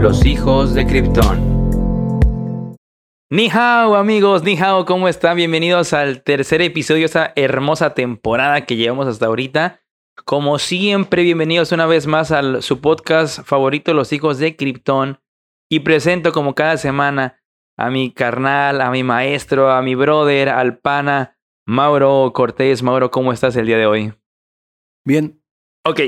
Los hijos de Krypton. Ni hao, amigos, ni hao, ¿cómo están? Bienvenidos al tercer episodio de esta hermosa temporada que llevamos hasta ahorita. Como siempre, bienvenidos una vez más al su podcast favorito, Los hijos de Krypton. Y presento como cada semana a mi carnal, a mi maestro, a mi brother, al pana, Mauro Cortés. Mauro, ¿cómo estás el día de hoy? Bien. Ok,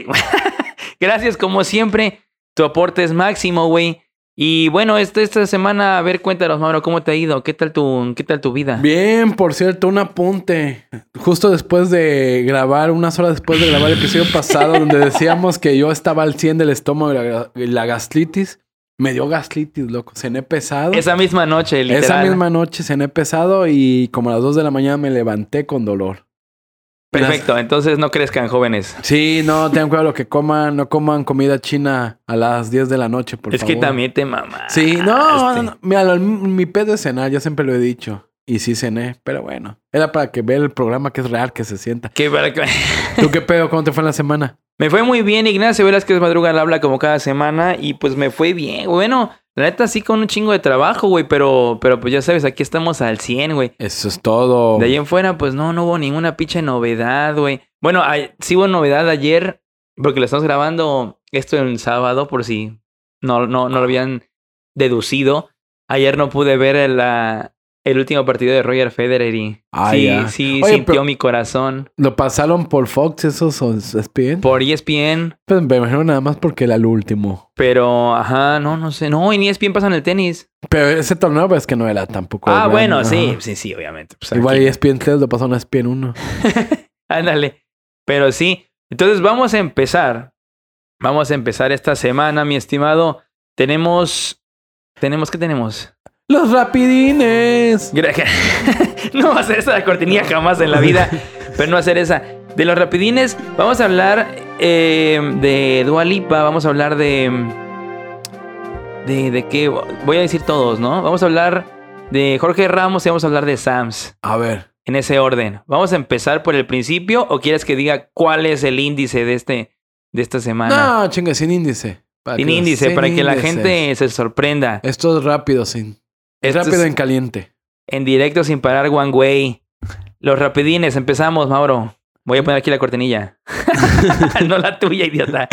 gracias como siempre. Tu aporte es máximo, güey. Y bueno, esta, esta semana, a ver, cuéntanos, Mauro, ¿cómo te ha ido? ¿Qué tal tu, qué tal tu vida? Bien, por cierto, un apunte. Justo después de grabar, unas horas después de grabar el episodio pasado, donde decíamos que yo estaba al 100 del estómago y la, y la gastritis. Me dio gastritis, loco. Cené pesado. Esa misma noche, literal. Esa misma noche cené pesado y como a las 2 de la mañana me levanté con dolor. Perfecto, entonces no crezcan jóvenes. Sí, no, tengan cuidado lo que coman. No coman comida china a las 10 de la noche, por es favor. que también te mamá. Sí, no, no, no. Mira, lo- mi pedo es cenar, yo siempre lo he dicho. Y sí cené, pero bueno. Era para que vea el programa que es real, que se sienta. Que para que- ¿Tú qué pedo? ¿Cómo te fue en la semana? Me fue muy bien, Ignacio Velázquez Madruga la habla como cada semana y pues me fue bien. Bueno, la neta sí con un chingo de trabajo, güey, pero, pero pues ya sabes, aquí estamos al 100, güey. Eso es todo. De ahí en fuera, pues no, no hubo ninguna pinche novedad, güey. Bueno, sí hubo novedad ayer, porque lo estamos grabando esto en sábado, por si no, no, no lo habían deducido. Ayer no pude ver el, la- el último partido de Roger Federer y Ah, sí, ya. sí Oye, sintió mi corazón. ¿Lo pasaron por Fox esos o ESPN? Por E ESPN, Pues me imagino nada más porque era el último. pero ajá, no, no sé. No, en E ESPN pasan el tenis. Pero ese torneo pues que no era tampoco. Ah, grande, bueno, ajá. sí, sí, sí, obviamente. Pues, Igual aquí- ESPN 3 lo pasaron a ESPN 1. Ándale. Pero sí. Entonces vamos a empezar. Vamos a empezar esta semana, mi estimado. Tenemos. ¿Tenemos qué tenemos? ¡Los rapidines! No va a ser esa la cortinilla jamás en la vida. pero no ser esa. De los rapidines, vamos a hablar eh, de Dua Lipa. Vamos a hablar de. De, de qué. Voy a decir todos, ¿no? Vamos a hablar de Jorge Ramos y vamos a hablar de Sams. A ver. en ese orden. ¿Vamos a empezar por el principio o quieres que diga cuál es el índice de este de esta semana? No, chinga, sin índice. Para Sin que- índice, para que la gente se sorprenda. Esto es rápido, sin. Es rápido en caliente. en directo sin parar one way. Los rapidines, empezamos, Mauro. Voy a poner aquí la cortinilla. no la tuya, idiota.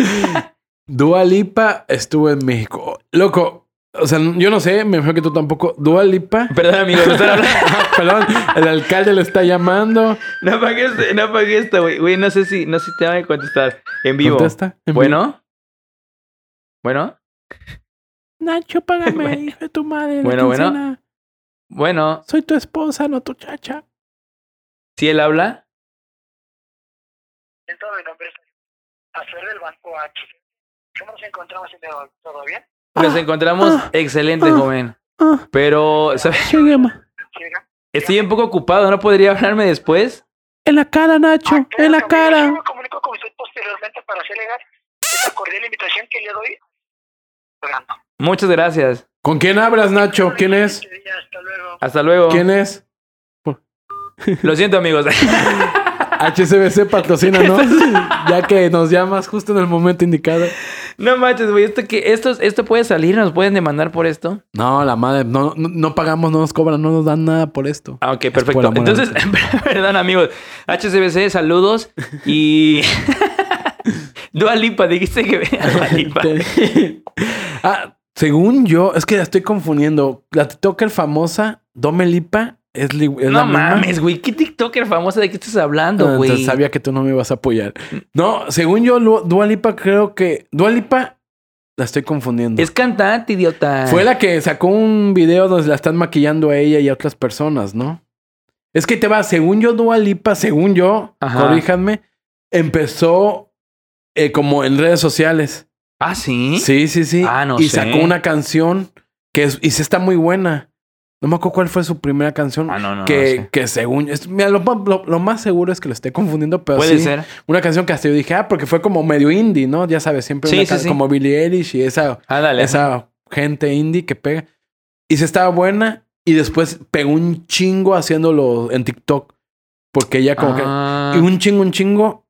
Dua Lipa estuvo en México. Loco, o sea, yo no sé, me imagino que tú tampoco. Dua Lipa. Perdón, amigo, están. Perdón, el alcalde le está llamando. No apagué esto, no esto, güey. Güey, no sé si, no sé si te van a contestar en vivo. ¿Contesta? En vivo. Bueno. Nacho, págame, Bueno. hijo de tu madre. la Bueno, bueno. quincena. Bueno. Soy tu esposa, no tu chacha. Si él habla. Siento, mi nombre es Azuel del Banco H. ¿Cómo nos encontramos? ¿Todo bien? Nos Ah, encontramos ah, excelente, ah. joven. Ah, Pero, ¿sabes? sígueme. Siga. Estoy un poco ocupado, ¿no podría hablarme después? En la cara, Nacho. Ah, En la claro, Yo cara. me comunico con usted posteriormente para hacer llegar esta cordial invitación que le doy. Programa. Muchas gracias. ¿Con quién hablas, Nacho? ¿Quién es? Este Hasta luego. Hasta luego. ¿Quién es? Lo siento, amigos. HCBC patrocina, ¿no? ya que nos llamas justo en el momento indicado. no manches, güey. Esto, que, esto, esto puede salir, nos pueden demandar por esto. No, la madre, no, no, no pagamos, no nos cobran, no nos dan nada por esto. Ah, ok, perfecto. Entonces, perdón, amigos. HCBC, saludos. Y. Dua Lipa, dijiste que. Dua Lipa. ah, según yo, es que la estoy confundiendo. La TikToker famosa, Dome Lipa, es, es la No misma. mames, güey. ¿Qué TikToker famosa de qué estás Ah, hablando, güey? entonces sabía que tú no me ibas a apoyar. No, según yo, Lu- Dua Lipa creo que... Dua Lipa la estoy confundiendo. Es cantante, idiota. Fue la que sacó un video donde la están maquillando a ella y a otras personas, ¿no? Es que te va, según yo, Dua Lipa, según yo, Ajá. corríjanme, empezó eh, como en redes sociales. Ah, sí. Sí, sí, sí. Ah, no y sé. sacó una canción que es, y sí está muy buena. No me acuerdo cuál fue su primera canción. Ah, no, no. que, no sé. que según... es- mira, lo, lo- lo más seguro es que lo esté confundiendo, pero Puede sí, ser. Una canción que hasta yo dije, ah, porque fue como medio indie, ¿no? Ya sabes, siempre Sí, una como Billie Eilish y esa, Ándale. esa gente indie que pega. Y se estaba buena y después pegó un chingo haciéndolo en TikTok. Porque ella como Ah. que... Y un chingo, un chingo.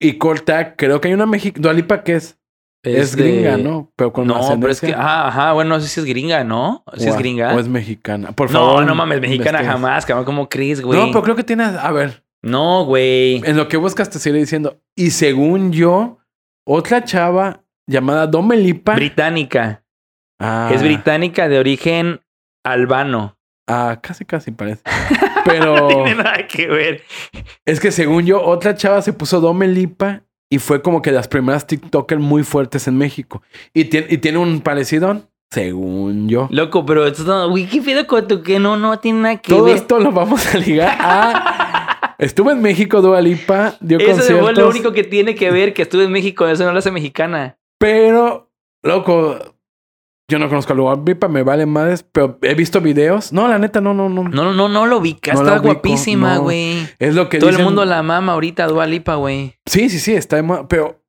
Y corta, creo que hay una mexicana... Dualipa que es... Es, de- gringa, ¿no? Pero con No, pero es que, ajá, ajá, bueno, no sé si es gringa, ¿no? Si es gringa. O es mexicana. Por no, favor. no mames, mexicana jamás, cabrón, como Chris, güey. No, pero creo que tiene. A ver, No, güey. en lo que buscas te sigue diciendo. Y según yo, otra chava llamada Domelipa. Británica. Ah, Es británica de origen albano. Ah, casi, casi parece. No Pero tiene nada que ver. es que según yo, otra chava se puso Domelipa y fue como que las primeras TikTokers muy fuertes en México. Y tiene, y tiene un parecido, según yo. Loco, pero esto no, güey, ¿qué pedo con tu que no, no tiene nada que Todo ver? esto lo vamos a ligar a. Estuve en México, Dua Lipa, dio Eso conciertos. fue lo único que tiene que ver que estuve en México, eso no lo hace mexicana. Pero, loco, yo no conozco a Dua Lipa, me vale madres, pero he visto videos. No, la neta, no, no, no. No, no, no, no lo vi, No está ubico, guapísima, no. güey. Es lo que Todo el mundo la mama ahorita, Dua Lipa, güey. Sí, sí, sí, está de moda, pero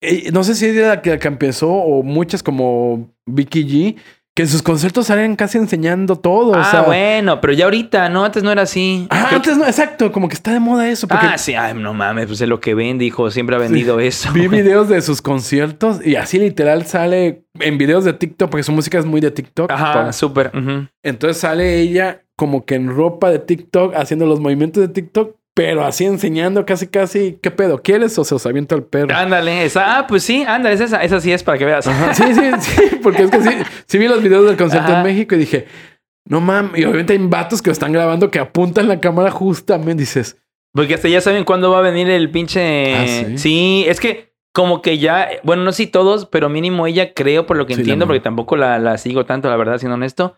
eh, no sé si es la que, que empezó o muchas como Vicky G, que en sus conciertos salen casi enseñando todo. o ah, sea, bueno, pero ya ahorita, no, antes no era así. Ah, Creo- antes no, exacto, como que está de moda eso. Porque Ah, sí, ay, no mames, pues es lo que vende, hijo, siempre ha vendido eso. vi videos de sus conciertos y así literal sale en videos de TikTok, porque su música es muy de TikTok. Ajá, súper. Entonces sale ella como que en ropa de TikTok, haciendo los movimientos de TikTok, pero así enseñando casi, casi, ¿qué pedo? ¿Quieres o se os avienta el perro? Ándale, esa, ah, pues sí, ándale, esa, esa sí es para que veas. Ajá, Sí, sí, sí, porque es que sí, sí vi los videos del concierto Ajá. en México y dije, no mames, y obviamente hay vatos que lo están grabando que apuntan la cámara justamente, dices, Porque hasta ya saben cuándo va a venir el pinche. Ah, ¿sí? es que como que ya, bueno, no sé si todos, pero mínimo ella creo, por lo que Sí, entiendo, porque tampoco la, la sigo tanto, la verdad, siendo honesto.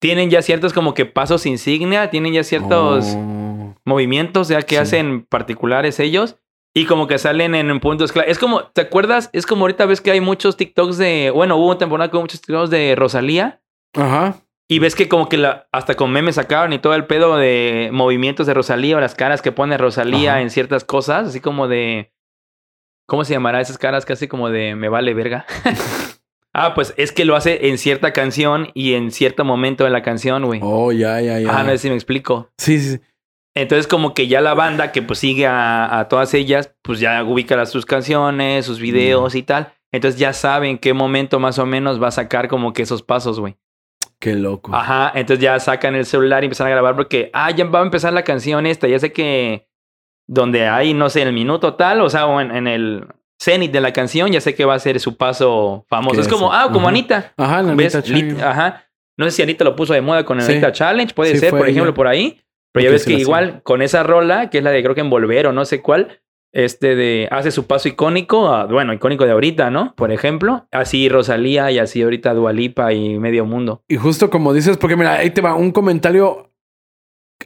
Tienen ya ciertos como que pasos insignia, tienen ya ciertos "Oh". movimientos ya que Sí. hacen particulares ellos. Y como que salen en puntos claros. Es como, ¿te acuerdas? Es como ahorita ves que hay muchos TikToks de. Bueno, hubo una temporada con muchos TikToks de Rosalía. Ajá. Y ves que como que la, hasta con memes sacaron y todo el pedo de movimientos de Rosalía o las caras que pone Rosalía Ajá. en ciertas cosas, así como de... ¿Cómo se llamará esas caras? Casi como de me vale verga. ah, pues es que lo hace en cierta canción y en cierto momento de la canción, güey. Oh, ya, ya, ya. Ah, no sé si me explico. Sí, sí, sí. Entonces como que ya la banda que pues sigue a, a todas ellas, pues ya ubica las, sus canciones, sus videos y tal. Entonces ya saben qué momento más o menos va a sacar como que esos pasos, güey. Qué loco. Ajá, entonces ya sacan el celular y empiezan a grabar porque, ah, ya va a empezar la canción esta, ya sé que donde hay, no sé, en el minuto tal, o sea, o en, en el cenit de la canción, ya sé que va a ser su paso famoso. Es como, ah, como ajá. Anita. Ajá, la Lit- chale. ajá. No sé si Anita lo puso de moda con el Sí. Anita Challenge, puede Sí, ser, por ejemplo, ella. por ahí. Pero ya ves que igual con esa rola, que es la de creo que Envolver o no sé cuál, este de hace su paso icónico, ah, bueno, icónico de ahorita, ¿no? Por ejemplo, así Rosalía y así ahorita Dualipa y medio mundo. Y justo como dices, porque mira, ahí te va un comentario.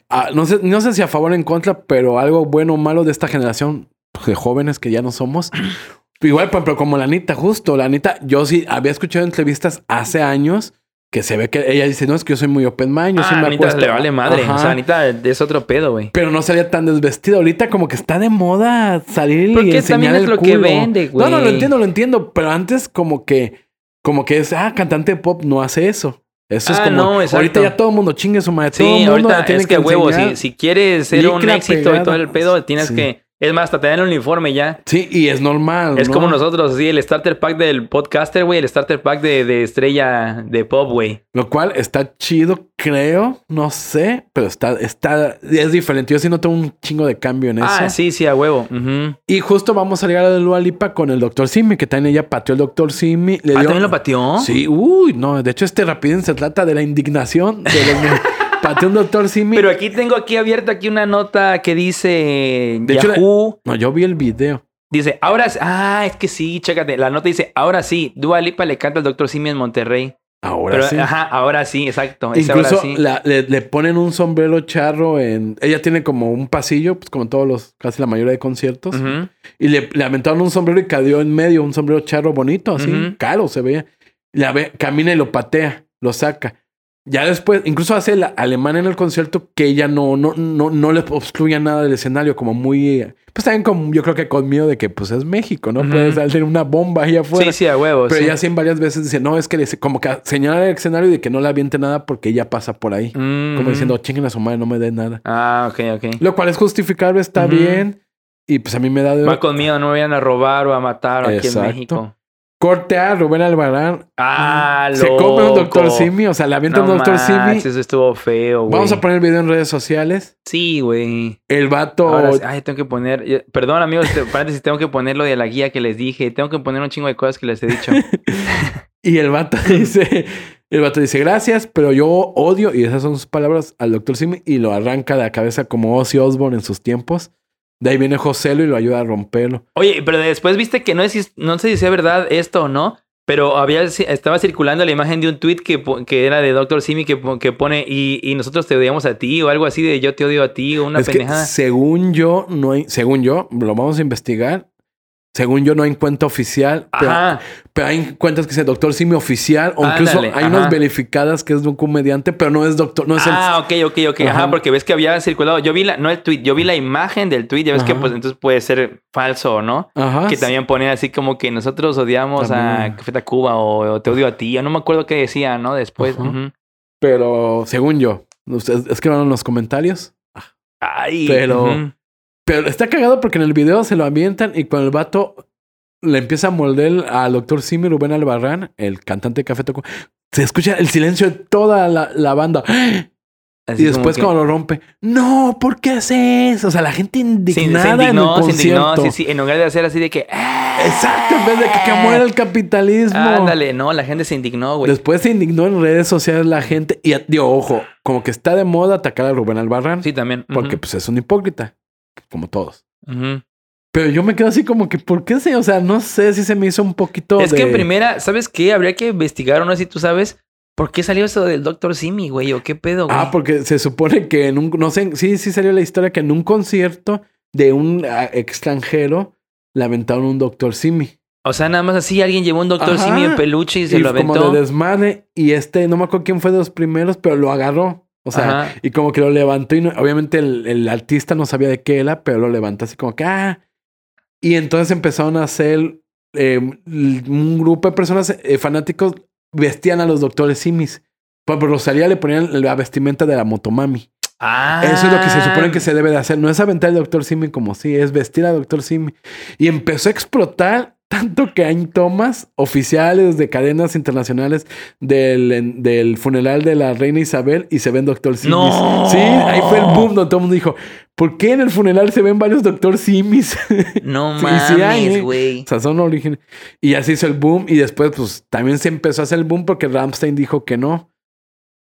Ah, no, sé, no sé si a favor o en contra, pero algo bueno o malo de esta generación de jóvenes que ya no somos. Igual, ejemplo, como la Anita, justo. La Anita, yo sí había escuchado entrevistas hace años que se ve que ella dice, no, es que yo soy muy open mind, yo sí Ah, me Anita le vale madre. Ajá. O sea, Anita es otro pedo, güey. Pero no salía tan desvestido. Ahorita como que está de moda salir y Porque enseñar también es el lo que culo. vende, No, no, lo güey. entiendo, lo entiendo. Pero antes como que... Como que es... Ah, cantante de pop no hace eso. Eso es Ah, como... no, ahorita ya todo el mundo chingue su madre. todo el mundo ahorita tiene es que, a huevo, si, si quieres ser un éxito y pegada. todo el pedo, tienes Sí. que... Es más, hasta te dan el uniforme ya. Sí, y es normal, Es ¿no? como nosotros, así, el starter pack del podcaster, güey, el starter pack de, de estrella de pop, güey. Lo cual está chido, creo. No sé. Pero está... está es diferente. Yo sí noto un chingo de cambio en eso. Ah, sí, sí, a huevo. Y justo vamos a llegar a Lua Lipa con el Dr. Simi, que también ella pateó el Dr. Simi. Le Ah, dio- ¿también lo pateó? Sí, uy, no. De hecho, este rapidín se trata de la indignación de los pateó un Dr. Simi. Pero aquí tengo aquí abierta aquí una nota que dice De hecho. No, yo vi el video. Dice, ahora... Ah, es que sí, chécate. La nota dice, ahora sí, Dua Lipa le canta al Dr. Simi en Monterrey. Ahora Pero, sí. ajá, ahora sí, exacto. ahora Incluso sí. la- le, le ponen un sombrero charro en... Ella tiene como un pasillo, pues como todos los... Casi la mayoría de conciertos. Y le, le aventaron un sombrero y cayó en medio. Un sombrero charro bonito, así. Caro se veía. La ve, camina y lo patea. Lo saca. Ya después... Incluso hace la alemana en el concierto que ella no, no, no, no le obstruya nada del escenario. Como muy... Pues también como... Yo creo que con miedo de que pues es México, ¿no? Ujú. Puede salir una bomba ahí afuera. Sí, sí, a huevo. Pero sí. ella sí varias veces dice, no, es que le- como que señala el escenario y de que no le aviente nada porque ella pasa por ahí. Mm. Como diciendo, chinguen a su madre, no me den nada. Ah, ok, ok. Lo cual es justificable, está bien. Y pues a mí me da de... Va con miedo, no me vayan a robar o a matar aquí en. México. Corte a Rubén Albarán. Ah, Se come un doctor. Simi, o sea, le avienta No un doctor Simi. Eso estuvo feo, güey. Vamos a poner el video en redes sociales. Sí, güey. El vato. Ahora ay, tengo que poner. Perdón, amigos, te- paréntesis, tengo que poner lo de la guía que les dije. Tengo que poner un chingo de cosas que les he dicho. Y el vato dice. El vato dice, gracias, pero yo odio, y esas son sus palabras, al doctor Simi, y lo arranca de la cabeza como Ozzy Osbourne en sus tiempos. De ahí viene Joselo y lo ayuda a romperlo. Oye, pero después viste que no, es, no sé si sea verdad esto o no, pero había, estaba circulando la imagen de un tweet que, que era de Dr. Simi que, que pone y, y nosotros te odiamos a ti o algo así de yo te odio a ti o una es que pendejada. según yo, no hay, según yo, lo vamos a investigar. Según yo, no hay cuenta oficial, pero, hay cuentas que dice Doctor Simi oficial, o incluso Ándale, hay ajá. unas verificadas que es de un comediante, pero no es doctor, no es Ah, ok, ok, ok. Ajá. Ajá. porque ves que había circulado. Yo vi la, no el tweet, yo vi la imagen del tweet. Ya ves que pues entonces puede ser falso, ¿no? el. Ajá. Que también ponía así como que nosotros odiamos a. Café Tacuba o, o te odio a ti. Yo no me acuerdo qué decía, ¿no? Después. Ujú. Pero según yo, ustedes escriban en los comentarios. Ay. Pero-. Pero está cagado porque en el video se lo ambientan y cuando el vato le empieza a moldear al doctor Simi Rubén Albarrán, el cantante de Café Tacuba, se escucha el silencio de toda la, la banda. Así Y después que- cuando lo rompe, no, ¿por qué haces? O sea, la gente Sí, se indignada en el indignó, se concierto. indignó, sí, sí, en lugar de hacer así de que... "Ah". Exacto, en vez de que, que muera el capitalismo. Ándale, no, la gente se indignó, güey. Después se indignó en redes sociales la gente y dio ojo, como que está de moda atacar a Rubén Albarrán Sí, también. porque pues es un hipócrita, como todos. Pero yo me quedo así como que, ¿por qué se? O sea, no sé si se me hizo un poquito Es de... que en primera, ¿sabes qué? Habría que investigar, o no sé si tú sabes, ¿por qué salió eso del Dr. Simi, güey? ¿O qué pedo, güey? Ah, porque se supone que en un... No sé, sí, sí salió la historia que en un concierto de un ah, extranjero le aventaron un doctor Simi. O sea, nada más así alguien llevó un Dr. Ajá. Simi en peluche y se y lo aventó. como de desmadre. Y este, no me acuerdo quién fue de los primeros, pero lo agarró. O sea, Ajá. y como que lo levantó y no- obviamente el, el artista no sabía de qué era, pero lo levantó así como que, ah. Y entonces empezaron a hacer eh, un grupo de personas eh, fanáticos vestían a los doctores Simis. Por por Rosalía le ponían la vestimenta de la motomami. Ah. Eso es lo que se supone que se debe de hacer. No es aventar al doctor Simi como sí, es vestir al doctor Simi. Y empezó a explotar tanto que hay tomas oficiales de cadenas internacionales del, del funeral de la reina Isabel y se ven doctor Simis. No. Sí, ahí fue el boom donde todo el mundo dijo, ¿por qué en el funeral se ven varios doctor Simis? No Sí, mames, ¿eh? O sea, son origen. Y así hizo el boom. Y después, pues también se empezó a hacer el boom porque Ramstein dijo que no.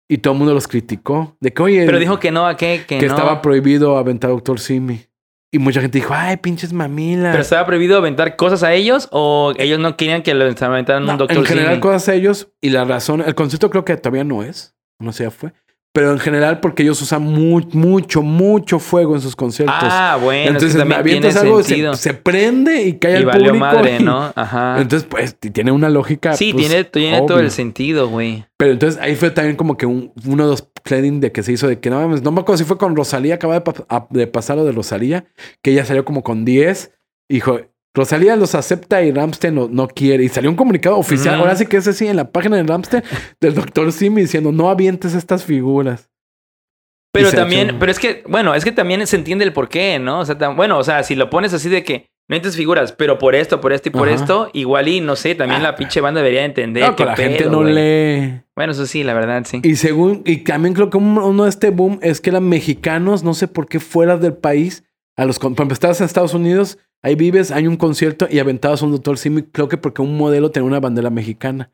Y todo el mundo los criticó. De que, oye, Pero dijo que no, ¿a qué? Que, que no. estaba prohibido aventar Doctor Simi. Y mucha gente dijo, ay, pinches mamilas. ¿Pero estaba prohibido aventar cosas a ellos o ellos no querían que le aventaran No, un Dr. en general, Simi? cosas a ellos. Y la razón, el concepto creo que todavía no es. No sé, ya fue. Pero en general, porque ellos usan mu- mucho, mucho fuego en sus conciertos. Ah, bueno, Entonces, es que me avientas algo, se, se prende y cae y al valió público. madre, y- ¿no? Ajá. Entonces, pues, tiene una lógica. sí, pues, tiene, tiene todo el sentido, güey. Pero entonces ahí fue también como que un- uno de los planning de que se hizo de que no mames, no me acuerdo si fue con Rosalía, acaba de, pa- de pasar lo de Rosalía, que ella salió como con 10. Dijo, Rosalía los acepta y Ramstein no, no quiere. Y salió un comunicado oficial. Ahora sí que es así en la página de Ramstein del doctor Simi diciendo no avientes estas figuras. Pero también, pero es que, bueno, es que también se entiende el porqué, ¿no? O sea, tam- bueno, o sea, si lo pones así de que no necesitas figuras, pero por esto, por esto y por Ajá. esto, igual y no sé, también Ah. la pinche banda debería entender No, que la gente no lee. Bueno, eso sí, la verdad, sí. Y según, y también creo que un- uno de este boom es que eran mexicanos, no sé por qué fuera del país, a los, cuando estabas en Estados Unidos, ahí vives, hay un concierto y aventabas un doctor Simi, creo que porque un modelo tenía una bandera mexicana.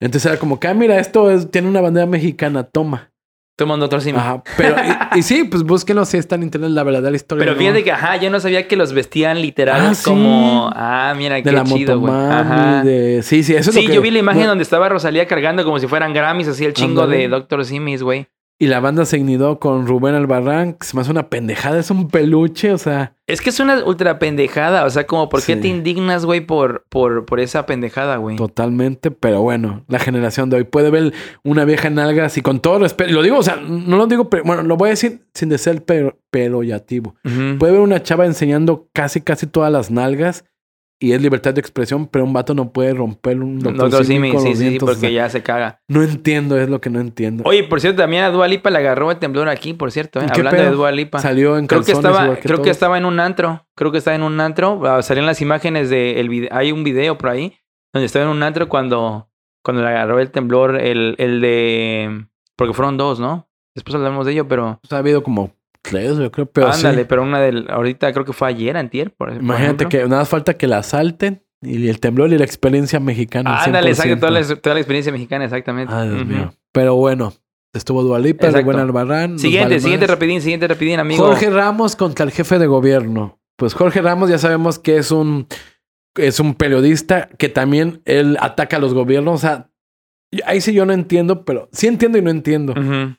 Entonces era como que, ah, mira, esto es- tiene una bandera mexicana, toma. Toma un doctor Simi. Ajá. Pero, y, y sí, pues búsquenlo si está en internet la verdadera historia. Pero ¿no? fíjate que, ajá, yo no sabía que los vestían literal Ah, sí. como, ah, mira, de qué la chido, güey. De... Sí, sí, eso es Sí, lo que... yo vi la imagen no, donde estaba Rosalía cargando como si fueran Grammys, así el chingo de Doctor Simis, güey. Y la banda se inidó con Rubén Albarrán, que se me hace una pendejada, es un peluche, o sea... Es que es una ultra pendejada, o sea, como, ¿por qué Sí. te indignas, güey, por, por, por esa pendejada, güey? Totalmente, pero bueno, la generación de hoy puede ver una vieja en nalgas y con todo respeto, lo digo, o sea, no lo digo, pero, bueno, lo voy a decir sin de ser pero, peroyativo. Ujú. Puede ver una chava enseñando casi, casi todas las nalgas y es libertad de expresión, pero un vato no puede romper un doctor, Doctor Simi Simi, sí, sí, sí, porque ya se caga. No entiendo, es lo que no entiendo. Oye, por cierto, también a Dua Lipa le agarró el temblor aquí, por cierto, ¿eh? ¿Qué hablando pedo? de Dua Lipa. Salió en Creo que estaba, creo que estaba en un antro. Creo que estaba en un antro. Ah, Salían las imágenes de el vide- hay un video por ahí donde estaba en un antro cuando, cuando le agarró el temblor, el, el de... Porque fueron dos, ¿no? Después hablamos de ello, pero... O sea, ha habido como tres, yo creo, pero Ándale, sí. pero una del... Ahorita creo que fue ayer, antier, por, Imagínate que nada más falta que la asalten y el temblor y la experiencia mexicana. al Ándale, exacto, 100%. toda la, toda la experiencia mexicana, exactamente. Ay, Dios mío. Pero bueno, estuvo Dualipa. Rubén Albarrán. Siguiente, siguiente rapidín, siguiente rapidín, amigo. Jorge Ramos contra el jefe de gobierno. Pues Jorge Ramos ya sabemos que es un, es un periodista que también él ataca a los gobiernos. O sea, ahí sí yo no entiendo, pero sí entiendo y no entiendo.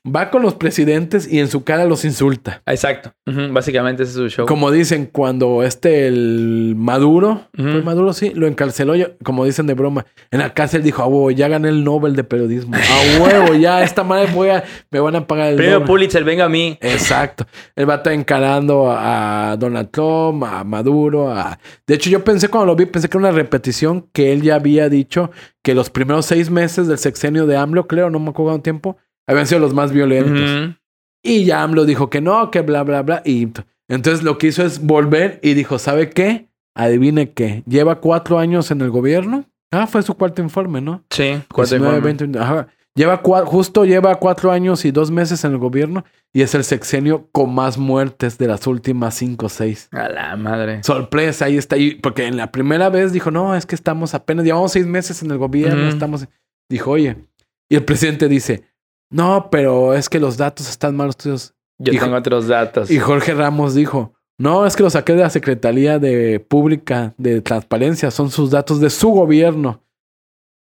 Va con los presidentes y en su cara los insulta. Exacto. Básicamente ese es su show. Como dicen cuando este, el Maduro, fue Maduro sí, lo encarceló, como dicen de broma. En la cárcel dijo, a huevo, ya gané el Nobel de periodismo. A huevo, ya esta madre voy a, me van a pagar el Premio. Pulitzer, venga a mí. Exacto. Él va a estar encarando a Donald Trump, a Maduro, a... De hecho, yo pensé cuando lo vi, pensé que era una repetición que él ya había dicho que los primeros seis meses del sexenio de AMLO, creo, no me acuerdo cuánto tiempo, habían sido los más violentos. Y ya AMLO dijo que no, que bla, bla, bla. Y entonces lo que hizo es volver y dijo, ¿sabe qué? Adivine qué. Lleva cuatro años en el gobierno. Ah, fue su cuarto informe, ¿no? Sí, cuarto 19, informe. 20, ajá. Lleva justo lleva cuatro años y dos meses en el gobierno y es el sexenio con más muertes de las últimas cinco o seis. A la madre. Sorpresa, ahí está. ahí, porque en la primera vez dijo, no, es que estamos apenas, llevamos seis meses en el gobierno, estamos... Dijo, oye. Y el presidente dice, no, pero es que los datos están malos tuyos. Yo Hijo- tengo otros datos. Y Jorge Ramos dijo, no, es que lo saqué de la Secretaría de Pública de Transparencia, son sus datos de su gobierno.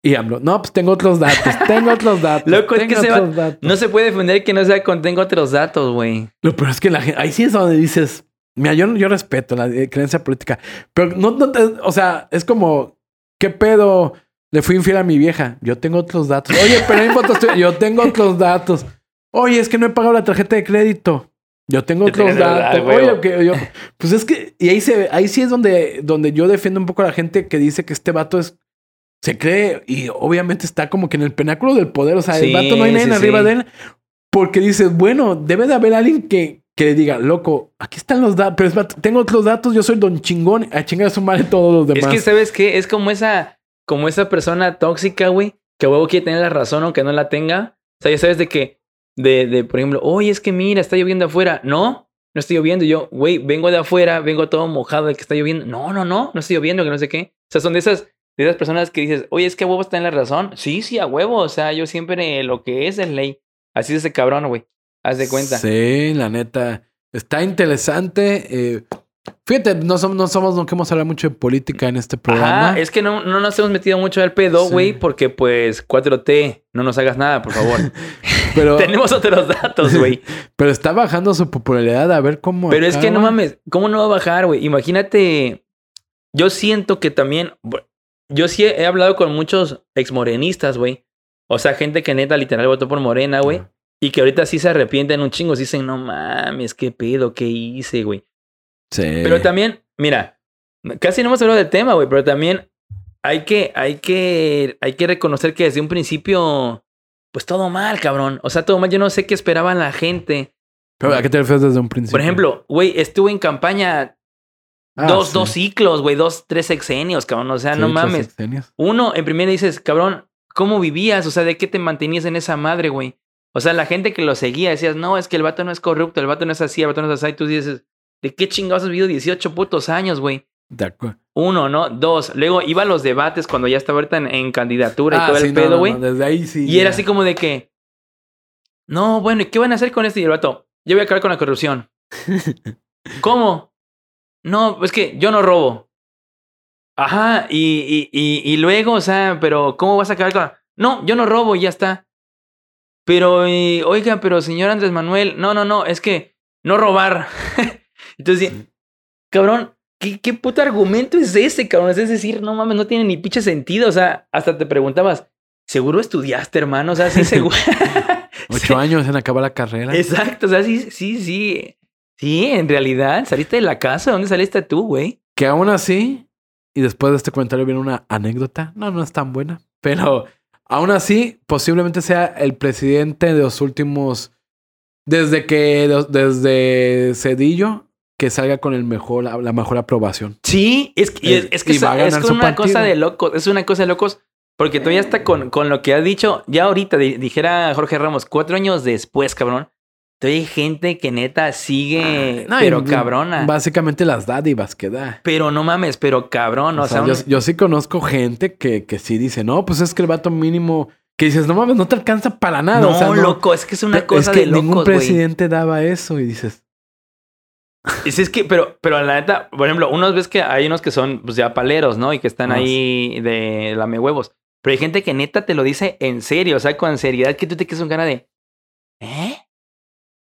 Y AMLO, no, pues tengo otros datos, tengo otros datos. Loco, es que se va- otros datos". No se puede defender que no sea con tengo otros datos, güey. Lo peor es que la gente, ahí sí es donde dices, mira, yo, yo respeto la eh, creencia política, pero no, no te- o sea, es como, ¿qué pedo? Le fui infiel a mi vieja, yo tengo otros datos. Oye, pero hay fotos tuyas, yo tengo otros datos. Oye, es que no he pagado la tarjeta de crédito. Yo tengo Yo otros datos. Oye, que yo, pues es que, y ahí se ahí sí es donde, donde yo defiendo un poco a la gente que dice que este vato es, se cree, y obviamente está como que en el penáculo del poder. O sea, Sí, el vato no hay nadie sí, arriba sí. de él. Porque dices, bueno, debe de haber alguien que, que le diga, loco, aquí están los datos, pero es tengo otros datos, yo soy don chingón, a chingar a su madre todos los Es demás. que, ¿sabes qué? Es como esa, como esa persona tóxica, güey, que huevo quiere tener la razón aunque no la tenga. O sea, ya sabes de que, de, de por ejemplo, oye, es que mira, está lloviendo afuera. No, no estoy lloviendo. Yo, güey, vengo de afuera, vengo todo mojado de que está lloviendo. No, no, no, no estoy lloviendo, que no sé qué. O sea, son de esas, de esas personas que dices, oye, es que a huevo está en la razón. Sí, sí, a huevo. O sea, yo siempre lo que es es ley. Así es ese cabrón, güey. Haz de cuenta. Sí, la neta. Está interesante. eh, fíjate, no somos, no somos, no queremos hablar mucho de política en este programa. Ajá, es que no, no nos hemos metido mucho al pedo, Sí. güey, porque pues 4T, no nos hagas nada, por favor. pero, Tenemos otros datos, güey. pero está bajando su popularidad. A ver cómo. Pero es que no mames, ¿cómo no va a bajar, güey? Imagínate, yo siento que también, yo sí he, he hablado con muchos exmorenistas, güey. O sea, gente que neta literal votó por Morena, güey. Y que ahorita sí se arrepienten un chingo, sí dicen, no mames, qué pedo, qué hice, güey. Sí. Pero también, mira, casi no hemos hablado del tema, güey, pero también hay que, hay que, hay que reconocer que desde un principio, pues todo mal, cabrón. O sea, todo mal. Yo no sé qué esperaban la gente. Pero, ¿A qué te refieres desde un principio? Por ejemplo, güey, estuve en campaña Ah, dos, sí. dos ciclos, güey, dos, tres sexenios, cabrón. O sea, Sí, no mames. sexenios. Uno, en primera dices, cabrón, ¿cómo vivías? O sea, ¿de qué te mantenías en esa madre, güey? O sea, la gente que lo seguía decías, no, es que el vato no es corrupto, el vato no es así, el vato no es así. Y tú dices, ¿de qué chingados has vivido 18 putos años, güey? De acuerdo. Uno, ¿no? Dos. Luego iba a los debates cuando ya estaba ahorita en, en candidatura y Ah, todo sí, el no, pedo, güey. no, desde ahí sí. y era así como de que, no, bueno, ¿y qué van a hacer con esto? Y el vato, yo voy a acabar con la corrupción. ¿Cómo? No, es que yo no robo. Ajá, y, y, y, y luego, o sea, pero ¿cómo vas a acabar con.? No, yo no robo y ya está. Pero, eh, oiga, pero señor Andrés Manuel, no, no, no, es que no robar. Entonces, cabrón, ¿qué, ¿qué puto argumento es ese, cabrón? Es decir, no mames, no tiene ni pinche sentido. O sea, hasta te preguntabas, ¿seguro estudiaste, hermano? O sea, sí, seguro. Ocho años en acabar la carrera. Exacto, o sea, sí, sí, sí. Sí, en realidad, saliste de la casa. ¿Dónde saliste tú, güey? Que aún así, y después de este comentario viene una anécdota. No, no es tan buena. Pero aún así, posiblemente sea el presidente de los últimos. Desde que. Desde Cedillo. que salga con el mejor, la mejor aprobación. Sí, es que, es, es que es, una cosa de locos. Es una cosa de locos. Porque ya está con, con lo que has dicho. Ya ahorita, di- dijera Jorge Ramos, cuatro años después, cabrón. Todavía hay gente que neta sigue, No, pero y cabrona. Básicamente las dádivas que da. Pero no mames, pero cabrón. O, O sea, sea, yo, un- yo sí conozco gente que, que sí dice, no, pues es que el vato mínimo, que dices, no mames, no te alcanza para nada. no, o sea, no, loco, es que es una es cosa que de ningún locos, güey. presidente daba eso y dices, Es, es que, pero, pero la neta, por ejemplo, unos ves que hay unos que son pues ya paleros, ¿no? Y que están Ah, ahí de lame huevos. Pero hay gente que neta te lo dice en serio, o sea, con seriedad que tú te quedas con cara de. ¿Eh?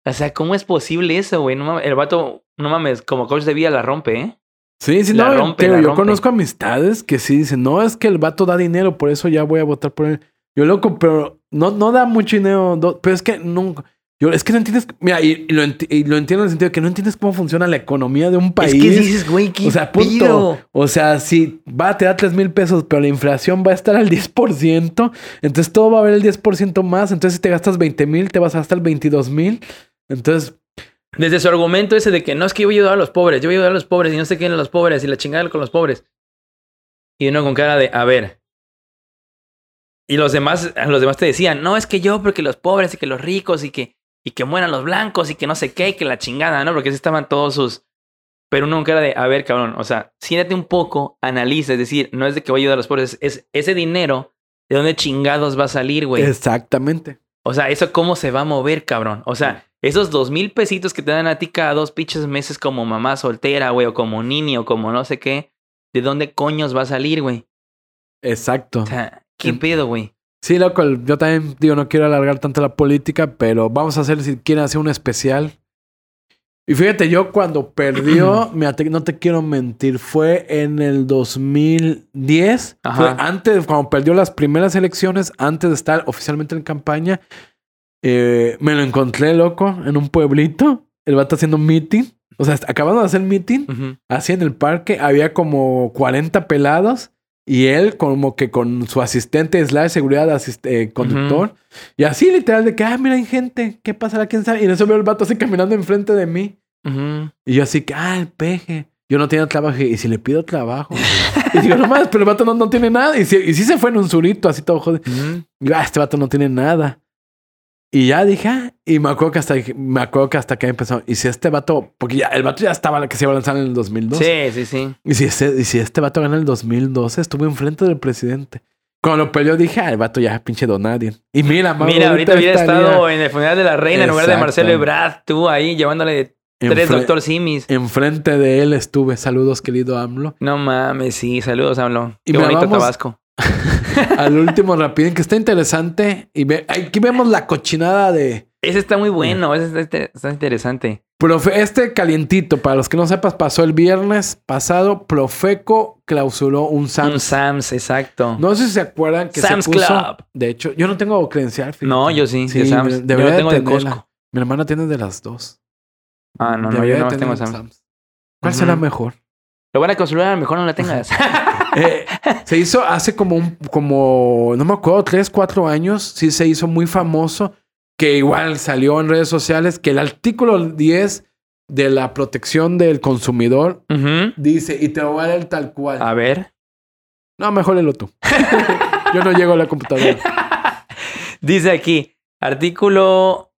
O sea, ¿cómo es posible eso, güey? No mames, el vato, no mames, como coach de vida la rompe, ¿eh? sí, sí, La no, rompe, la yo rompe. conozco amistades que sí dicen, no, es que el vato da dinero, por eso ya voy a votar por él. Yo loco, pero no, no da mucho dinero, pero es que nunca... Yo, es que no entiendes, mira, y, y lo, enti- y lo entiendo en el sentido de que no entiendes cómo funciona la economía de un país. Es que dices, güey, qué O sea, punto. pido? O sea, si va, te da 3 mil pesos, pero la inflación va a estar al 10%, entonces todo va a haber el 10% más. Entonces, si te gastas 20 mil, te vas a gastar 22 mil. Entonces, Desde su argumento ese de que no es que yo voy a ayudar a los pobres, yo voy a ayudar a los pobres y no sé qué en los pobres y la chingada con los pobres. Y uno con cara de, a ver. Y los demás, los demás te decían, no, es que yo, porque los pobres y que los ricos y que, y que mueran los blancos y que no sé qué y que la chingada, ¿no? Porque así estaban todos sus. Pero uno con cara de, a ver, cabrón, o sea, siéntate un poco, analiza, es decir, no es de que voy a ayudar a los pobres, es ese dinero, ¿de dónde chingados va a salir, güey? exactamente. O sea, ¿eso cómo se va a mover, cabrón? O sea, esos dos mil pesitos que te dan a ti cada dos pinches meses como mamá soltera, güey, o como niño, o como no sé qué, ¿de dónde coños va a salir, güey? Exacto. O sea, ¿qué pedo, güey? Sí, loco, yo también digo, no quiero alargar tanto la política, pero vamos a hacer, si quieren hacer un especial. Y fíjate, yo cuando perdió, no te quiero mentir, fue en el 2010. Ajá. Fue antes, cuando perdió las primeras elecciones, antes de estar oficialmente en campaña, eh, me lo encontré, loco, en un pueblito. El vato haciendo un meeting. O sea, acabando de hacer meeting, así en el parque, había como 40 pelados y él como que con su asistente slash seguridad asist- eh, conductor. Y así literal de que, ah, mira, hay gente, ¿qué pasará? ¿Quién sabe? Y en eso veo el vato así caminando enfrente de mí. Y yo así que, ah, el peje. Yo no tenía trabajo. Y si le pido trabajo. y digo, no más, pero el vato no, no tiene nada. Y sí, y sí se fue en un surito así todo jodido. Ujú. Y yo, ah, este vato no tiene nada. Y ya dije, ah, y me acuerdo que hasta, dije- me acuerdo que hasta que empezó. Y si este vato, porque ya, el vato ya estaba que se iba a lanzar en el 2012. Sí, sí, sí. Y si, este, y si este vato gana el 2012, estuvo enfrente del presidente. Cuando lo peleó dije, ah, el vato ya pinche don nadie. Y mira, Mauro, Mira, ahorita hubiera estaría estado en el funeral de la reina en lugar de. Marcelo Ebrard, tú ahí llevándole tres doctor Simis. Enfrente de él estuve. Saludos, querido AMLO. No mames, sí, saludos, AMLO. Y Qué bonito vamos- Tabasco. Al último rapidín, que está interesante. Y ve, aquí vemos la cochinada de... Ese está muy bueno, ese está, está interesante. Profe, este calientito, para los que no sepas, pasó el viernes pasado. Profeco clausuró un SAMS. Un Sams, exacto. No sé si se acuerdan que Sam's se puso... Club. De hecho, yo no tengo credencial. fíjate. No, yo sí, de Sí, Sam's. Yo debería lo tengo de. Costco. Mi hermana tiene de las dos. Ah, no, no, Debería yo no tengo Sam's. Sam's. ¿Cuál será mejor? Lo van a lo mejor no la tengas. Eh, se hizo hace como un, como, no me acuerdo, tres, cuatro años. Sí se hizo muy famoso. Que igual salió en redes sociales que el artículo 10 de la protección del consumidor dice, y te lo voy a leer tal cual. A ver. No, mejor léelo tú. Yo no llego a la computadora. Dice aquí, artículo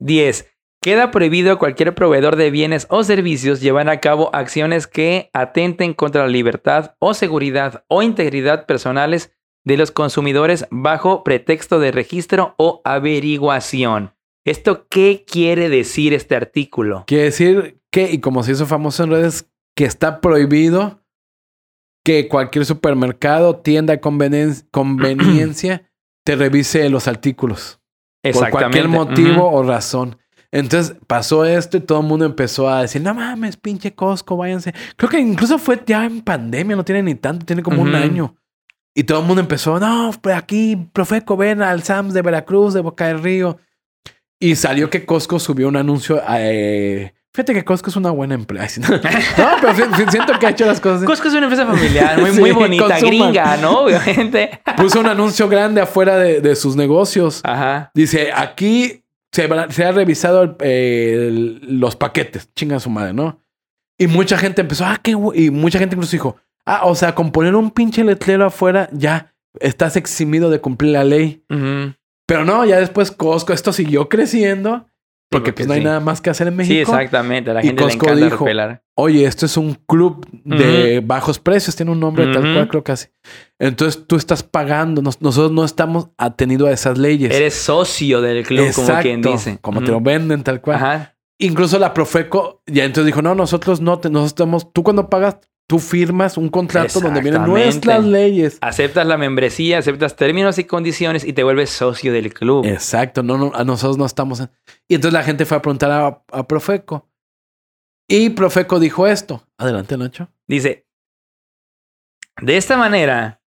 10. Queda prohibido a cualquier proveedor de bienes o servicios llevar a cabo acciones que atenten contra la libertad o seguridad o integridad personales de los consumidores bajo pretexto de registro o averiguación. ¿Esto qué quiere decir este artículo? Quiere decir que, y como se hizo famoso en redes, que está prohibido que cualquier supermercado, tienda de conveniencia te revise los artículos. Por cualquier motivo o razón. Entonces pasó esto y todo el mundo empezó a decir, no mames, pinche Costco, váyanse. Creo que incluso fue ya en pandemia, no tiene ni tanto, tiene como un año. Y todo el mundo empezó, no, pues aquí, Profeco, ven al Sams de Veracruz, de Boca del Río. Y salió que Costco subió un anuncio. eh, fíjate que Costco es una buena empresa. No, pero si- si- siento que ha hecho las cosas. Costco es una empresa familiar, muy, Sí, muy bonita, consuman. gringa, ¿no? Obviamente. Puso un anuncio grande afuera de, de sus negocios. Ajá. Dice, aquí se, va- se ha revisado el- el- los paquetes. Chinga su madre, ¿no? Y mucha gente empezó, ah, qué. Y mucha gente incluso dijo, ah, o sea, con poner un pinche letrero afuera, ya estás eximido de cumplir la ley. Ujú. Pero no, ya después Costco, esto siguió creciendo. Porque porque pues no hay nada más que hacer en México. Sí, exactamente. A la Y gente Costco le encanta dijo, repelar. Oye, esto es un club de bajos precios, tiene un nombre tal Ujú. cual, creo que así. Entonces tú estás pagando, nos- nosotros no estamos atendidos a esas leyes. Eres socio del club, como quien dice. Como te Ujú. lo venden tal cual. Ajá. Incluso la Profeco ya entonces dijo, no, nosotros no, te, nosotros estamos, tú cuando pagas, tú firmas un contrato donde vienen nuestras leyes. Aceptas la membresía, aceptas términos y condiciones y te vuelves socio del club. Exacto, no, no, a nosotros no estamos. en- Y entonces la gente fue a preguntar a, a Profeco. Y Profeco dijo esto. Adelante, Nacho. Dice, de esta manera,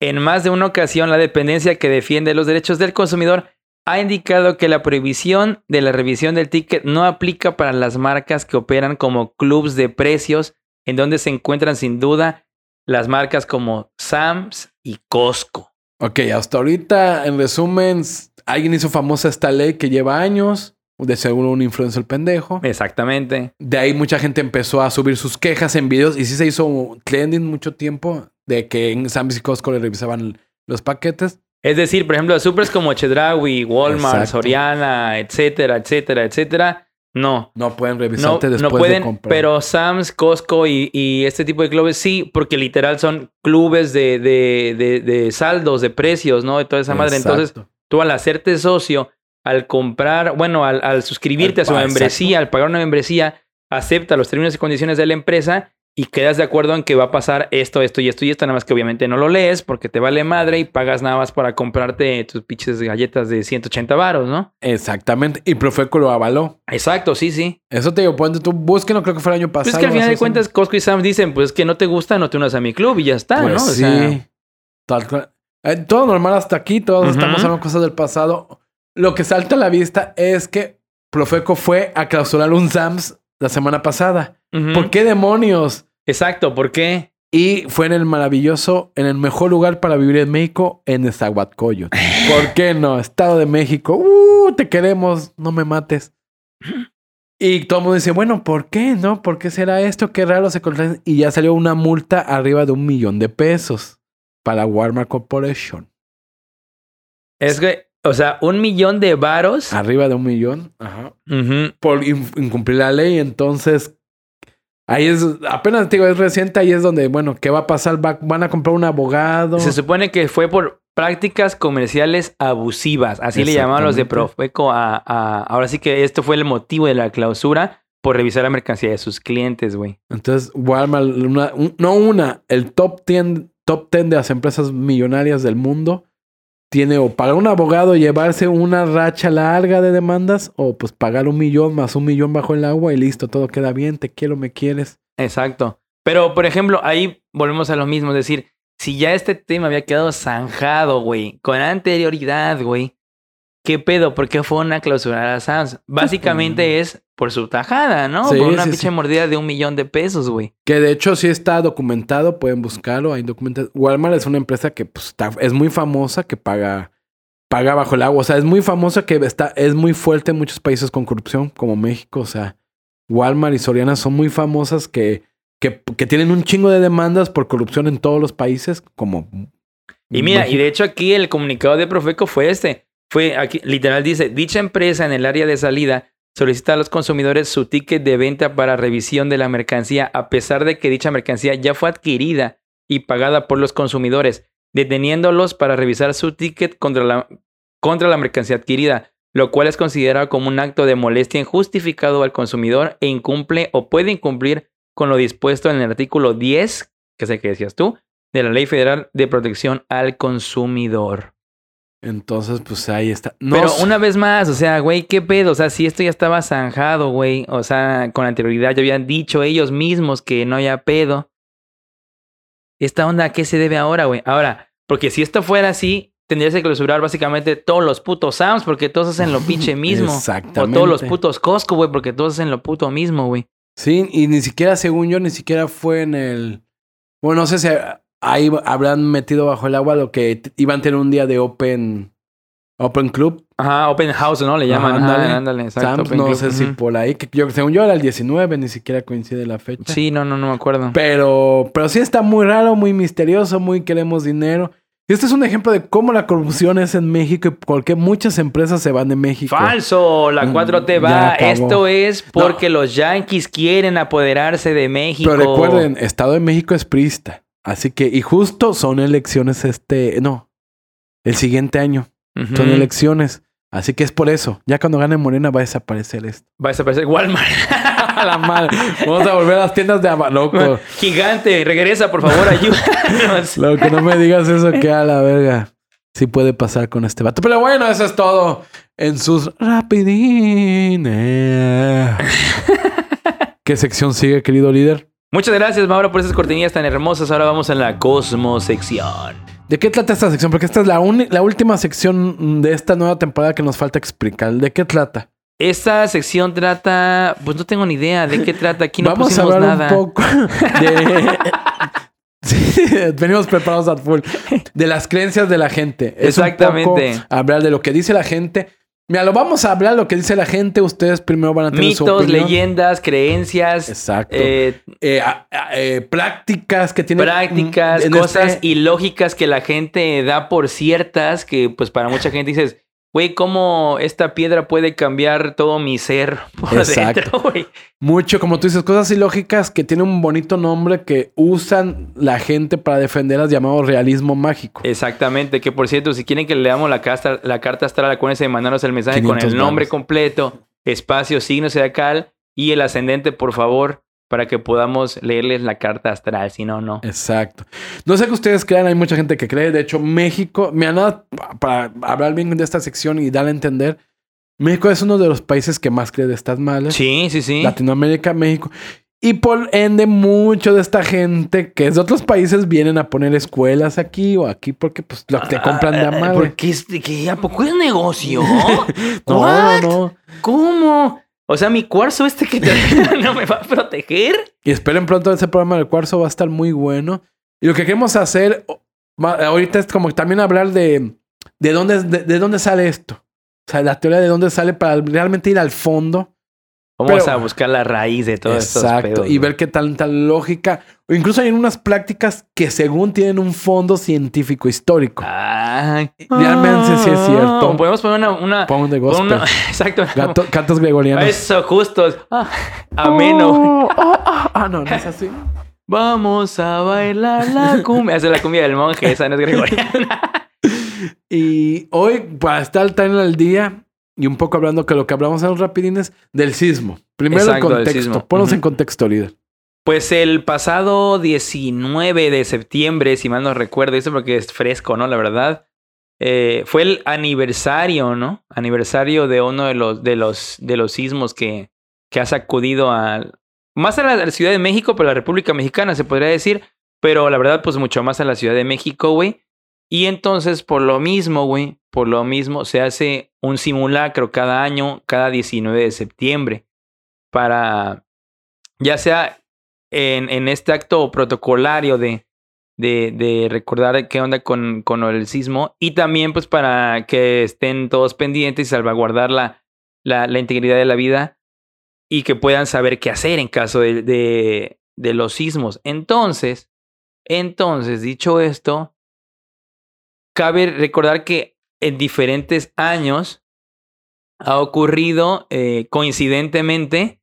en más de una ocasión, la dependencia que defiende los derechos del consumidor ha indicado que la prohibición de la revisión del ticket no aplica para las marcas que operan como clubs de precios, en donde se encuentran sin duda las marcas como Sams y Costco. Ok, hasta ahorita, en resumen, alguien hizo famosa esta ley que lleva años. De seguro un influencer pendejo. Exactamente. De ahí mucha gente empezó a subir sus quejas en videos y sí se hizo trending mucho tiempo de que en Sam's y Costco le revisaban los paquetes. Es decir, por ejemplo, supers como Chedraui, Walmart, Exacto. Soriana, etcétera, etcétera, etcétera, no. No pueden No, revisarte después no pueden, de comprar. pero Sam's, Costco y, y este tipo de clubes sí, porque literal son clubes de, de, de, de saldos, de precios, ¿no? De toda esa madre. Entonces, tú al hacerte socio, al comprar, bueno, al, al suscribirte Al a su membresía, al pagar una membresía, acepta los términos y condiciones de la empresa y quedas de acuerdo en que va a pasar esto, esto y esto y esto, nada más que obviamente no lo lees porque te vale madre y pagas nada más para comprarte tus pinches galletas de 180 varos, ¿no? Exactamente. Y Profeco lo avaló. Exacto, sí, sí. Eso te digo, ponte tú, búsquenlo, creo que fue el año pasado. Pues es que al final de cuentas, Costco y Sam's dicen, pues que no te gusta, no te unas a mi club y ya está, Pues ¿no? O sí. sea, Tal cual. Eh, todo normal hasta aquí, todos Ujú. estamos hablando cosas del pasado. Lo que salta a la vista es que Profeco fue a clausurar un Sams la semana pasada. ¿Por qué demonios? Exacto, ¿por qué? Y fue en el maravilloso, en el mejor lugar para vivir en México, en Nezahualcóyotl. ¿Por qué no? Estado de México. ¡Uh! Te queremos, no me mates. Y todo el mundo dice, bueno, ¿por qué no? ¿Por qué será esto? Qué raro se contraen. Y ya salió una multa arriba de un millón de pesos para Walmart Corporation. Es que, o sea, un millón de varos. Arriba de un millón. Ajá. Por in- incumplir la ley. Entonces, ahí es, apenas digo, es reciente. Ahí es donde, bueno, ¿qué va a pasar? Va- van a comprar un abogado. Se supone que fue por prácticas comerciales abusivas. Así le llamaban los de. Profeco a, a- Ahora sí que esto fue el motivo de la clausura por revisar la mercancía de sus clientes, güey. Entonces, Walmart, una- un- no una, el top 10, top 10 de las empresas millonarias del mundo tiene o pagar un abogado y llevarse una racha larga de demandas o pues pagar un millón más un millón bajo el agua y listo, todo queda bien, te quiero, me quieres. Exacto. Pero, por ejemplo, ahí volvemos a lo mismo. Es decir, si ya este tema había quedado zanjado, güey, con anterioridad, güey, ¿qué pedo? ¿Por qué fue una clausura a Sam's? Básicamente es por su tajada, ¿no? Sí, por una sí, pinche sí. mordida de un millón de pesos, güey. Que de hecho sí está documentado, pueden buscarlo, hay documentado. Walmart es una empresa que pues, está- es muy famosa, que paga, paga bajo el agua. O sea, es muy famosa que está, es muy fuerte en muchos países con corrupción, como México. O sea, Walmart y Soriana son muy famosas que, que, que tienen un chingo de demandas por corrupción en todos los países, como... Y mira, y de hecho aquí el comunicado de Profeco fue este. Fue aquí, literal dice, dicha empresa en el área de salida solicita a los consumidores su ticket de venta para revisión de la mercancía a pesar de que dicha mercancía ya fue adquirida y pagada por los consumidores, deteniéndolos para revisar su ticket contra la, contra la mercancía adquirida, lo cual es considerado como un acto de molestia injustificado al consumidor e incumple o puede incumplir con lo dispuesto en el artículo 10, que es el que decías tú, de la Ley Federal de Protección al Consumidor. Entonces, pues ahí está. No Pero sé. una vez más, o sea, güey, ¿qué pedo? O sea, si esto ya estaba zanjado, güey, o sea, con anterioridad ya habían dicho ellos mismos que no había pedo. ¿Esta onda a qué se debe ahora, güey? Ahora, porque si esto fuera así, tendrías que clausurar básicamente todos los putos Sams porque todos hacen lo pinche mismo. O Exactamente. todos los putos Costco, güey, porque todos hacen lo puto mismo, güey. Sí, y ni siquiera, según yo, ni siquiera fue en el. Bueno, no sé si ahí habrán metido bajo el agua lo que iban a tener un día de Open. Open Club. Ajá, Open House, ¿no? Le llaman. Ajá, Ándale, ándale. Exacto. Sam's, Open no Club. sé si por ahí, que yo, según yo era el 19, ni siquiera coincide la fecha. Sí, no, no, no me acuerdo. Pero, pero sí está muy raro, muy misterioso, muy queremos dinero. Y este es un ejemplo de cómo la corrupción es en México y por qué muchas empresas se van de México. Falso, la Mm, 4T ya va. Esto es porque los yankees quieren apoderarse de México. Pero recuerden, Estado de México es priista. Así que, y justo son elecciones este, no, el siguiente año. Son elecciones. Así que es por eso. Ya cuando gane Morena va a desaparecer esto. Va a desaparecer Walmart. A la madre. Vamos a volver a las tiendas de Abaloco. Gigante, regresa, por favor, ayúdanos. Lo que no me digas eso que a la verga. Sí puede pasar con este vato. Pero bueno, eso es todo. En sus rapidines. ¿Qué sección sigue, querido líder? Muchas gracias, Mauro, por esas cortinillas tan hermosas. Ahora vamos a la Cosmo sección. ¿De qué trata esta sección? Porque esta es la, última sección de esta nueva temporada que nos falta explicar. ¿De qué trata? Esta sección trata. Pues no tengo ni idea de qué trata. Aquí no Vamos a pusimos hablar nada. un poco de... Sí, venimos preparados al full. De las creencias de la gente. Es un Exactamente. poco hablar de lo que dice la gente. Mira, lo vamos a hablar, lo que dice la gente. Ustedes primero van a tener su Mitos, opinión. leyendas, creencias, Exacto. eh, Eh, eh, prácticas que tienen... prácticas, en cosas este- ilógicas que la gente da por ciertas, que pues para mucha gente dices, güey, ¿cómo esta piedra puede cambiar todo mi ser por Exacto. dentro, güey? Mucho, como tú dices, cosas ilógicas que tienen un bonito nombre que usan la gente para defenderlas llamado realismo mágico. Exactamente, que por cierto, si quieren que le damos la carta, la carta astral, acuérdense de mandarnos el mensaje con 500 el nombre completo, espacio, signo zodiacal y el ascendente, por favor, para que podamos leerles la carta astral, si no, no. Exacto. No sé que ustedes crean, hay mucha gente que cree. De hecho, México, mira, nada, pa- para hablar bien de esta sección y darle a entender, México es uno de los países que más cree de estas malas. Sí, sí, sí. Latinoamérica, México. Y por ende, mucho de esta gente que es de otros países vienen a poner escuelas aquí o aquí porque pues lo que te compran de Ah, madre. ¿Por qué, es- qué? ¿A poco es negocio? No, no, no. ¿Cómo? O sea, mi cuarzo este que no me va a proteger. Y esperen pronto ese programa del cuarzo, va a estar muy bueno. Y lo que queremos hacer ahorita es como también hablar de, de, dónde, de, de dónde sale esto. O sea, la teoría de dónde sale para realmente ir al fondo. Vamos Pero- a buscar la raíz de todo esto. Exacto. y ver qué tal lógica. Incluso hay unas prácticas que según tienen un fondo científico histórico. Ay. Realmente sí es cierto. Podemos poner una. una, Pon de gospel. una- exacto. Gato- cantos gregorianos. Eso, justos. Ah, ameno. Oh, oh, oh. Ah, no, no es así. Vamos a bailar la cumbia. Esa es la cumbia del monje, esa no es gregoriana. Y hoy, para estar tan al día y un poco hablando que lo que hablamos en los rapidines, del sismo. Primero Exacto, el contexto. Ponos en contexto, líder. Pues el pasado 19 de septiembre, si mal no recuerdo, eso porque es fresco, ¿no? La verdad. eh, fue el aniversario, ¿no? Aniversario de uno de los, de los, de los sismos que, que ha sacudido a... Más a la, a la Ciudad de México, pero a la República Mexicana, se podría decir. Pero la verdad, pues mucho más a la Ciudad de México, güey. Y entonces, por lo mismo, güey, por lo mismo, se hace un simulacro cada año, cada 19 de septiembre, para, ya sea en, en este acto protocolario de, de, de recordar qué onda con, con el sismo, y también pues para que estén todos pendientes y salvaguardar la, integridad de la vida y que puedan saber qué hacer en caso de, de, de los sismos. Entonces, entonces, dicho esto, cabe recordar que en diferentes años ha ocurrido eh, coincidentemente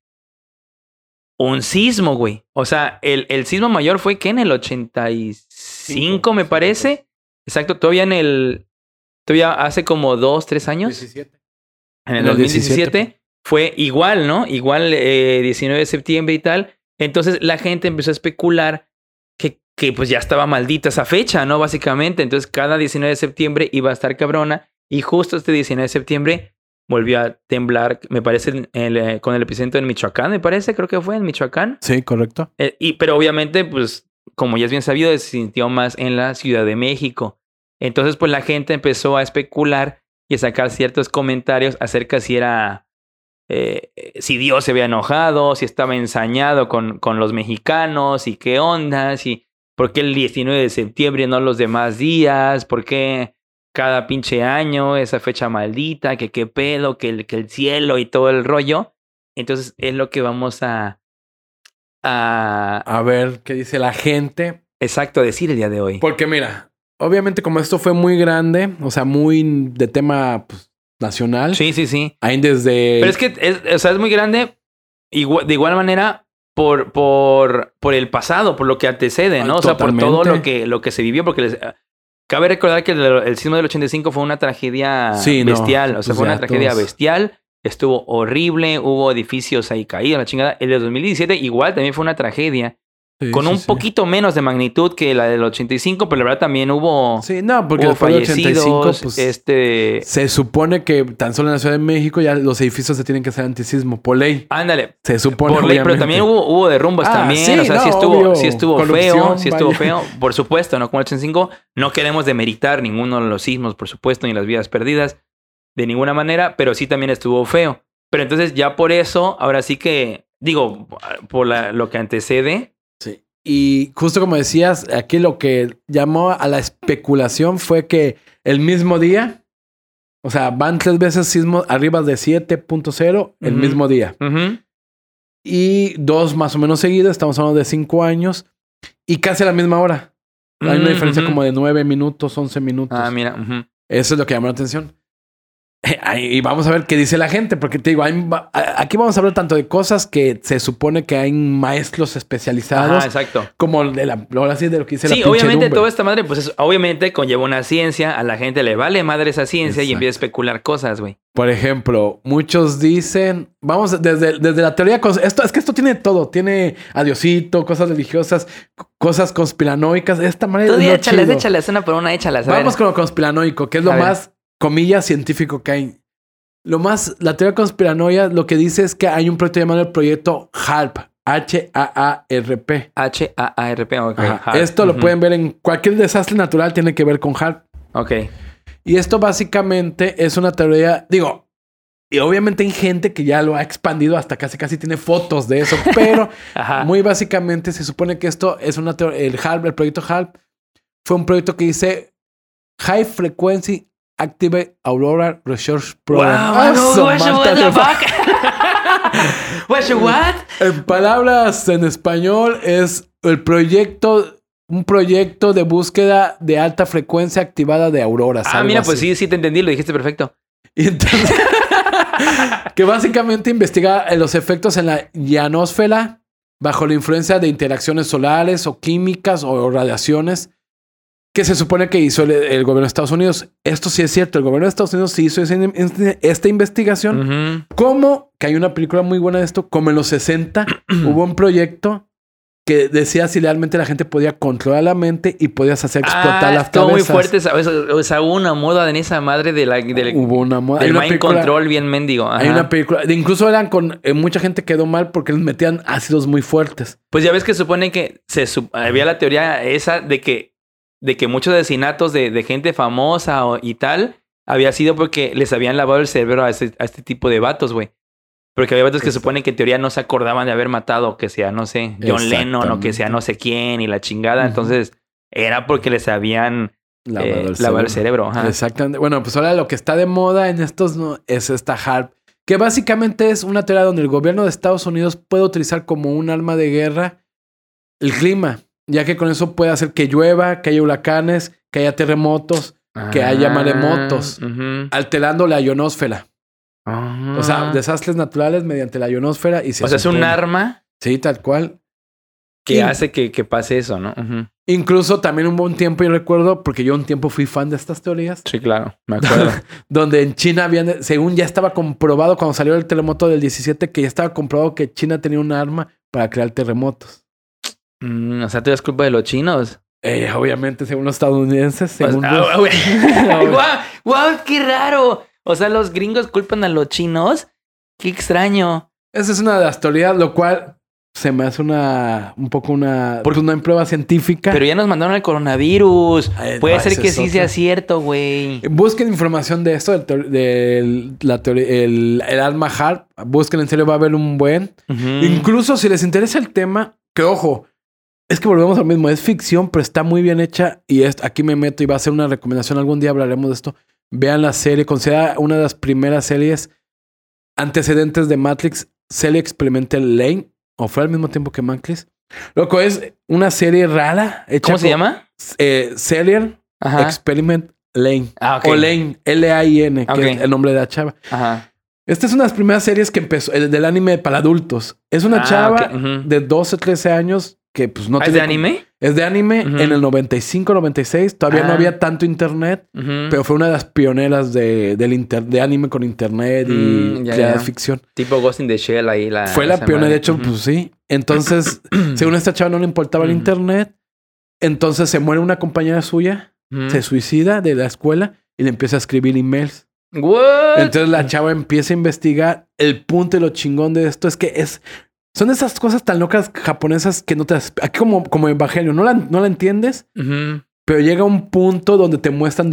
un sismo, güey. O sea, el, el sismo mayor fue que en el 85, me parece. Exacto, todavía en el. Todavía hace como dos, tres años. 17. En el En el 2017 17. fue igual, ¿no? Igual eh, 19 de septiembre y tal. Entonces la gente empezó a especular que, pues ya estaba maldita esa fecha, ¿no? Básicamente. Entonces cada 19 de septiembre iba a estar cabrona. Y justo este 19 de septiembre volvió a temblar, me parece, el, eh, con el epicentro en Michoacán, me parece, creo que fue en Michoacán. Sí, correcto. Eh, y, pero obviamente, pues, como ya es bien sabido, se sintió más en la Ciudad de México. Entonces, pues la gente empezó a especular y a sacar ciertos comentarios acerca si era, eh, si Dios se había enojado, si estaba ensañado con, con los mexicanos y qué onda, si, por qué el 19 de septiembre no los demás días, por qué cada pinche año, esa fecha maldita, que qué pedo, que el, que el cielo y todo el rollo. Entonces es lo que vamos a, a, A ver qué dice la gente. exacto, decir el día de hoy. Porque mira, obviamente como esto fue muy grande, o sea, muy de tema pues, nacional. Sí, sí, sí. Ahí desde... Pero es que es, o sea, es muy grande, igua- de igual manera, por, por, por el pasado, por lo que antecede, Ay, ¿no? O sea, por todo lo que, lo que se vivió, porque les- cabe recordar que el, el sismo del 85 fue una tragedia Sí, no, bestial, o sea, fue una tragedia todos- bestial, estuvo horrible, hubo edificios ahí caídos, la chingada. El de 2017 igual también fue una tragedia, Sí, con sí, un sí. poquito menos de magnitud que la del 85, pero la verdad también hubo, Sí, no, porque hubo del 85, fallecidos, pues... este... Se supone que tan solo en la Ciudad de México ya los edificios se tienen que hacer antisismo por ley. Ándale, Se supone. Por ley, pero obviamente. también hubo, hubo derrumbes Ah, también. sí, o sea, sí no, estuvo, obvio. sí estuvo feo, sí estuvo vaya. feo. Por supuesto, ¿no? Como el 85, no queremos demeritar ninguno de los sismos, por supuesto, ni las vidas perdidas, de ninguna manera, pero sí también estuvo feo. Pero entonces ya por eso, ahora sí que, digo, por la- lo que antecede, Sí. Y justo como decías, aquí lo que llamó a la especulación fue que el mismo día, o sea, van tres veces sismos arriba de 7.0 el Ujú. mismo día. Y dos más o menos seguidos, estamos hablando de cinco años, y casi a la misma hora. Hay una diferencia como de nueve minutos, 11 minutos. Ah, mira. Eso es lo que llamó la atención. Y vamos a ver qué dice la gente, porque te digo, hay aquí vamos a hablar tanto de cosas que se supone que hay maestros especializados, Ajá, exacto. como de la, ahora sí de lo que dice la Sí, obviamente toda esta madre, pues es- obviamente conlleva una ciencia, a la gente le vale madre esa ciencia y empieza a especular cosas, güey. Por ejemplo, muchos dicen, vamos desde, desde la teoría, esto es que esto tiene todo, tiene adiosito, cosas religiosas, cosas conspiranoicas, de esta manera Tú es chido. échales, una por una, échalas. ver. Vamos con lo conspiranoico, que es lo más, comillas, científico que hay. Lo más, la teoría conspiranoia lo que dice es que hay un proyecto llamado el proyecto HARP, H-A-A-R-P. H-A-A-R-P. ok. Ajá. HARP. Esto lo pueden ver en cualquier desastre natural, tiene que ver con HARP. Ok. Y esto básicamente es una teoría, digo, y obviamente hay gente que ya lo ha expandido hasta casi casi tiene fotos de eso, pero muy básicamente se supone que esto es una teoría, el HARP, el proyecto HARP, fue un proyecto que dice High Frequency Active Aurora Research Wow, Program. No, su what what the fuck? What what? En palabras en español es el proyecto, un proyecto de búsqueda de alta frecuencia activada de auroras. Ah, mira, pues sí, sí te entendí, lo dijiste perfecto. Y entonces, que básicamente investiga eh, los efectos en la ionosfera bajo la influencia de interacciones solares o químicas o radiaciones que se supone que hizo el, el gobierno de Estados Unidos. Esto sí es cierto, el gobierno de Estados Unidos sí hizo ese- esta investigación. Ujú. Como que hay una película muy buena de esto, como en los 60 hubo un proyecto que decía si realmente la gente podía controlar la mente y podías hacer explotar Ah, las estuvo muy cabezas. fuerte. O sea, hubo una moda en esa madre de la, del, Hubo una moda. Hay del una mind película- control bien mendigo. Hay una película, de- incluso eran con, eh, mucha gente quedó mal porque les metían ácidos muy fuertes. Pues ya ves que supone que se había la teoría esa de que, de que muchos asesinatos de, de gente famosa o- y tal había sido porque les habían lavado el cerebro a este, a este tipo de vatos, güey. Porque había vatos que suponen que en teoría no se acordaban de haber matado, que sea, no sé, John Lennon o que sea no sé quién y la chingada. Entonces era porque les habían eh, lavado el cerebro. ajá. Exactamente. Bueno, pues ahora lo que está de moda en estos no, es esta HARP, que básicamente es una teoría donde el gobierno de Estados Unidos puede utilizar como un arma de guerra el clima, ya que con eso puede hacer que llueva, que haya huracanes, que haya terremotos, que haya Ah, maremotos. alterando la ionosfera. Ah. O sea, desastres naturales mediante la ionosfera y se O sea, es un arma Sí, tal cual. que Y- hace que, que pase eso, ¿no? Incluso también hubo un tiempo, yo recuerdo, porque yo un tiempo fui fan de estas teorías, Sí, claro, me acuerdo. donde en China habían, según ya estaba comprobado cuando salió el terremoto del 17, que ya estaba comprobado que China tenía un arma para crear terremotos. Mm, o sea, ¿tú es culpa de los chinos? Eh, obviamente, según los estadounidenses, según Ah, los- ah, qué raro. O sea, los gringos culpan a los chinos. Qué extraño. Esa es una de las teorías, lo cual se me hace una, un poco una, Por- pues, una prueba científica. Pero ya nos mandaron el coronavirus. Eh, Puede no, ser que sí otro. sea cierto, güey. Busquen información de esto, del del- la teoría, el, el arma HARP. Busquen, en serio, va a haber un buen. Incluso si les interesa el tema, que ojo, Es que volvemos al mismo. Es ficción, pero está muy bien hecha. Y es, aquí me meto y va a ser una recomendación. Algún día hablaremos de esto. Vean la serie. Considera una de las primeras series antecedentes de Matrix. Serie Experimental Lane. O fue al mismo tiempo que Matrix. Loco, es una serie rara. Hecha ¿Cómo se llama? Eh, Serial Ajá. Experiment Lane. Ah, ok. O Lane. L-A-I-N. Que es el nombre de la chava. Ajá. Esta es una de las primeras series que empezó. El del anime para adultos. Es una Ah, chava ok, ujú. de 12, 13 años. Que pues no ¿Ah, ¿Es tiene de anime? es de anime Ujú. en el 95, 96. Todavía no Ah. había tanto internet, pero fue una de las pioneras de, del inter- de anime con internet y Mm, ya, ya. ficción. Tipo Ghost in the Shell ahí. La, fue la pionera, de hecho, pues sí. Entonces, según esta chava no le importaba el internet. Entonces se muere una compañera suya, se suicida de la escuela y le empieza a escribir emails. What? Entonces la chava empieza a investigar. El punto y lo chingón de esto es que es. Son esas cosas tan locas japonesas que no te... Aquí como, como Evangelio, no la, no la entiendes. Pero llega un punto donde te muestran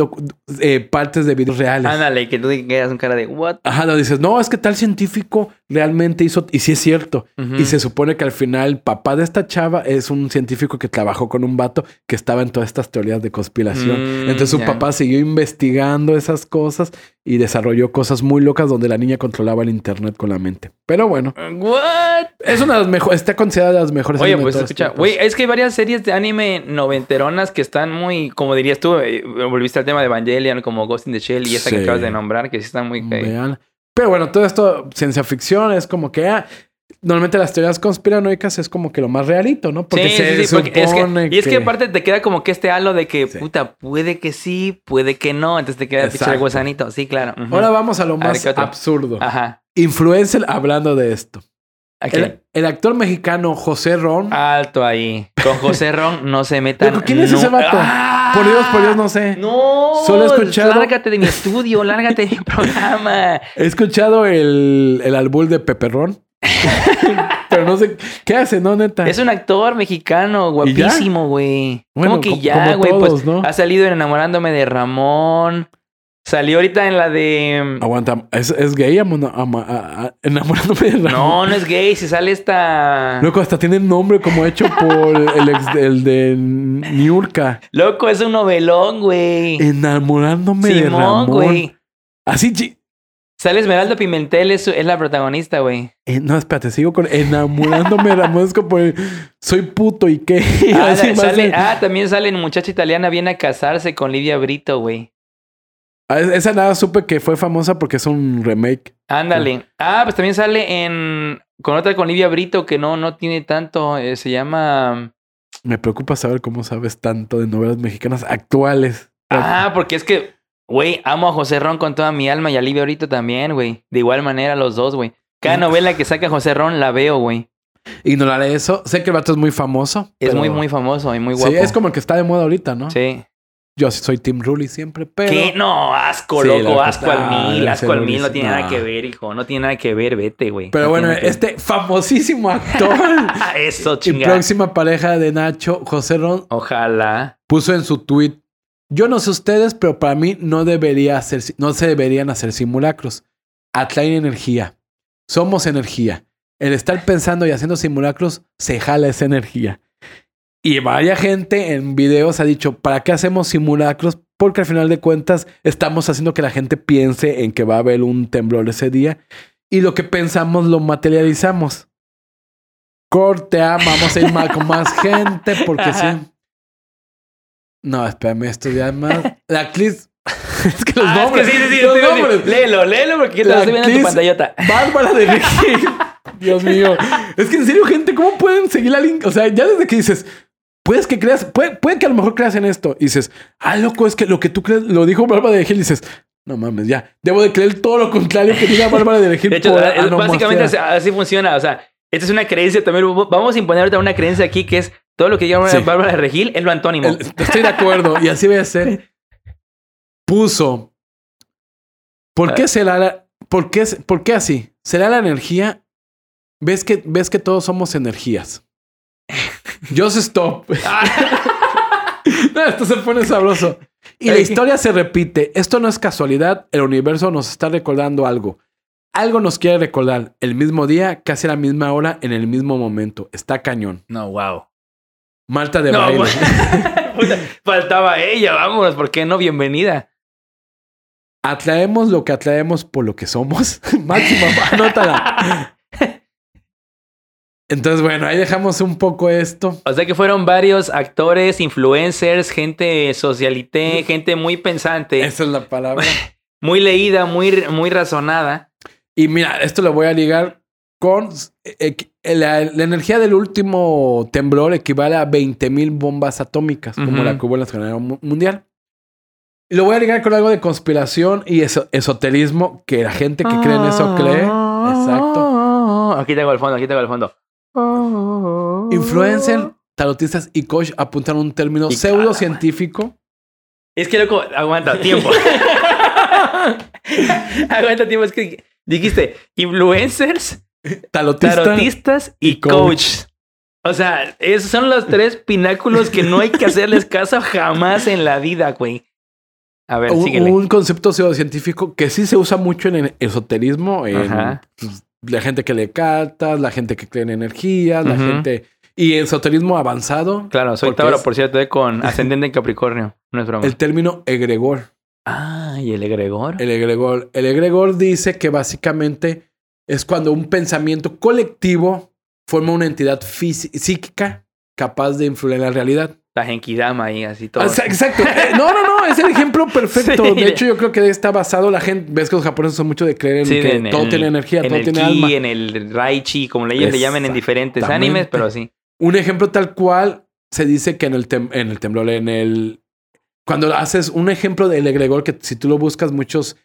eh, partes de videos reales. Ándale, que tú te quedas un cara de what? Ajá, no dices, no, es que tal científico realmente hizo, y sí es cierto. Y se supone que al final el papá de esta chava es un científico que trabajó con un vato que estaba en todas estas teorías de conspiración. Mm, Entonces su papá siguió investigando esas cosas y desarrolló cosas muy locas donde la niña controlaba el internet con la mente. Pero bueno, What? es una de las mejores, está considerada de las mejores. Oye, pues escucha, güey, es que hay varias series de anime noventeronas que están muy, como dirías tú, eh, volviste al tema de Evangelion, como Ghost in the Shell y esa que acabas de nombrar, que sí están muy... que- Vean. Pero bueno, todo esto, ciencia ficción, es como que ah, normalmente las teorías conspiranoicas es como que lo más realito, ¿no? Porque sí, se sí, sí, porque es que, supone y es que aparte te queda como que este halo de que, Sí. puta, puede que sí, puede que no, entonces te queda el gusanito, sí, claro. Ahora vamos a lo A ver, más absurdo. Ajá. Influencer hablando de esto. Aquí. El, el actor mexicano José Ron. Alto ahí. Con José Ron no se metan. Loco, ¿quién es no- ese vato? ¡Ah! Por Dios, por Dios, no sé. No, Solo he escuchado- Lárgate de mi estudio, lárgate de mi programa. He escuchado el, el albur de Peperrón. Pero no sé qué hace, ¿no, neta? Es un actor mexicano, guapísimo, güey. Bueno, ¿Cómo que como- ya, como güey? Pues ¿no? ha salido en Enamorándome de Ramón. Salió ahorita en la de. Aguanta, ¿es, es gay a- a- enamorándome de Ramón? No, no es gay. Si sale esta. Loco, hasta tiene nombre como hecho por el ex el de Niurka. Loco, es un novelón, güey. Enamorándome de Ramón. güey. Así, Sale Esmeralda Pimentel, es, la protagonista, güey. eh, no, espérate, sigo con enamorándome de Ramón. Es como el, soy puto y qué. Ah, Así más sale- de- ah, también sale en Muchacha Italiana, viene a casarse con Lidia Brito, güey. Ah, Esa nada supe que fue famosa porque es un remake. Ándale. Ah, pues también sale en. Con otra con Livia Brito que no, no tiene tanto. eh, se llama. Me preocupa saber cómo sabes tanto de novelas mexicanas actuales. Ah, porque es que, güey, amo a José Ron con toda mi alma y a Livia Brito también, güey. De igual manera, los dos, güey. Cada novela que saca José Ron la veo, güey. Ignoraré eso. Sé que el vato es muy famoso. Es pero- muy, muy famoso y muy guapo. Sí, es como el que está de moda ahorita, ¿no? Sí. Yo sí soy Tim Rulli siempre, pero. ¿Qué? No, asco, Sí, loco, asco al mil, asco al mil. No tiene nada que ver, hijo. No tiene nada que ver, vete, güey. Pero No bueno, este famosísimo actor. Eso, y chingada. próxima pareja de Nacho, José Ron, Ojalá. puso en su tweet: Yo no sé ustedes, pero para mí no debería hacer, no se deberían hacer simulacros. Atraen energía. Somos energía. El estar pensando y haciendo simulacros se jala esa energía. Y vaya gente en videos ha dicho, ¿para qué hacemos simulacros? Porque al final de cuentas estamos haciendo que la gente piense en que va a haber un temblor ese día. Y lo que pensamos lo materializamos. Corte, vamos a ir más con más gente porque sí. No, espérame, esto ya es más. La actriz. es que los Ah, es nombres. que sí, sí, sí, los nombres. Léelo, léelo porque te La lo estoy viendo en tu pantallota. Bárbara de Regil. Dios mío. Es que en serio, gente, ¿cómo pueden seguir la link? O sea, ya desde que dices, puedes que creas, puede, puede que a lo mejor creas en esto. Y dices, ah, loco, es que lo que tú crees, lo dijo Bárbara de Regil. Y dices, no mames, ya. Debo de creer todo lo contrario que diga Bárbara de Regil. De hecho, por es- básicamente así funciona. O sea, esta es una creencia también. Vamos a imponer ahorita una creencia aquí que es todo lo que diga Sí. Bárbara de Regil es lo antónimo. El- estoy de acuerdo. Y así voy a ser. Puso. ¿Por qué será la, por qué, por qué así? ¿Será la energía? ¿Ves que, ves que todos somos energías? Just stop. no, esto se pone sabroso. Y la historia se repite. Esto no es casualidad. El universo nos está recordando algo. Algo nos quiere recordar. El mismo día, casi a la misma hora, en el mismo momento. Está cañón. No, wow. Malta de No, baile. Puta, Faltaba ella, vámonos, ¿por qué no? Bienvenida. Atraemos lo que atraemos por lo que somos. Máxima, anótala. Entonces, bueno, ahí dejamos un poco esto. O sea que fueron varios actores, influencers, gente socialité, gente muy pensante, Esa es la palabra. muy leída, muy, muy razonada. Y mira, esto lo voy a ligar con eh, la, la energía del último temblor equivale a 20.000 bombas atómicas, como la que hubo en la Segunda Mundial. Y lo voy a ligar con algo de conspiración y eso- esoterismo, que la gente que cree en eso cree. Exacto. Aquí tengo el fondo, aquí tengo el fondo. Influencer, tarotistas y coach apuntan a un término Y- pseudocientífico. Es que loco, aguanta tiempo. aguanta tiempo, es que dijiste influencers, Tarotista, tarotistas y, y coach. coach. O sea, esos son los tres pináculos que no hay que hacerles caso jamás en la vida, güey. A ver, un, síguele. un concepto pseudocientífico que sí se usa mucho en el esoterismo, en Ajá. pues, la gente que lee cartas, la gente que cree en energías, la gente... Y esoterismo avanzado, Claro, soy Tauro, es- por cierto, eh, con ascendente en Capricornio. No es broma. el término egregor. Ah, ¿y el egregor? El egregor. El egregor dice que básicamente es cuando un pensamiento colectivo forma una entidad psíquica capaz de influir en la realidad. La Genkidama ahí, así todo. Exa- Exacto. Eh, no, no, no, es el ejemplo perfecto. Sí. De hecho, yo creo que está basado la gente. Ves que los japoneses son mucho de creer en Sí, que en todo el- tiene energía, en todo el tiene ki, alma. en el Raichi, como le, le llaman en diferentes animes, pero sí. Un ejemplo tal cual se dice que en el, tem- en el temblor, en el. Cuando haces un ejemplo del egregor, que si tú lo buscas, muchos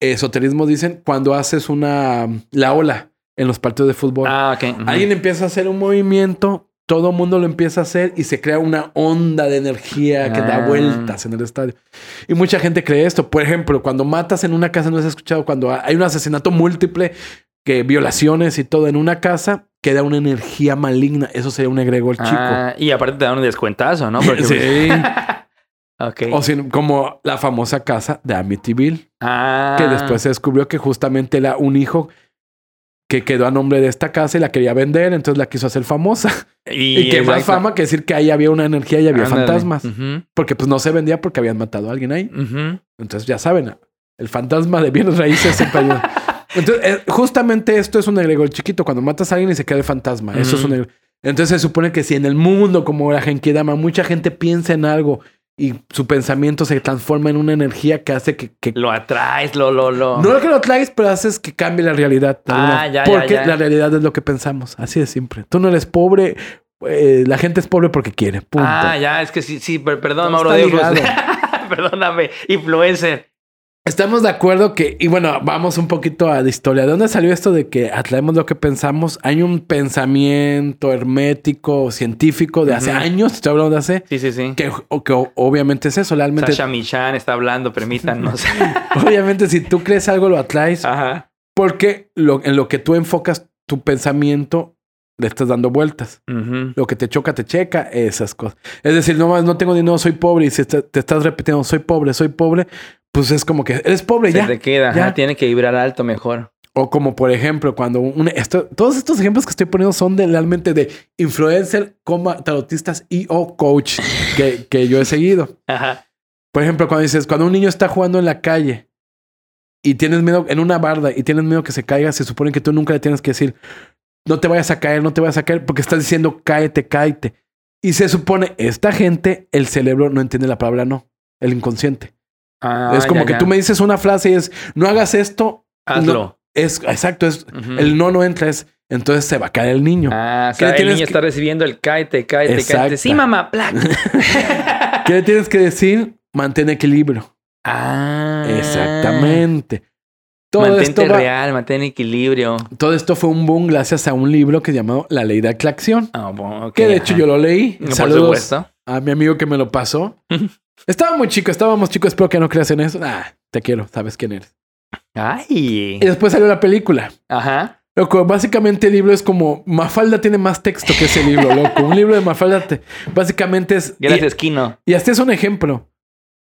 esoterismos dicen cuando haces una. La ola en los partidos de fútbol. Ah, ok. ujú. Alguien empieza a hacer un movimiento, todo el mundo lo empieza a hacer y se crea una onda de energía que da Ah. vueltas en el estadio. Y mucha gente cree esto. Por ejemplo, cuando matas en una casa, no has escuchado, cuando hay un asesinato múltiple, que violaciones y todo en una casa, queda una energía maligna. Eso sería un egregor chico. Ah, y aparte te dan un descuentazo, ¿no? Porque, sí. ok. O si- como la famosa casa de Amityville, ah, que después se descubrió que justamente era un hijo que quedó a nombre de esta casa y la quería vender, entonces la quiso hacer famosa. Y, que más fama que decir que ahí había una energía y había Ándale. fantasmas. Porque pues no se vendía porque habían matado a alguien ahí. Entonces ya saben, el fantasma de bienes raíces siempre ayuda. Entonces, eh, justamente esto es un egregor chiquito. Cuando matas a alguien y se queda el fantasma. Eso es un Ujú. egregor. Entonces se supone que si en el mundo, como la Genkidama, mucha gente piensa en algo y su pensamiento se transforma en una energía que hace que... que- Lo atraes, lo, lo, lo. no lo que lo traes, pero haces que cambie la realidad. Ah, ya, ya, porque ya. la realidad es lo que pensamos. Así de simple. Tú no eres pobre. eh, la gente es pobre porque quiere. Punto. Ah, ya, es que sí, sí, per- perdón, Mauro. Perdóname, influencer. Estamos de acuerdo que, y bueno, vamos un poquito a la historia. ¿De dónde salió esto de que atraemos lo que pensamos? Hay un pensamiento hermético, científico de hace años, estoy hablando de hace, Sí, sí, sí. que, o- que obviamente es eso, realmente, Sasha Michan está hablando, permítanos. obviamente si tú crees algo lo atraes, Ajá. porque lo, en lo que tú enfocas tu pensamiento le estás dando vueltas. Ujú. Lo que te choca, te checa, esas cosas. Es decir, no más, no tengo dinero, soy pobre, y si te, te estás repitiendo, soy pobre, soy pobre, pues es como que eres pobre Se ya. te queda, ya. ajá, tiene que vibrar alto mejor. O como por ejemplo, cuando un, esto- todos estos ejemplos que estoy poniendo son de realmente de influencer, coma, tarotistas y o coach que, que yo he seguido. Ajá. Por ejemplo, cuando dices, cuando un niño está jugando en la calle y tienes miedo en una barda y tienes miedo que se caiga, se supone que tú nunca le tienes que decir, no te vayas a caer, no te vayas a caer, porque estás diciendo, cáete, cáete. Y se supone, esta gente, el cerebro no entiende la palabra no, el inconsciente. Ah, es como ya, que ya. tú me dices una frase y es, no hagas esto. Hazlo. No, es, exacto, es, el no no entra, es, entonces se va a caer el niño. Ah, o ¿Qué le sea, el niño que- está recibiendo el cáete, cáete, cáete. Sí, mamá, plac. ¿Qué le tienes que decir? Mantén equilibrio. ah. Exactamente. Todo Mantente esto, va- real, mantén equilibrio. todo esto fue un boom gracias a un libro que se llamó La Ley de Atracción. Ah, bueno, ok, Que de ajá. hecho yo lo leí. Por Saludos supuesto. a mi amigo que me lo pasó. Estaba muy chico, estábamos chicos, espero que no creas en eso. Ah, te quiero, sabes quién eres. Ay. Y después salió la película. Ajá. Loco, básicamente el libro es como Mafalda tiene más texto que ese libro, loco. Un libro de Mafalda te- básicamente es. Gracias, Kino. Y, y hasta es un ejemplo.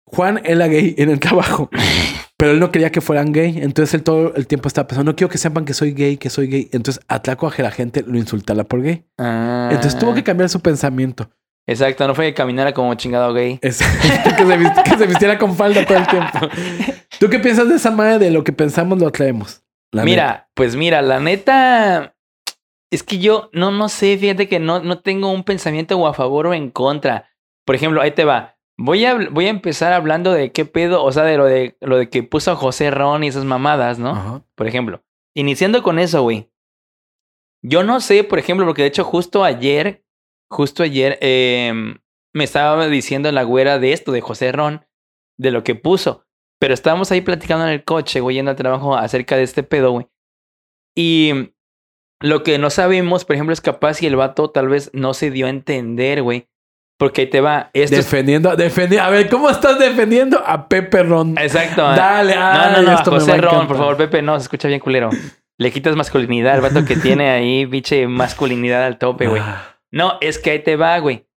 Juan era gay en el trabajo, pero él no quería que fueran gay. Entonces él todo el tiempo estaba pensando, no quiero que sepan que soy gay, que soy gay. Entonces atraco a que la gente lo insultara por gay. Ah. Entonces tuvo que cambiar su pensamiento. Exacto, no fue que caminara como chingado gay. Es- que, se vist- que se vistiera con falda todo el tiempo. ¿Tú qué piensas de esa madre? De lo que pensamos lo traemos. La mira, neta. pues mira, la neta. Es que yo no, no sé, fíjate que no, no tengo un pensamiento o a favor o en contra. Por ejemplo, ahí te va. Voy a, voy a empezar hablando de qué pedo, o sea, de lo de lo de que puso José Ron y esas mamadas, ¿no? Ajá. Por ejemplo. Iniciando con eso, güey. Yo no sé, por ejemplo, porque de hecho justo ayer, justo ayer, em, me estaba diciendo la güera de esto, de José Ron, de lo que puso. Pero estábamos ahí platicando en el coche, güey, yendo al trabajo acerca de este pedo, güey. Y lo que no sabemos, por ejemplo, es capaz si el vato tal vez no se dio a entender, güey. Porque ahí te va. Esto Defendiendo, defendiendo. A ver, ¿cómo estás defendiendo a Pepe Ron? Exacto. Dale, No, ay, no, no, a esto me va José Ron, por favor, Pepe, no, se escucha bien culero. Le quitas masculinidad al vato que tiene ahí, biche, masculinidad al tope, güey. No, es que ahí te va, güey.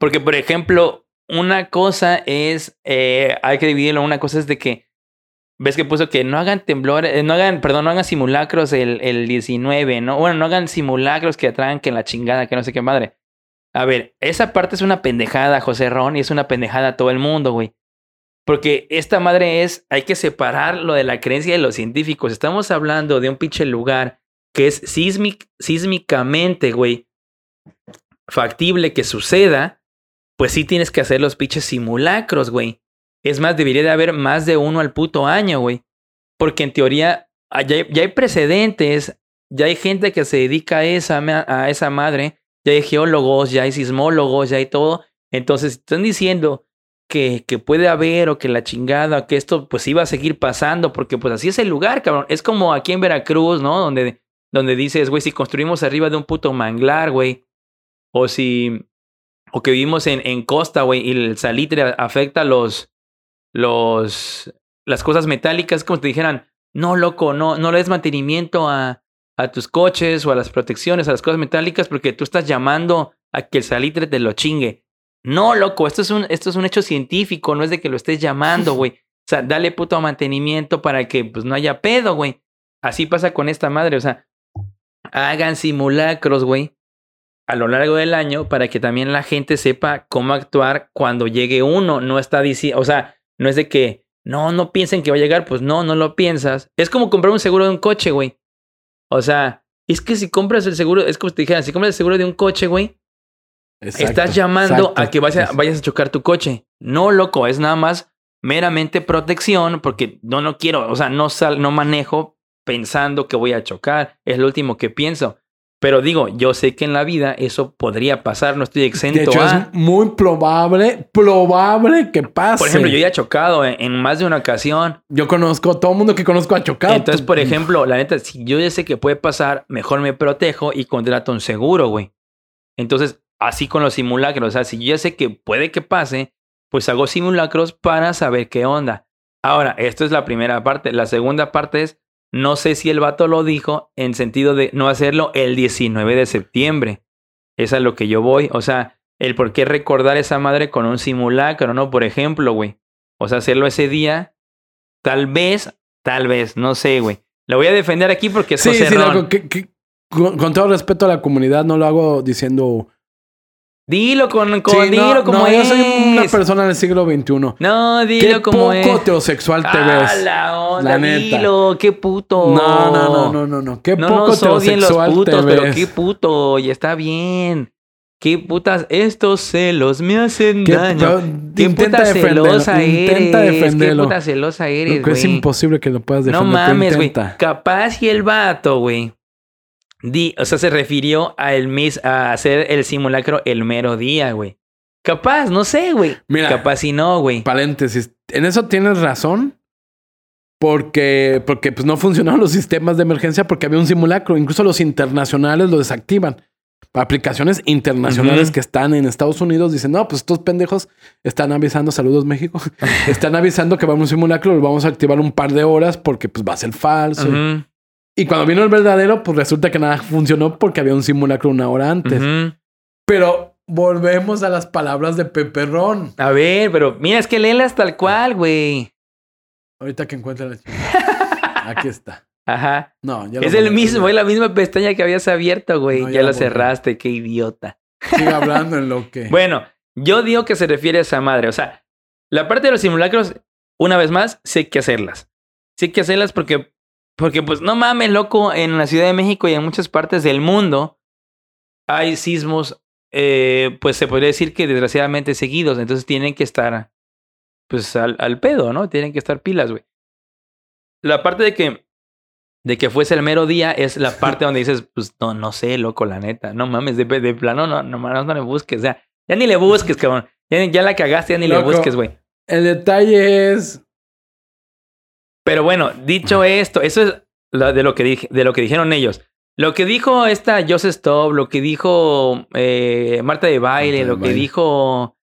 Porque, por ejemplo, una cosa es, eh, hay que dividirlo, una cosa es de que, ves que puso que no hagan temblores, eh, no hagan, perdón, no hagan simulacros el, el 19, ¿no? Bueno, no hagan simulacros que atraen que la chingada, que no sé qué madre. A ver, esa parte es una pendejada, José Ron, y es una pendejada a todo el mundo, güey. Porque esta madre es, hay que separar lo de la creencia de los científicos. Estamos hablando de un pinche lugar que es sísmic, sísmicamente, güey, factible que suceda, pues sí tienes que hacer los pinches simulacros, güey. Es más, debería de haber más de uno al puto año, güey. Porque en teoría ah, ya hay, ya hay precedentes, ya hay gente que se dedica a esa, a esa madre, ya hay geólogos, ya hay sismólogos, ya hay todo. Entonces, están diciendo que, que puede haber o que la chingada, que esto pues iba a seguir pasando, porque pues así es el lugar, cabrón. Es como aquí en Veracruz, ¿no? Donde, donde dices, güey, si construimos arriba de un puto manglar, güey, o si, o que vivimos en, en costa, güey, y el salitre afecta los, los, las cosas metálicas, como si te dijeran, no, loco, no, no le des mantenimiento a, a tus coches o a las protecciones, a las cosas metálicas, porque tú estás llamando a que el salitre te lo chingue. No, loco, esto es un, esto es un hecho científico, no es de que lo estés llamando, güey. O sea, dale puto mantenimiento para que pues no haya pedo, güey. Así pasa con esta madre, o sea, hagan simulacros, güey, a lo largo del año para que también la gente sepa cómo actuar cuando llegue uno. No está diciendo, o sea, no es de que, no, no piensen que va a llegar, pues no, no lo piensas. Es como comprar un seguro de un coche, güey. O sea, es que si compras el seguro, es como si te dijeran, si compras el seguro de un coche, güey, exacto, estás llamando exacto. a que vayas a, vayas a chocar tu coche. No, loco, es nada más meramente protección porque no, no quiero, o sea, no, sal, no manejo pensando que voy a chocar. Es lo último que pienso. Pero digo, yo sé que en la vida eso podría pasar, no estoy exento De hecho, a... es muy probable, probable que pase. Por ejemplo, yo ya he chocado en, en más de una ocasión. Yo conozco, todo el mundo que conozco ha chocado. Entonces, por ejemplo, la neta, si yo ya sé que puede pasar, mejor me protejo y contrato un seguro, güey. Entonces, así con los simulacros, o sea, si yo ya sé que puede que pase, pues hago simulacros para saber qué onda. Ahora, esto es la primera parte. La segunda parte es, no sé si el vato lo dijo en sentido de no hacerlo el 19 de septiembre. Es a lo que yo voy. O sea, el por qué recordar esa madre con un simulacro, ¿no? Por ejemplo, güey. O sea, hacerlo ese día, tal vez, tal vez, no sé, güey. Lo voy a defender aquí porque es Sí, José sí, Ron. loco, que- que- con, con todo respeto a la comunidad, no lo hago diciendo. Dilo con, con Sí, no, dilo como no, es. yo soy una persona del siglo XXI. No, Qué dilo como poco es. heterosexual te Ah, ves. la onda, La neta. dilo, qué puto. No, no, no, no, no, no. Qué No poco odien los putos, te pero ves. qué puto, y está bien. Qué putas, estos celos me hacen Qué- daño. pero Qué intenta puta celosa intenta eres. Qué defenderlo. puta celosa eres, Loco, es güey. imposible que lo puedas No defender. tú mames, güey. intenta. Capaz y el vato, güey. Di, o sea, se refirió a el mis, a hacer el simulacro el mero día, güey. Capaz, no sé, güey. Mira. Capaz y no, güey. Paréntesis. En eso tienes razón. Porque, porque pues, no funcionaron los sistemas de emergencia porque había un simulacro. Incluso los internacionales lo desactivan. Aplicaciones internacionales que están en Estados Unidos dicen, no, pues estos pendejos están avisando, saludos México, están avisando que va a haber un simulacro, lo vamos a activar un par de horas porque pues va a ser falso. Ujú, Y cuando vino el verdadero, pues resulta que nada funcionó porque había un simulacro una hora antes. Pero volvemos a las palabras de Peperrón. A ver, pero mira, es que léelas tal cual, güey. Ahorita que encuentre la. Aquí está. Ajá. No, ya lo Es el mismo, es la misma pestaña que habías abierto, güey. No, ya ya la cerraste, qué idiota. Siga hablando en lo que. Bueno, yo digo que se refiere a esa madre. O sea, la parte de los simulacros, una vez más, sí hay que hacerlas. Sí hay que hacerlas porque, porque pues no mames, loco, en la Ciudad de México y en muchas partes del mundo hay sismos, eh, pues se podría decir que desgraciadamente seguidos. Entonces tienen que estar, pues al, al pedo, ¿no? Tienen que estar pilas, güey. La parte de que, de que fuese el mero día es la parte donde dices, pues no, no sé, loco, la neta. No mames, de, de plano, no, no, no, no le busques. O sea, ya ni le busques, cabrón. Ya, ya la cagaste, ya ni Loco. le busques, güey. El detalle es. Pero bueno, dicho esto, eso es lo de lo que dije, de lo que dijeron ellos. Lo que dijo esta Joseph Stop, lo que dijo eh, Marta de Baile, Marta de lo que dijo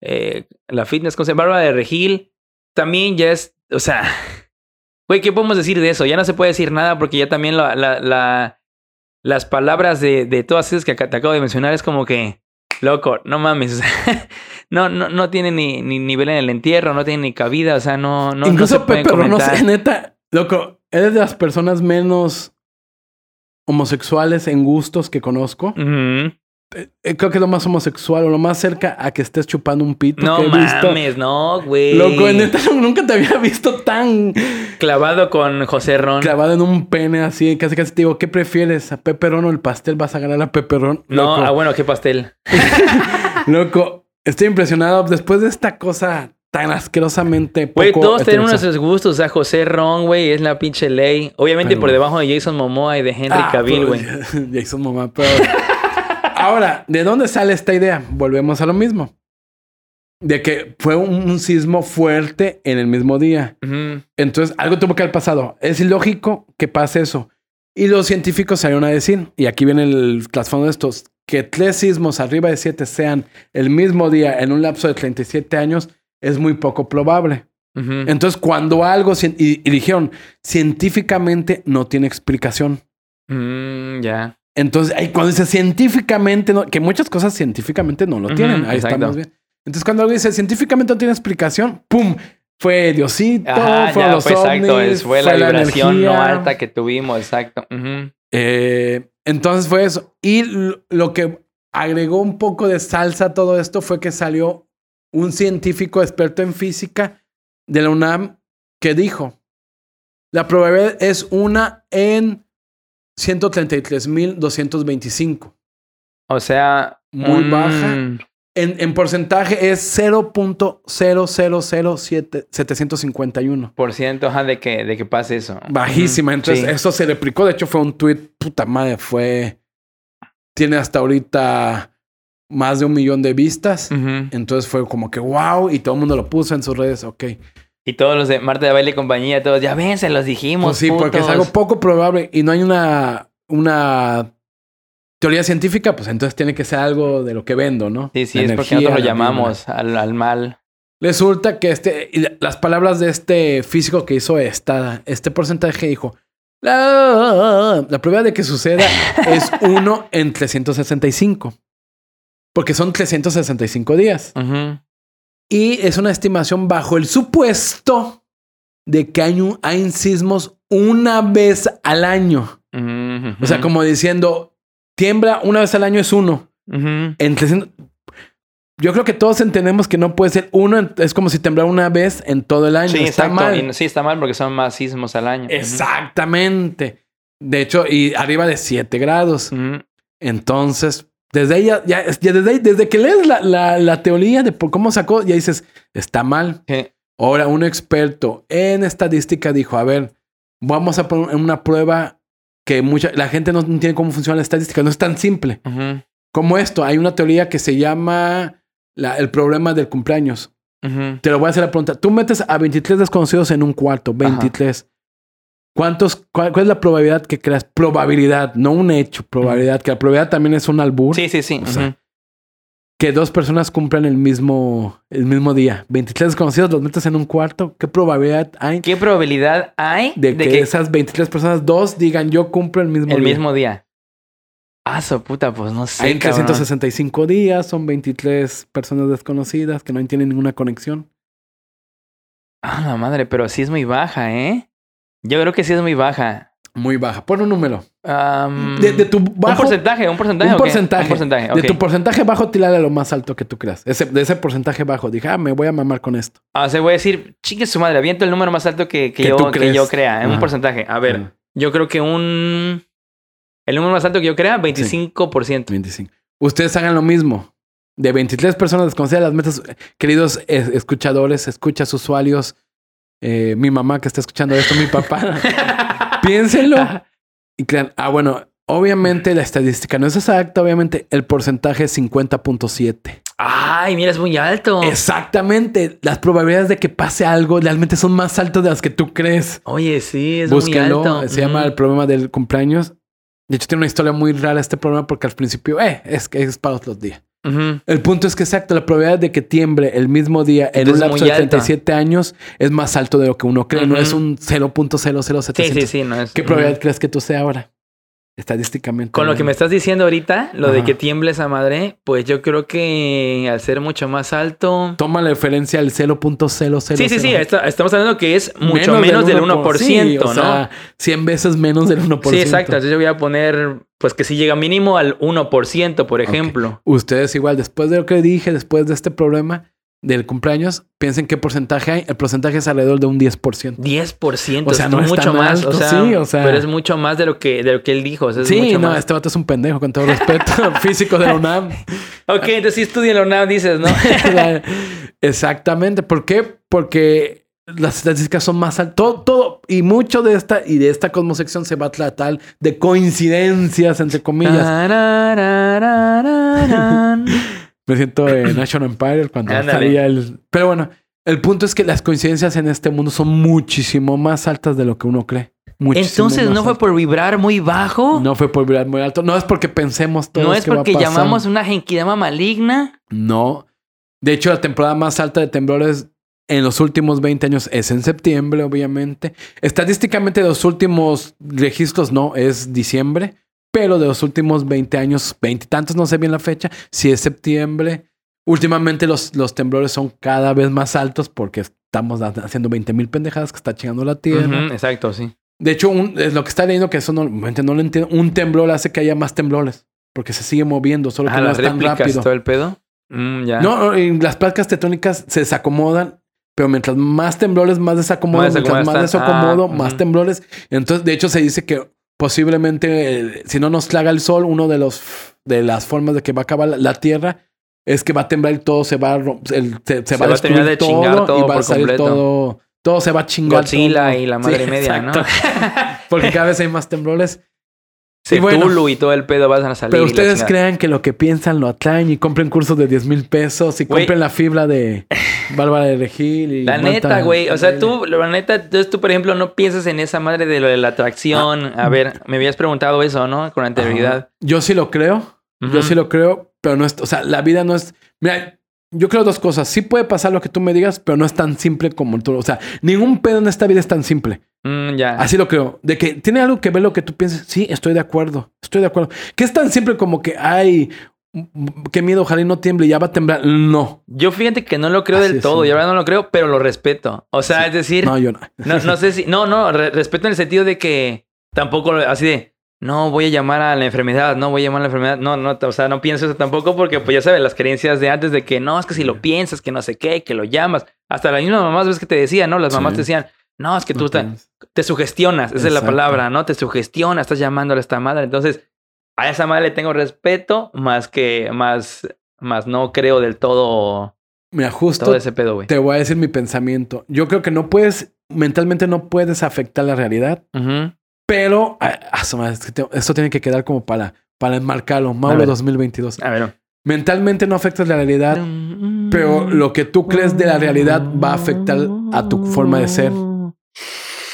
eh, la fitness con Bárbara de Regil, también ya es, o sea, güey, ¿qué podemos decir de eso? Ya no se puede decir nada porque ya también la, la, la- las palabras de, de todas esas que te acabo de mencionar es como que, loco, no mames, o sea, no, no, no tiene ni, ni nivel en el entierro, no tiene ni cabida, o sea, no, no, no Incluso pueden Pepe, no sé, neta, loco, eres de las personas menos homosexuales en gustos que conozco. Creo que es lo más homosexual o lo más cerca a que estés chupando un pito No que he visto. mames, no, güey. Loco, neta, nunca te había visto tan Clavado con José Ron. clavado en un pene así. Casi casi te digo, ¿qué prefieres? ¿A pepperón o el pastel? Vas a ganar a pepperón. no, ah, bueno, qué pastel. loco, estoy impresionado. Después de esta cosa tan asquerosamente poco Güey, todos tienen unos gustos. O sea, José Ron, güey, es la pinche ley. Obviamente Pero- por debajo de Jason Momoa y de Henry Ah, Cavill, pero güey. Jason Momoa, pero... Ahora, ¿de dónde sale esta idea? Volvemos a lo mismo. De que fue un, un sismo fuerte en el mismo día. Entonces, algo tuvo que haber pasado. Es ilógico que pase eso. Y los científicos salieron a decir, y aquí viene el trasfondo de estos, que tres sismos arriba de siete sean el mismo día en un lapso de 37 años es muy poco probable. Entonces, cuando algo, y dijeron, científicamente no tiene explicación. Mm, ya. Entonces, ahí cuando dice científicamente, no- que muchas cosas científicamente no lo tienen. Ahí exacto. estamos bien. Entonces, cuando algo dice científicamente no tiene explicación, ¡pum! Fue Diosito, Ajá, fueron ya, los fue exacto. es- fue la vibración no alta que tuvimos, exacto. Eh, entonces fue eso. Y lo que agregó un poco de salsa a todo esto fue que salió un científico experto en física de la UNAM que dijo, la probabilidad es una en 133.225. O sea, Muy un- baja. En, en porcentaje es 0.0007751. Por ciento ajá, de que, de que pase eso. Bajísima. Entonces, sí. eso se replicó. De hecho, fue un tweet. Puta madre, fue. Tiene hasta ahorita más de un millón de vistas. Entonces fue como que wow. Y todo el mundo lo puso en sus redes. Ok. Y todos los de Marta de Baile y compañía, todos, ya ven, se los dijimos. Pues sí, porque es putos". algo poco probable y no hay una, una teoría científica, pues entonces tiene que ser algo de lo que vendo, ¿no? Sí, sí, La es porque energía, nosotros lo llamamos al, al mal. Resulta que este, las palabras de este físico que hizo esta, este porcentaje dijo, la, la probabilidad de que suceda es 1 en 365. Porque son 365 días. Ujú. Y es una estimación bajo el supuesto de que hay, un- hay sismos una vez al año. O sea, como diciendo, tiembla una vez al año es uno. En 300 yo creo que todos entendemos que no puede ser uno, es como si temblara una vez en todo el año. Sí, Está exacto. mal. Y sí, está mal porque son más sismos al año. Exactamente. De hecho, y arriba de 7 grados. Entonces, desde ahí, ya, ya- ya desde, ahí- desde que lees la, la- la teoría de por cómo sacó, ya dices, está mal. Ahora, un experto en estadística dijo, a ver, vamos a poner una prueba que mucha, la gente no entiende cómo funciona la estadística, no es tan simple. Como esto, hay una teoría que se llama la- el problema del cumpleaños. Te lo voy a hacer la pregunta. Tú metes a 23 desconocidos en un cuarto, 23. ¿Cuántos, cuál, cuál es la probabilidad que creas? Probabilidad, no un hecho, probabilidad. Que la probabilidad también es un albur. Sí, sí, sí. O sea, Ujú. Que dos personas cumplan el mismo, el mismo día. 23 desconocidos los metes en un cuarto. ¿Qué probabilidad hay ¿Qué probabilidad hay de, que, esas 23 personas, dos digan yo cumplo el mismo el día? mismo día? Ah, su puta, pues no sé. Hay cabrón. 365 días, son 23 personas desconocidas que no tienen ninguna conexión. Ah, la madre, pero sí es muy baja, ¿eh? Yo creo que sí es muy baja. Muy baja. Pon un número. De, de tu un bajo. porcentaje, un porcentaje. un ¿o qué? porcentaje. Un porcentaje, De ok. tu porcentaje bajo, tirale a lo más alto que tú creas. Ese, de ese porcentaje bajo. Dije, ah, me voy a mamar con esto. Ah, O sea, voy a decir, chingue su madre, aviento el número más alto que, que yo, que yo crea, en un Ajá. porcentaje. A ver, Ajá. yo creo que un... El número más alto que yo crea, 25%. 25. Ustedes hagan lo mismo. De 23 personas desconocidas las metas, queridos eh, escuchadores, escuchas usuarios, eh, mi mamá que está escuchando esto, mi papá, piénsenlo y crean, ah, bueno, obviamente la estadística no es exacta, obviamente el porcentaje es 50.7. Ay, mira, es muy alto. Exactamente, las probabilidades de que pase algo realmente son más altas de las que tú crees. Oye, sí, es Búsquenlo, muy alto. se llama el problema del cumpleaños. De hecho, tiene una historia muy rara este problema porque al principio, eh, es que es para otros días. El punto es que exacto, la probabilidad de que tiemble el mismo día en Entonces, un lapso de alta. 37 años es más alto de lo que uno cree, no es un 0.00700. Sí, sí, sí, no es. ¿Qué probabilidad crees que tú sea ahora? Estadísticamente. Con lo que me estás diciendo ahorita, lo de que tiemble esa madre, pues yo creo que al ser mucho más alto. Toma la referencia al 0.000. Sí, sí, sí, está- estamos hablando que es mucho menos, del 1%, Sí, o ¿no? sea, 100 veces menos del 1%. Sí, exacto. Entonces yo voy a poner, pues que si llega mínimo al 1%, por ejemplo. Ustedes igual, después de lo que dije, después de este problema del cumpleaños, piensen qué porcentaje hay. El porcentaje es alrededor de un 10%. 10%, O sea, no es mucho más. o, sea, sí, o sea- Pero es mucho más de lo que, de lo que él dijo. o sea, es Sí, mucho no, más. este vato es un pendejo, con todo respeto. Físico de la UNAM. Ok, entonces sí estudia en la UNAM, dices, ¿no? Exactamente. ¿Por qué? Porque las estadísticas son más altas. Todo, todo y mucho de esta y de esta cosmosección se va a tratar de coincidencias, entre comillas. Me siento en National Empire cuando Ándale. salía el. Pero bueno, el punto es que las coincidencias en este mundo son muchísimo más altas de lo que uno cree. Muchísimo Entonces, ¿no fue por vibrar muy bajo? No fue por vibrar muy alto. No es porque pensemos todos ¿No es que va a porque pasar. llamamos una genkidama maligna? No. De hecho, la temporada más alta de temblores en los últimos 20 años es en septiembre, obviamente. Estadísticamente, los últimos registros no, es diciembre. Pero de los últimos 20 años, 20 y tantos, no sé bien la fecha, si es septiembre. Últimamente los, los temblores son cada vez más altos porque estamos haciendo 20 mil pendejadas que está chingando la tierra. Ujú, exacto, sí. De hecho, un- es lo que está leyendo, que eso no, no lo entiendo, un temblor hace que haya más temblores. Porque se sigue moviendo, solo que Ah, no las es tan rápido. todo el pedo. Mm, ya. No, las placas tectónicas se desacomodan, pero mientras más temblores, más desacomodo, Más mientras más están. desacomodo, Ah, más ujú. temblores. Entonces, de hecho, se dice que posiblemente, si no nos traga el sol, uno de los de las formas de que va a acabar la, Tierra es que va a temblar y todo se va a, el- se, se Se va a va a terminar de chingar todo, y todo va a salir completo. todo, todo se va a chingar. Godzilla todo. y la madre media, ¿no? Porque cada vez hay más temblores. Y bueno, Tulu y todo el pedo van a salir. Pero ustedes crean que lo que piensan lo atraen y compren cursos de 10 mil pesos y Güey. compren la fibra de Bárbara de Regil. Y La Marta neta, güey. O sea, tú, la neta, entonces tú, por ejemplo, no piensas en esa madre de lo de la atracción. Ah. A ver, me habías preguntado eso, ¿no? Con anterioridad. Ajá. Yo sí lo creo. Yo sí lo creo, pero no es. O sea, la vida no es. Mira, yo creo dos cosas. Sí puede pasar lo que tú me digas, pero no es tan simple como tú. O sea, ningún pedo en esta vida es tan simple. Mm, ya. Así lo creo. De que tiene algo que ver lo que tú piensas. Sí, estoy de acuerdo. Estoy de acuerdo. Que es tan simple como que, ay, qué miedo, ojalá y no tiemble, ya va a temblar. No. Yo fíjate que no lo creo Así del es, todo. sí. Ahora no lo creo, pero lo respeto. O sea, Sí. es decir, No, no, yo no. no, sé si. No, no, re- respeto en el sentido de que tampoco así de. No voy a llamar a la enfermedad, no voy a llamar a la enfermedad. No, no, o sea, no pienso eso tampoco porque, pues ya sabes, las creencias de antes de que no, es que si lo piensas, que no sé qué, que lo llamas. Hasta las mismas mamás ves que te decían, ¿no? Las mamás Sí. te decían, no, es que tú te sugestionas, esa es la palabra, ¿no? Te sugestionas, estás llamándole a esta madre. Entonces, a esa madre le tengo respeto, más que, más, más no creo del todo, Mira, justo todo ese pedo, güey. te voy a decir mi pensamiento. Yo creo que no puedes, mentalmente no puedes afectar la realidad. Pero ah, ah, esto tiene que quedar como para, para enmarcarlo. Mauro ver. 2022. A ver. Mentalmente no afectas la realidad, pero lo que tú crees de la realidad va a afectar a tu forma de ser.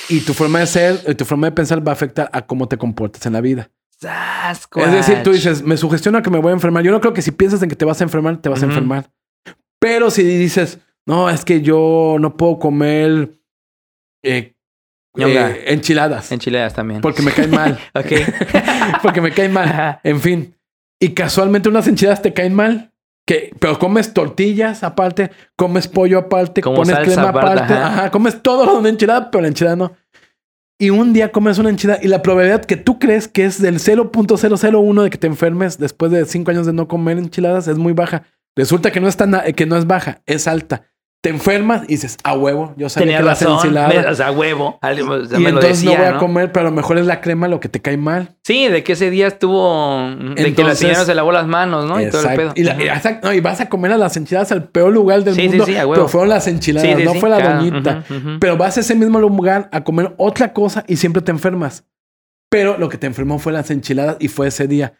Y tu forma de ser, y tu forma de pensar va a afectar a cómo te comportas en la vida. Es decir, tú dices, me sugestiona que me voy a enfermar. Yo no creo que si piensas en que te vas a enfermar, te vas a enfermar. Pero si dices, no, es que yo no puedo comer eh. Eh, enchiladas Enchiladas también. porque me caen mal. Ok. porque me caen mal. En fin. Y casualmente unas enchiladas te caen mal. Que, pero comes tortillas aparte, comes pollo aparte, Como pones salsa crema aparte, aparte. ajá. Ajá. comes todo lo de una enchilada, pero la enchilada no. y un día comes una enchilada y la probabilidad que tú crees que es del 0.001 de que te enfermes después de cinco años de no comer enchiladas es muy baja. Resulta que no es, tan, que no es baja, es alta te enfermas y dices, a huevo, yo sabía Tenía que las razón, enchiladas. me- o sea, huevo. Algo- o sea, y me lo entonces decía, no voy a ¿no? comer, pero a lo mejor es la crema lo que te cae mal. Sí, de que ese día estuvo... De que la Entonces- señora se lavó las manos, ¿no? Y todo el pedo. Y, la- y exacto, no, y vas a comer a las enchiladas al peor lugar del Sí, sí, mundo. sí, a huevo. pero fueron las enchiladas, Sí, sí, no sí, fue la claro. doñita. Ujú, ujú. Pero vas a ese mismo lugar a comer otra cosa y siempre te enfermas. Pero lo que te enfermó fue las enchiladas y fue ese día.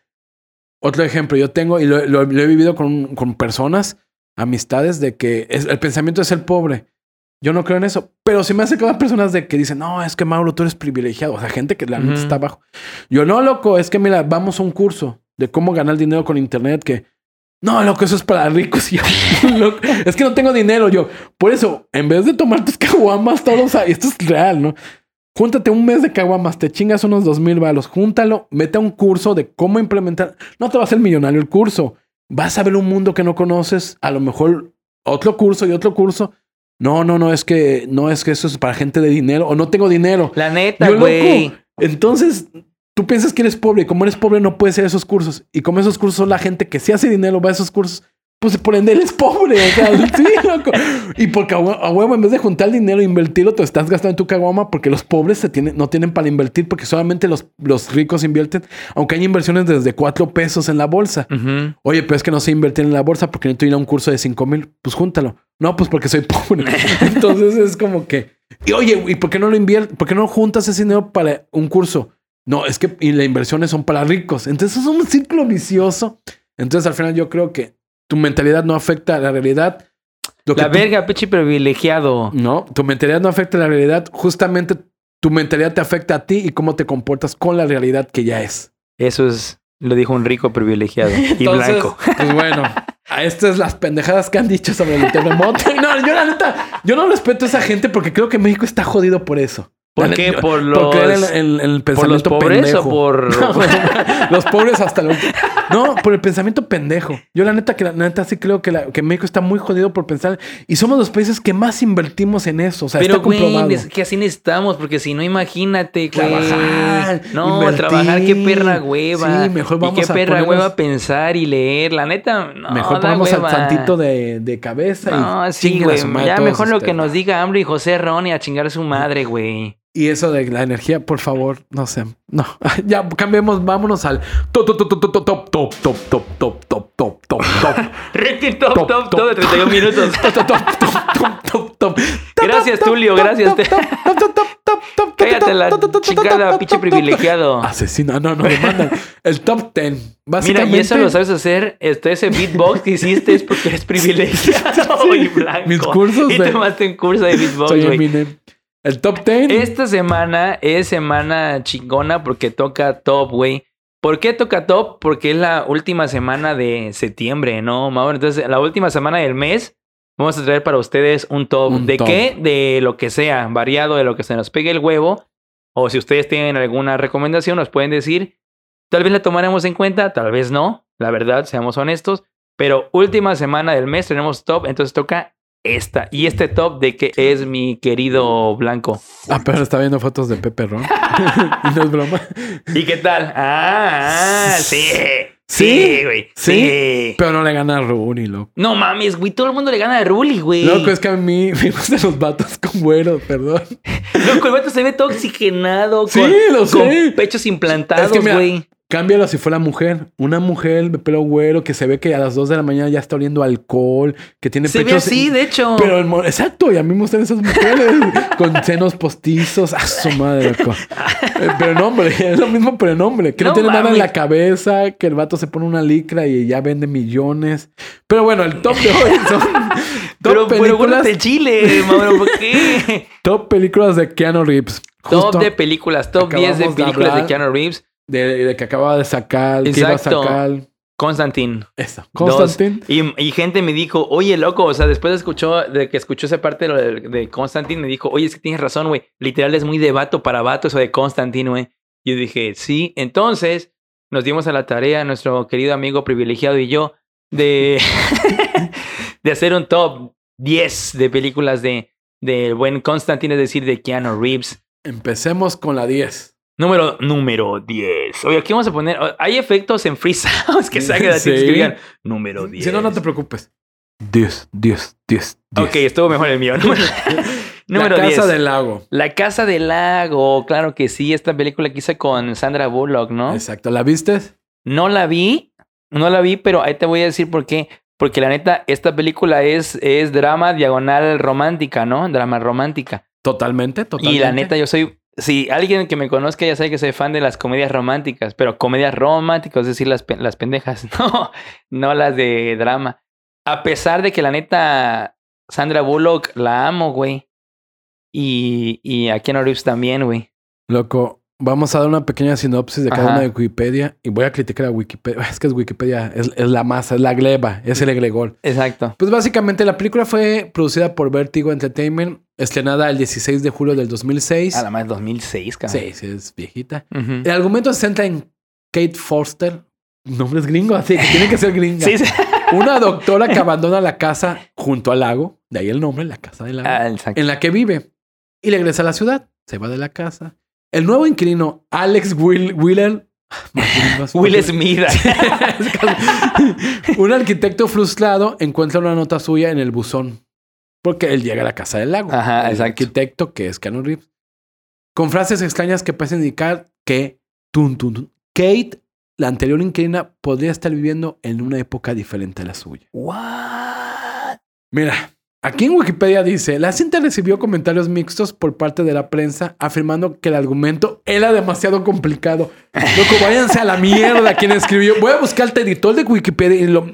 Otro ejemplo, yo tengo, y lo, lo- lo he vivido con, con personas, amistades, de que es- el pensamiento es ser pobre. Yo no creo en eso, pero se me hace a personas de que dicen, no, es que Mauro, tú eres privilegiado. O sea, gente que la está abajo. Yo no, loco, es que mira, vamos a un curso de cómo ganar dinero con internet que... No, loco, eso es para ricos. Y yo, loco, es que no tengo dinero. Yo, por eso, en vez de tomar tus caguamas todos, esto es real, ¿no? Júntate un mes de caguamas, te chingas unos dos mil balos, júntalo, vete a un curso de cómo implementar. No te va a hacer millonario el curso. Vas a ver un mundo que no conoces, a lo mejor otro curso y otro curso. No, no, no, es que no es que eso es para gente de dinero o no tengo dinero. La neta, güey. Entonces, tú piensas que eres pobre y como eres pobre no puedes hacer esos cursos. Y como esos cursos son la gente que sí hace dinero, va a esos cursos, pues por ende eres pobre. O sea, sí, loco. Y porque a hue- a huevo, en vez de juntar dinero e invertirlo, te estás gastando en tu caguama porque los pobres se tienen, no tienen para invertir porque solamente los, los ricos invierten, aunque hay inversiones desde cuatro pesos en la bolsa. Oye, pero es que no sé invertir en la bolsa porque necesito ir a un curso de cinco mil. Pues júntalo. No, pues porque soy pobre. Entonces es como que. Y oye, ¿y por qué no lo inviertes? ¿Por qué no juntas ese dinero para un curso? No, es que y las inversiones son para ricos. Entonces es un círculo vicioso. Entonces al final yo creo que tu mentalidad no afecta a la realidad. Lo que La tú- verga, pinche privilegiado. no, tu mentalidad no afecta a la realidad. Justamente tu mentalidad te afecta a ti y cómo te comportas con la realidad que ya es. Eso es, lo dijo un rico privilegiado y Entonces, blanco. Pues bueno, a estas las pendejadas que han dicho sobre el terremoto. No, yo la neta, yo no respeto a esa gente porque creo que México está jodido por eso. ¿Por qué? ¿Por por creer los, en- en el por los pensamiento pobres pendejo. o por...? los pobres hasta lo No, por el pensamiento pendejo. Yo la neta que la neta sí creo que, la- que México está muy jodido por pensar y somos los países que más invertimos en eso. O sea, Pero, está comprobado. güey, es que así necesitamos, porque si no, imagínate, güey. Trabajar, No, invertir. trabajar, qué perra hueva. Sí, mejor Y vamos qué a perra ponernos- hueva pensar y leer. La neta, no, Mejor ponemos al santito de, de cabeza y No, sí, chinguen a güey. Ya mejor lo que nos diga Hambre y José Ron y a chingar a su madre, güey. Y eso de la energía, por favor, no sé. No, ya cambiemos, vámonos al top, top, top, top, top, top, top, top, top, top, top, top, top, top, top, Top, top, top. top de 31 minutos. top, top, top, top, top, top. Gracias, Top, Tulio, top, gracias. top, top, top, top, top, top, top, Cállate la top, top, top, chingada, top, pinche top, top, privilegiado. Asesina, no, no, demandan. El top 10. Mira, y eso lo sabes hacer. Este, ese beatbox que hiciste es porque eres privilegiado y blanco. Mis cursos Y tomaste un curso de beatbox, güey. El top 10. Esta semana es semana chingona porque toca top, güey. ¿Por qué toca top? Porque es la última semana de septiembre, ¿no, Mauro? Entonces, la última semana del mes vamos a traer para ustedes un top. Un ¿De top. qué? De lo que sea, variado, de lo que se nos pegue el huevo. O si ustedes tienen alguna recomendación, nos pueden decir. Tal vez la tomaremos en cuenta, tal vez no. La verdad, seamos honestos. Pero última semana del mes tenemos top, entonces toca esta. Y este top de que es mi querido Blanco. Ah, pero está viendo fotos de Pepe Ron. y no es broma. ¿Y qué tal? Ah, sí. Sí, güey. sí. Sí. Pero no le gana a Rooney, loco. No mames, güey. Todo el mundo le gana a Ruli, güey. Loco, es que a mí me gustan los vatos con güero, perdón. Loco, el vato se ve todo oxigenado. Sí, con, lo sé. Con pechos implantados, Es que mira, güey. Cámbialo si fuera mujer. Una mujer de pelo güero que se ve que a las 2 de la mañana ya está oliendo alcohol, que tiene Se ve así, de hecho. Pero el exacto, y a mí me gustan esas mujeres con senos postizos. A su madre, loco. Eh, Pero no, hombre, es lo mismo, pero en hombre. Que no, No tiene nada en la cabeza, que el vato se pone una licra y ya vende millones. Pero bueno, el top de hoy son top pero películas, el chile, Mauro. ¿Por qué? top películas de Keanu Reeves. Justo top de películas. Top 10 de de películas de hablar. Keanu Reeves. De, de que acababa de sacar, que iba a sacar. Constantine. Eso. Dos. Constantine. Y, y gente me dijo, oye, loco, o sea, después de, escuchó, de que escuchó esa parte de, de, me dijo, oye, es que tienes razón, güey. Literal es muy de vato para vato eso de Constantine, güey. Y yo dije, sí. Entonces, nos dimos a la tarea, nuestro querido amigo privilegiado y yo, de, de hacer un top 10 de películas de, de buen Constantine, es decir, de Keanu Reeves. Empecemos con la 10. Número, número 10. Oye, aquí vamos a poner. Hay efectos en Free Sounds que salgan así Sí. que digan número 10. Si no, no te preocupes. 10, 10, 10, 10. Ok, estuvo mejor el mío. Número, número la 10. Casa del Lago. La Casa del Lago. Claro que sí. Esta película que hice con Sandra Bullock, ¿no? Exacto. ¿La viste? No la vi. No la vi, pero ahí te voy a decir por qué. Porque la neta, esta película es, es drama diagonal romántica, ¿no? Drama romántica. Totalmente, totalmente. Y la neta, yo soy. Si alguien que me conozca ya sabe que soy fan de las comedias románticas, pero comedias románticas, es decir, las, las pendejas, no, no las de drama. A pesar de que la neta, Sandra Bullock la amo, güey. Y, y a Keanu Reeves también, güey. Loco, vamos a dar una pequeña sinopsis de cada Ajá. una de Wikipedia y voy a criticar a Wikipedia. Es que es Wikipedia, es, es la masa, es la gleba, es el egregor. Exacto. Pues básicamente la película fue producida por Vertigo Entertainment, estrenada el 16 de julio del 2006. A la más 2006, cabrón. Sí, sí, es viejita. El argumento se centra en Kate Forster, nombres gringos, así que tiene que ser gringa. Sí, sí. Una doctora que abandona la casa junto al lago, de ahí el nombre, la casa del lago, Ah, en la que vive y regresa a la ciudad. Se va de la casa. El nuevo inquilino, Alex Will Wheeler, Will Smith. un arquitecto frustrado encuentra una nota suya en el buzón. Porque él llega a la casa del lago. Ajá, el exacto. arquitecto, que es Keanu Reeves. Con frases extrañas que parecen indicar que tun, tun, tun, Kate, la anterior inquilina, podría estar viviendo en una época diferente a la suya. What? Mira, aquí en Wikipedia dice, la cinta recibió comentarios mixtos por parte de la prensa afirmando que el argumento era demasiado complicado. Loco, váyanse a la mierda quien escribió. Voy a buscar el editor de Wikipedia y lo...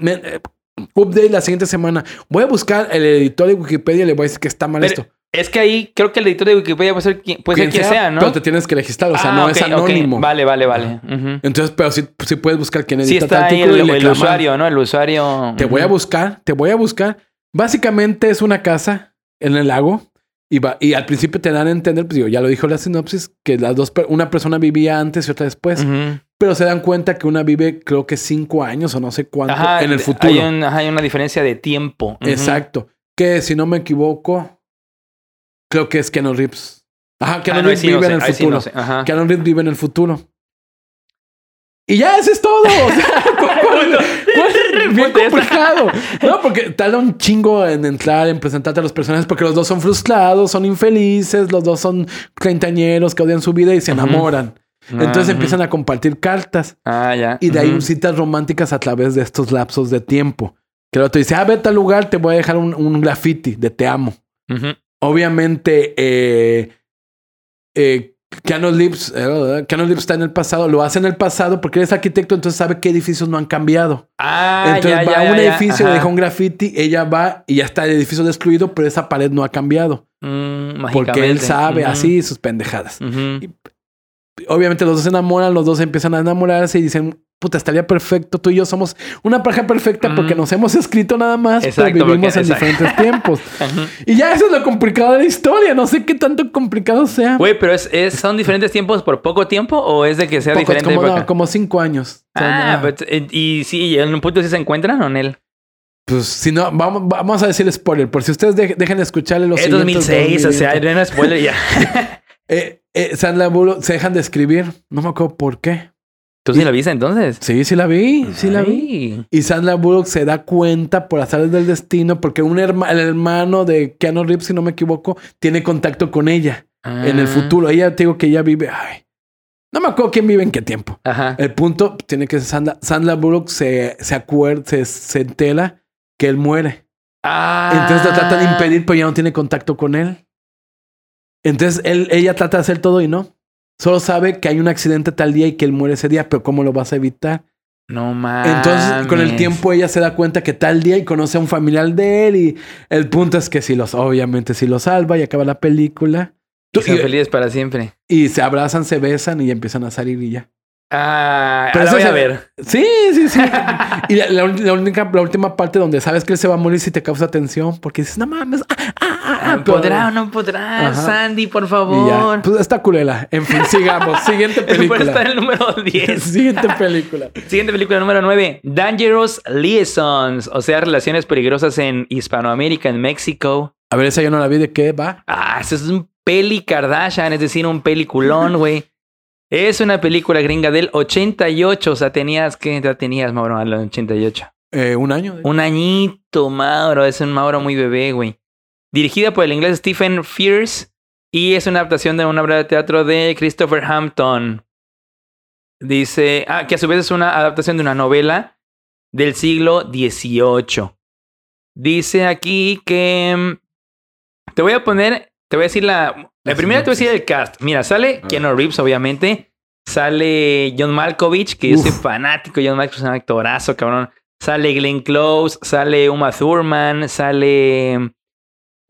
update la siguiente semana. Voy a buscar el editor de Wikipedia y le voy a decir que está mal Pero esto. es que ahí creo que el editor de Wikipedia puede ser quien, puede ser quien sea, ¿no? Pero te tienes que registrar, o sea, Ah, no es anónimo. Vale, vale, vale. Entonces, pero sí, sí puedes buscar quién edita Sí está ahí artículo el, y el usuario, ¿no? El usuario. Te voy a buscar, te voy a buscar. Básicamente es una casa en el lago y, va, y al principio te dan a entender, pues digo, ya lo dijo la sinopsis, que las dos, una persona vivía antes y otra después, pero se dan cuenta que una vive creo que cinco años o no sé cuánto Ajá, en el futuro. Hay, un- ajá, hay una diferencia de tiempo. Exacto. Que si no me equivoco, creo que es Keanu Reeves. Ajá, Keanu Ah, no, Reeves sí no vive sé, en el ahí sí futuro. no sé. Ajá. Keanu Reeves vive en el futuro. Y ya, eso es todo. O sea, ¿cuál- cuál- cuál- bien complicado. No, porque tarda un chingo en entrar, en presentarte a los personajes, porque los dos son frustrados, son infelices, los dos son treintañeros que odian su vida y se enamoran. Entonces Ah, empiezan a compartir cartas Ah, ya. y de ahí citas románticas a través de estos lapsos de tiempo. Que el otro dice, ah, vete al lugar, te voy a dejar un, un graffiti de te amo. Obviamente, eh, eh, Keanu Reeves, eh, Keanu Reeves está en el pasado, lo hace en el pasado porque él es arquitecto, entonces sabe qué edificios no han cambiado. Ah, entonces ya, va ya, a un ya, edificio, deja un graffiti, ella va y ya está el edificio destruido, pero esa pared no ha cambiado. Mm, Porque él sabe así sus pendejadas. Obviamente los dos se enamoran, los dos empiezan a enamorarse y dicen, puta, estaría perfecto, tú y yo somos una pareja perfecta Mm. porque nos hemos escrito nada más, Exacto, pero vivimos porque- en exacto. diferentes tiempos. Y ya eso es lo complicado de la historia, no sé qué tanto complicado sea. Güey, pero es, es- ¿son diferentes tiempos por poco tiempo o es de que sea Pocos, diferente como, no, como cinco años. O sea, Ah, no. but, eh, y sí, en un punto sí se encuentran o en él. Pues si no, vamos, vamos a decir spoiler. Por si ustedes de- dejen de escucharle los Es siguientes 2006, dos o sea, no spoiler ya. Eh, eh, Bullock se dejan de escribir. No me acuerdo por qué. ¿Tú sí la viste entonces? Sí, sí la vi. Sí la vi. Y Sandra Bullock se da cuenta por azares del destino porque un herma- el hermano de Keanu Reeves, si no me equivoco, tiene contacto con ella en el Ah. futuro. Ella te digo que ella vive. Ay, no me acuerdo quién vive en qué tiempo. Ajá. El punto tiene que ser Sandra, Sandra Bullock se, se acuerda, se, se entera que él muere. Ah. Entonces la trata de impedir, pero ya no tiene contacto con él. Entonces él, ella trata de hacer todo y no. Solo sabe que hay un accidente tal día y que él muere ese día, pero ¿cómo lo vas a evitar? No mames. Entonces, con el tiempo ella se da cuenta que tal día y conoce a un familiar de él y el punto es que si los, obviamente si lo salva y acaba la película. Y son y, felices para siempre. y se abrazan, se besan y empiezan a salir y ya. Ah, Pero la eso voy a ver. Sí, sí, sí. y la, la, la única, la última parte donde sabes que él se va a morir si te causa tensión porque dices, no mames. ah, ah, ah, ah", pero- ¿Podrá o no podrá? Ajá. Sandy, por favor. Pues está culera. En fin, sigamos. Siguiente película. en el número 10. Siguiente película. Siguiente película número 9. Dangerous Liaisons. O sea, relaciones peligrosas en Hispanoamérica, en México. A ver, esa yo no la vi. ¿De qué va? Ah, esa es un Peli Kardashian, es decir, un peliculón, güey. Es una película gringa del 88, o sea, tenías, ¿qué edad tenías, Mauro, en el 88? Eh, un año. Un añito, Mauro, es un Mauro muy bebé, güey. Dirigida por el inglés Stephen Fierce y es una adaptación de una obra de teatro de Christopher Hampton. Dice, ah, que a su vez es una adaptación de una novela del siglo XVIII. Dice aquí que... mm, Te voy a poner, te voy a decir la... La primera te voy a decir el cast. Mira, sale Keanu Reeves, obviamente. Sale John Malkovich, que yo soy Uf. fanático. John Malkovich es un actorazo, cabrón. Sale Glenn Close, sale Uma Thurman, sale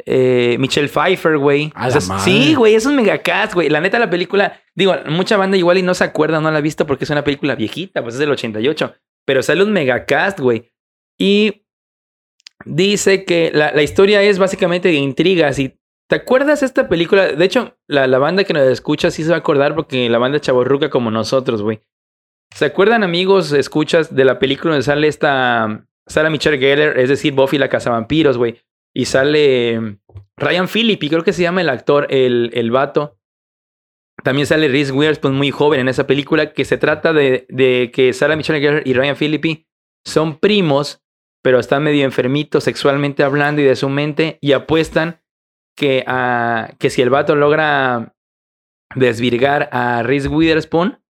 eh, Michelle Pfeiffer, güey. O sea, sí, güey, es un megacast, güey. La neta, la película, digo, mucha banda igual y no se acuerda, no la ha visto porque es una película viejita, pues es del 88. Pero sale un megacast, güey. Y dice que la, la historia es básicamente de intrigas. Y ¿te acuerdas esta película? De hecho, la, la banda que nos escucha sí se va a acordar porque la banda chaborruca como nosotros, güey. ¿Se acuerdan, amigos, escuchas de la película donde sale esta Sarah Michelle Gellar, es decir, Buffy la cazavampiros, güey? Y sale mm, Ryan Phillippe, creo que se llama el actor, el, el vato. También sale Reese Witherspoon muy joven en esa película, que se trata de, de que Sarah Michelle Gellar y Ryan Phillippe son primos, pero están medio enfermitos sexualmente hablando y de su mente, y apuestan que, ah, que si el vato logra desvirgar a Reese Witherspoon,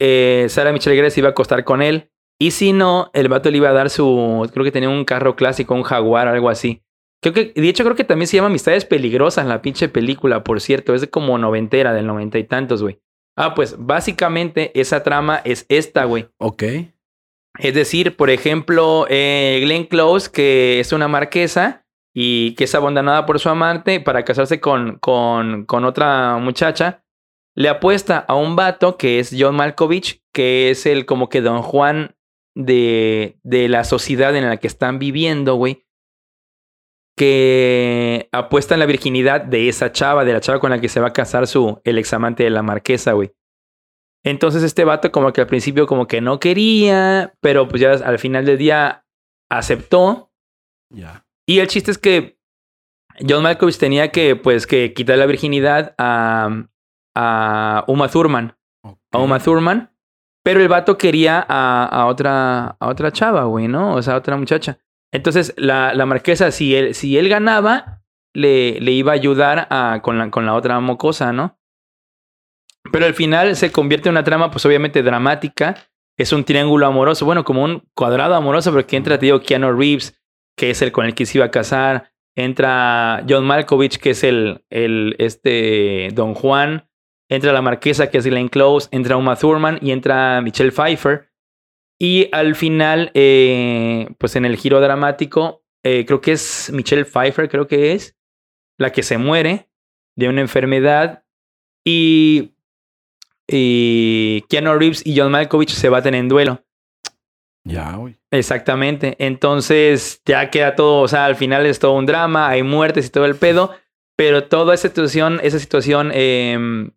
eh, Sarah Michelle Gellar se iba a acostar con él. Y si no, el vato le iba a dar su. Creo que tenía un carro clásico, un jaguar, algo así. Creo que, de hecho, creo que también se llama Amistades Peligrosas la pinche película, por cierto. Es de como noventera, del noventa y tantos, güey. Ah, pues básicamente esa trama es esta, güey. Ok. Es decir, por ejemplo, eh, Glenn Close, que es una marquesa y que es abandonada por su amante para casarse con, con, con otra muchacha, le apuesta a un vato que es John Malkovich, que es el como que Don Juan de, de la sociedad en la que están viviendo, güey. Que apuesta en la virginidad de esa chava, de la chava con la que se va a casar su, el examante de la marquesa, güey. Entonces este vato como que al principio como que no quería, pero pues ya al final del día aceptó. Ya. Y el chiste es que John Malkovich tenía que pues que quitar la virginidad a, a Uma Thurman. A Uma Thurman. Pero el vato quería a, otra, a otra chava, güey, ¿no? O sea, a otra muchacha. Entonces la, la marquesa, si él, si él ganaba, le, le iba a ayudar a, con, la, con la otra mocosa, ¿no? Pero al final se convierte en una trama, pues obviamente dramática. Es un triángulo amoroso, bueno, como un cuadrado amoroso, porque entra, te digo, Keanu Reeves, que es el con el que se iba a casar. Entra John Malkovich, que es el, el este Don Juan. Entra la marquesa, que es Glenn Close. Entra Uma Thurman y entra Michelle Pfeiffer. Y al final, eh, pues en el giro dramático, eh, creo que es Michelle Pfeiffer, creo que es, la que se muere de una enfermedad. Y, y Keanu Reeves y John Malkovich se baten en duelo. Ya, güey. Exactamente. Entonces ya queda todo, o sea, al final es todo un drama, hay muertes y todo el pedo, pero toda esa situación, esa situación eh,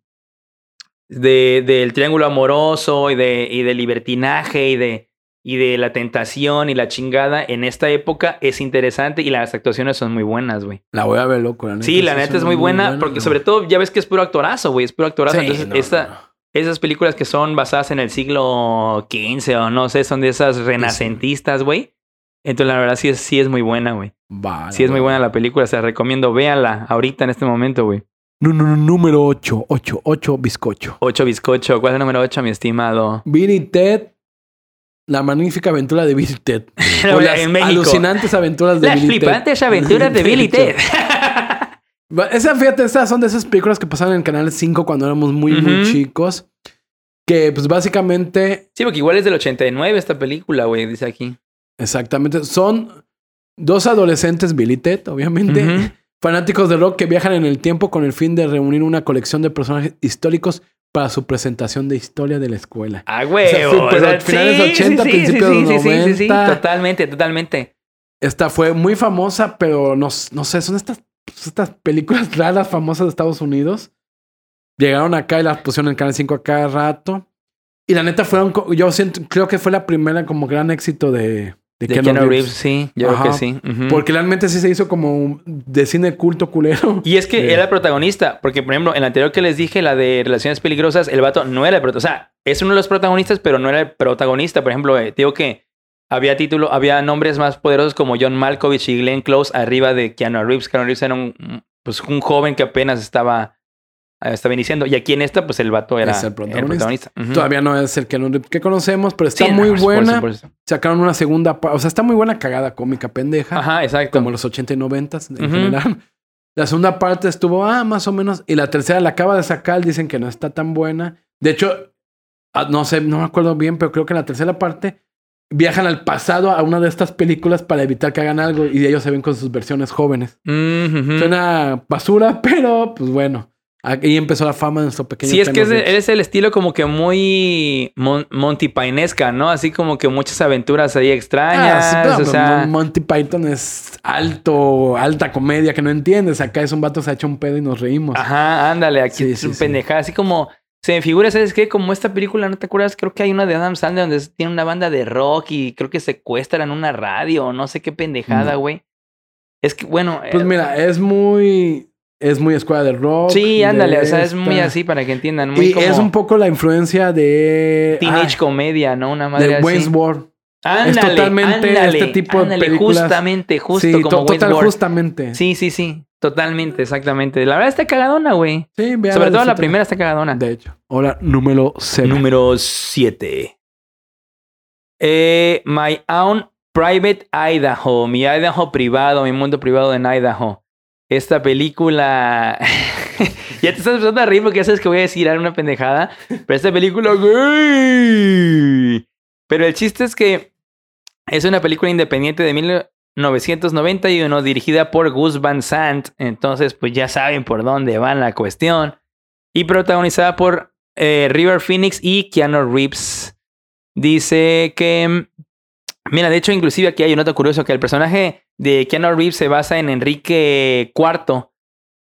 de, del triángulo amoroso y de, y de libertinaje y de, y de la tentación y la chingada en esta época es interesante y las actuaciones son muy buenas, güey. La voy a ver, loco. La neta, Sí, la neta es muy buena, porque sobre todo ya ves que es puro actorazo, güey, es puro actorazo. Sí, Entonces, no, esta, no. esas películas que son basadas en el siglo XV o no sé, son de esas renacentistas, güey. Entonces, la verdad sí es, sí es muy buena, güey. Va, Sí es muy buena la película, se la recomiendo. Véanla ahorita en este momento, güey. No, no, no, número 8, 8, 8, bizcocho. Ocho bizcocho. ¿Cuál es el número 8, mi estimado? Bill y Ted. La magnífica aventura de Bill y Ted. O las en alucinantes aventuras de Las Bill y Ted. flipantes aventuras de Bill y Ted. Esa, fíjate, esas son de esas películas que pasaban en el Canal 5 cuando éramos muy, muy Ujú. chicos. Que, pues, básicamente, sí, porque igual es del 89 esta película, güey, dice aquí. exactamente, son dos adolescentes, Bill y Ted, obviamente, Ujú. Fanáticos de rock que viajan en el tiempo con el fin de reunir una colección de personajes históricos para su presentación de historia de la escuela. Ah, güey. sea, súper finales 80, principios de los sí, sí, sí, 90. Totalmente, totalmente. Esta fue muy famosa, pero no, no sé, son estas, estas películas raras famosas de Estados Unidos. Llegaron acá y las pusieron en Canal 5 a cada rato. Y la neta fueron, yo siento, creo que fue la primera como gran éxito de, de, De Keanu Reeves. Reeves, sí, yo creo que sí. Porque realmente sí se hizo como de cine culto culero. Y es que De- era el protagonista, porque por ejemplo, en la anterior que les dije, la de Relaciones Peligrosas, el vato no era el protagonista. O sea, es uno de los protagonistas, pero no era el protagonista. Por ejemplo, eh, digo que había título, había nombres más poderosos como John Malkovich y Glenn Close arriba de Keanu Reeves. Keanu Reeves era un, pues, un joven que apenas estaba, estaba iniciando. Y aquí en esta, pues el vato era Es el el protagonista. Todavía no es el Reeves que conocemos, pero está Sí, muy no, por buena. Sacaron una segunda parte. O sea, está muy buena cagada cómica pendeja. Ajá, exacto. Como los 80 y 90 en general. La segunda parte estuvo, ah, más o menos. Y la tercera la acaba de sacar. Dicen que no está tan buena. De hecho, ah, no sé, no me acuerdo bien, pero creo que en la tercera parte viajan al pasado a una de estas películas para evitar que hagan algo y ellos se ven con sus versiones jóvenes. Mm. Suena basura, pero pues bueno. Ahí empezó la fama de nuestro pequeño Sí, es que es, Keanu de- Reeves. es el estilo como que muy mon- Monty Python-esca, ¿no? Así como que muchas aventuras ahí Ah, extrañas. sí, pero, o pues, sea, Mon- Monty Python es alto, alta comedia que no entiendes. Acá es un vato se ha hecho un pedo y nos reímos. ajá, ándale, aquí Sí, es sí, un pendejada. Así como se me figura, ¿sabes qué? Como esta película, ¿no te acuerdas? Creo que hay una de Adam Sandler donde tiene una banda de rock y creo que secuestran una radio o no sé qué pendejada, No. güey. Es que, bueno. Pues eh, mira, es muy. Es muy escuela de rock. Sí, de ándale, o sea, es muy así para que entiendan. Muy Y como es un poco la influencia de. teenage ah, comedia, ¿no? Una madre de. Wayne's World. Ándale, totalmente ándale, este tipo de ándale, películas. Justamente, justo sí, como to- Wayne's total, World. justamente. Sí, sí, sí. Totalmente, exactamente. La verdad está cagadona, güey. Sí, véala, Sobre todo la primera está cagadona. De hecho. Ahora, número 0. Número 7. Eh, my Own Private Idaho. Mi Idaho privado, mi mundo privado en Idaho. Esta película. ya te estás empezando a reír porque ya sabes que voy a decir una pendejada. Pero esta película. Pero el chiste es que es una película independiente de 1991 dirigida por Gus Van Sant. Entonces, pues ya saben por dónde va la cuestión. Y protagonizada por eh, River Phoenix y Keanu Reeves. Dice que. Mira, de hecho, inclusive aquí hay un dato curioso: que el personaje de Keanu Reeves se basa en Enrique IV,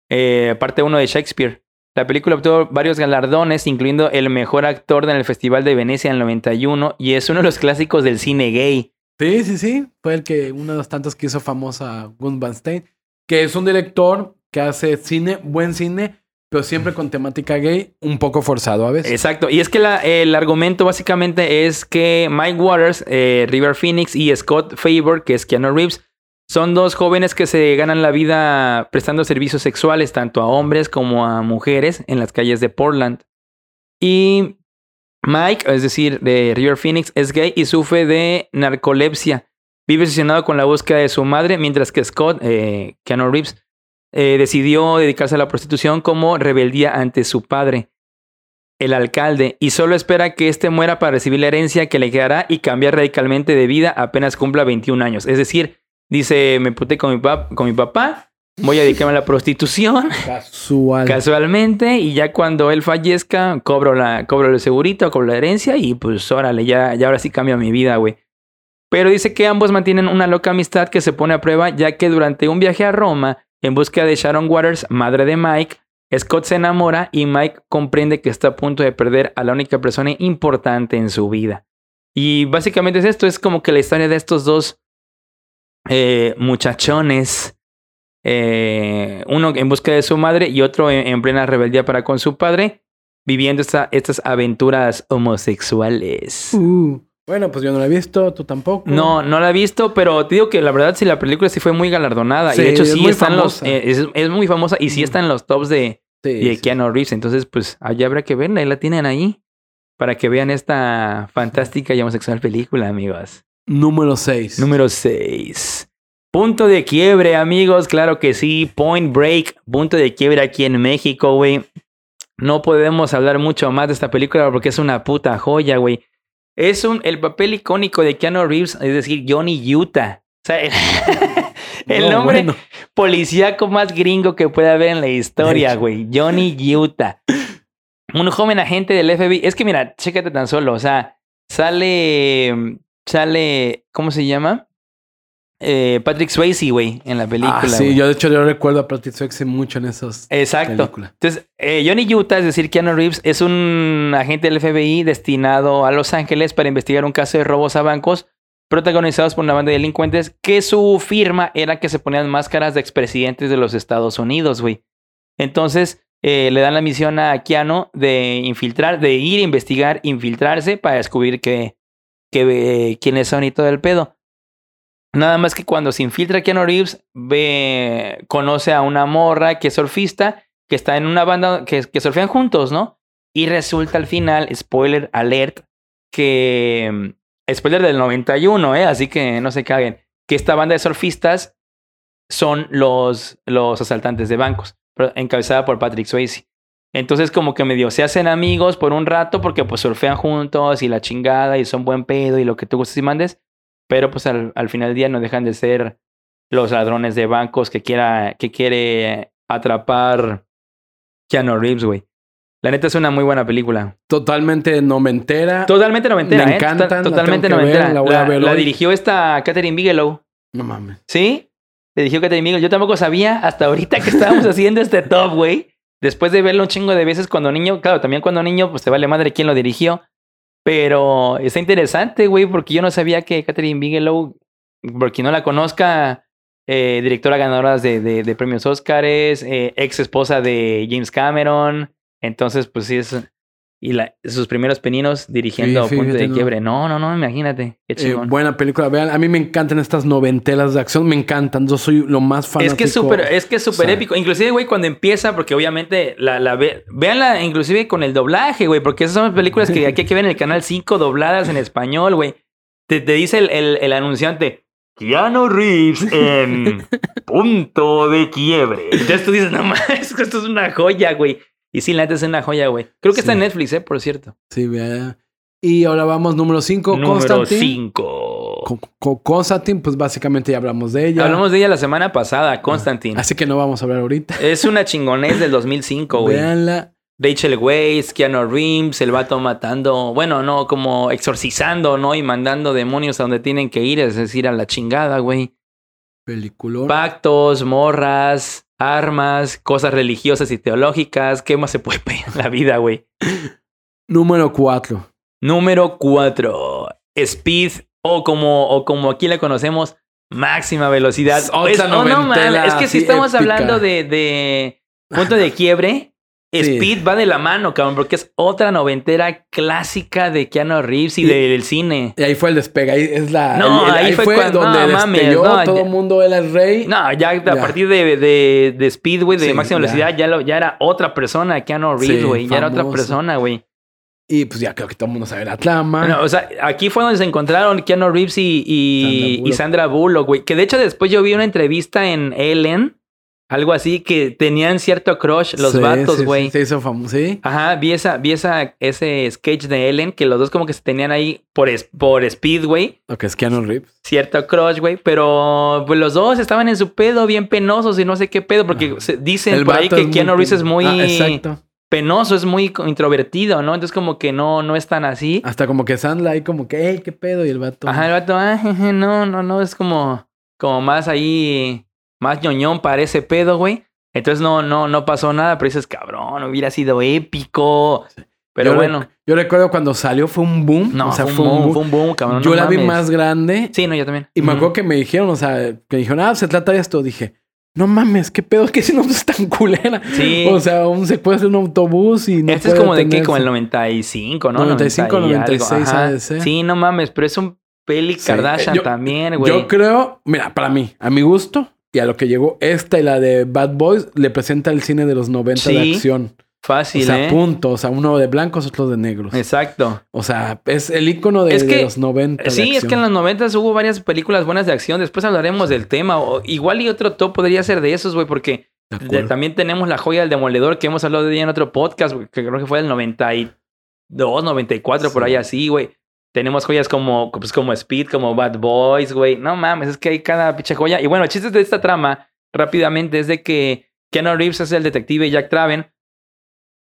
eh, parte 1 de Shakespeare. La película obtuvo varios galardones, incluyendo el mejor actor en el Festival de Venecia en el 91, y es uno de los clásicos del cine gay. Sí, sí, sí. Fue el que, uno de los tantos que hizo famosa Gun Van Stein, que es un director que hace cine, buen cine, pero siempre con temática gay, un poco forzado a veces. Exacto. Y es que el argumento básicamente es que Mike Waters, eh, River Phoenix y Scott Favor, que es Keanu Reeves, son dos jóvenes que se ganan la vida prestando servicios sexuales tanto a hombres como a mujeres en las calles de Portland. Y Mike, es decir, de River Phoenix, es gay y sufre de narcolepsia. Vive obsesionado con la búsqueda de su madre, mientras que Scott, eh, Keanu Reeves, eh, decidió dedicarse a la prostitución como rebeldía ante su padre el alcalde y solo espera que éste muera para recibir la herencia que le quedará y cambiar radicalmente de vida apenas cumpla 21 años. Es decir, dice, me puté con mi, pap- con mi papá, voy a dedicarme a la prostitución Casual. casualmente y ya cuando él fallezca cobro, la, cobro el segurito, cobro la herencia y pues órale, ya, ya ahora sí cambia mi vida, güey. Pero dice que ambos mantienen una loca amistad que se pone a prueba ya que durante un viaje a Roma, en búsqueda de Sharon Waters, madre de Mike, Scott se enamora y Mike comprende que está a punto de perder a la única persona importante en su vida. Y básicamente es esto, es como que la historia de estos dos eh, muchachones, eh, uno en busca de su madre y otro en, en plena rebeldía para con su padre, viviendo esta- estas aventuras homosexuales. Uh, bueno, pues yo no la he visto, tú tampoco. No, no la he visto, pero te digo que la verdad sí la película sí fue muy galardonada. Sí, y de hecho es sí están los... famosa. eh, es, es muy famosa y sí está en los tops de, Sí, de. Keanu Reeves. Entonces, pues allá habrá que verla. Ahí la tienen ahí. Para que vean esta fantástica y homosexual película, amigos. Número 6. Número 6. Punto de quiebre, amigos. Claro que sí. Point Break. Punto de quiebre aquí en México, güey. No podemos hablar mucho más de esta película porque es una puta joya, güey. Es un, el papel icónico de Keanu Reeves, es decir, Johnny Utah. O sea, el, el nombre policíaco más gringo que puede haber en la historia, güey. Johnny Utah. Un joven agente del FBI. Es que mira, chécate tan solo. O sea, sale. Sale. ¿Cómo se llama? Eh, Patrick Swayze, güey, en la película. Ah, sí, yo de hecho yo recuerdo a Patrick Swayze mucho en esos Exacto. películas. Entonces, eh, Johnny Utah, es decir, Keanu Reeves, es un agente del FBI destinado a Los Ángeles para investigar un caso de robos a bancos protagonizados por una banda de delincuentes que su firma era que se ponían máscaras de expresidentes de los Estados Unidos, güey. Entonces, eh, le dan la misión a Keanu de infiltrar, de ir a investigar, infiltrarse para descubrir que, que, eh, quiénes son y todo el pedo. Nada más que cuando se infiltra Keanu Reeves, ve, conoce a una morra que es surfista, que está en una banda que, que surfean juntos, ¿no? Y resulta al final, spoiler alert, que spoiler del 91, ¿eh? Así que no se caguen. Que esta banda de surfistas son los, los asaltantes de bancos, encabezada por Patrick Swayze. Entonces como que medio se hacen amigos por un rato porque pues surfean juntos y la chingada y son buen pedo y lo que tú gustes y mandes. Pero pues al, al final del día no dejan de ser los ladrones de bancos que, quiera, que quiere atrapar Keanu Reeves, güey. La neta es una muy buena película. Totalmente noventera. Totalmente noventera, Me ¿eh? encanta, la Totalmente tengo que ver, noventera. la voy a ver hoy. dirigió esta Catherine Bigelow. No mames. ¿Sí? Le dirigió Catherine Bigelow. Yo tampoco sabía hasta ahorita que estábamos haciendo este top, güey. Después de verlo un chingo de veces cuando niño. Claro, también cuando niño, pues te vale madre quién lo dirigió. Pero está interesante, güey, porque yo no sabía que Catherine Bigelow, por quien no la conozca, eh, directora ganadora de premios Óscares, eh, ex esposa de James Cameron. Entonces, pues sí es. Y la, sus primeros peninos dirigiendo Sí, Punto de no. Quiebre. No, no, no, imagínate. Qué Eh, buena película. Vean, a mí me encantan estas noventelas de acción. Me encantan. Yo soy lo más fanático. Es que es súper, es que es o sea, épico. Inclusive, güey, cuando empieza, porque obviamente la, la ve, véanla inclusive con el doblaje, güey, porque esas son películas que aquí hay que ver en el canal 5 dobladas en español, güey. Te, te dice el, el, el anunciante, Keanu Reeves en punto de quiebre. Entonces tú dices, no mames, esto es una joya, güey. Y sí, la neta es una joya, güey. Creo que está en Netflix, eh, por cierto. Sí, vea. Y ahora vamos, número 5, Número Constantine. 5. Con, con Constantine, pues básicamente ya hablamos de ella. Hablamos de ella la semana pasada, Constantine. Así que no vamos a hablar ahorita. Es una chingonés del 2005, güey. Veanla. Rachel Weisz, Keanu Reeves, el vato matando, bueno, no, como exorcizando, ¿no? Y mandando demonios a donde tienen que ir, es decir, a la chingada, güey. Peliculón. Pactos, morras, armas, cosas religiosas y teológicas, ¿qué más se puede pedir en la vida, güey? Número 4. Número 4, Speed, o como, o como aquí la conocemos, máxima velocidad. Es oh, no, mames, es que si estamos épica. hablando de, de punto de quiebre, Sí. Speed va de la mano, cabrón, porque es otra noventera clásica de Keanu Reeves y, Y- del cine. Y ahí fue el despegue. Ahí es la. No, el- el- ahí fue cuando- donde no, mames, despegó. no, todo el mundo era el rey. No, ya a partir de, de, de Speed, güey, de Sí, máxima ya. velocidad, ya, lo, ya era otra persona, Keanu Reeves, Sí, güey. ya era otra persona, güey. Y pues ya creo que todo el mundo sabe la trama. O sea, aquí fue donde se encontraron Keanu Reeves y, y Sandra Bullock, güey. Que de hecho después yo vi una entrevista en Ellen, algo así, que tenían cierto crush los Sí, vatos, güey. sí, Se hizo famoso, sí. Ajá, vi, esa, vi esa, ese sketch de Ellen, que los dos como que se tenían ahí por, es- por Speed, güey. Lo que es Keanu Reeves. Cierto crush, güey. Pero pues los dos estaban en su pedo bien penosos y no sé qué pedo, porque se- dicen El por ahí que Keanu Reeves es muy Ah, exacto. penoso, es muy introvertido, ¿no? Entonces como que no, no es tan así. Hasta como que Sandla ahí como que, hey, qué pedo. Y el vato. Ajá, el vato, ah, jeje, no, no, no, es como, como más ahí, más ñoñón para ese pedo, güey. Entonces no, no, no pasó nada, pero dices, cabrón, hubiera sido épico. Pero Yo bueno, Yo recuerdo cuando salió fue un boom. no, o sea, fue, un boom, boom. fue un boom, cabrón. Yo no la vi más grande. Sí, no, yo también. Y me acuerdo que me dijeron, o sea, que dijeron, ah, se trata de esto. Dije, no mames, qué pedo, que si no es tan culera. Sí. O sea, un secuestro en un autobús y no este es como de detenerse. como el 95, ¿no? 95, 90 y algo, 96 ajá. ha de ser. Sí, no mames, pero es un peli. Kardashian yo- también, güey. Yo creo, mira, para mí, a mi gusto, y a lo que llegó esta y la de Bad Boys, le presenta el cine de los 90 de acción. Fácil, o sea, ¿eh? punto. O sea, uno de blancos, otro de negros. Exacto. O sea, es el icono de, Es que- de los 90. de Sí, es que en los 90 hubo varias películas buenas de acción. Después hablaremos del tema. O, igual y otro top podría ser de esos, güey, porque De también tenemos la joya del demoledor que hemos hablado de ella en otro podcast, que creo que fue del 92, 94, por Sí. ahí así, güey. Tenemos joyas como, pues, como Speed, como Bad Boys, güey. No mames, es que hay cada pinche joya. Y bueno, el chiste de esta trama, rápidamente, es de que Keanu Reeves es el detective Jack Traven,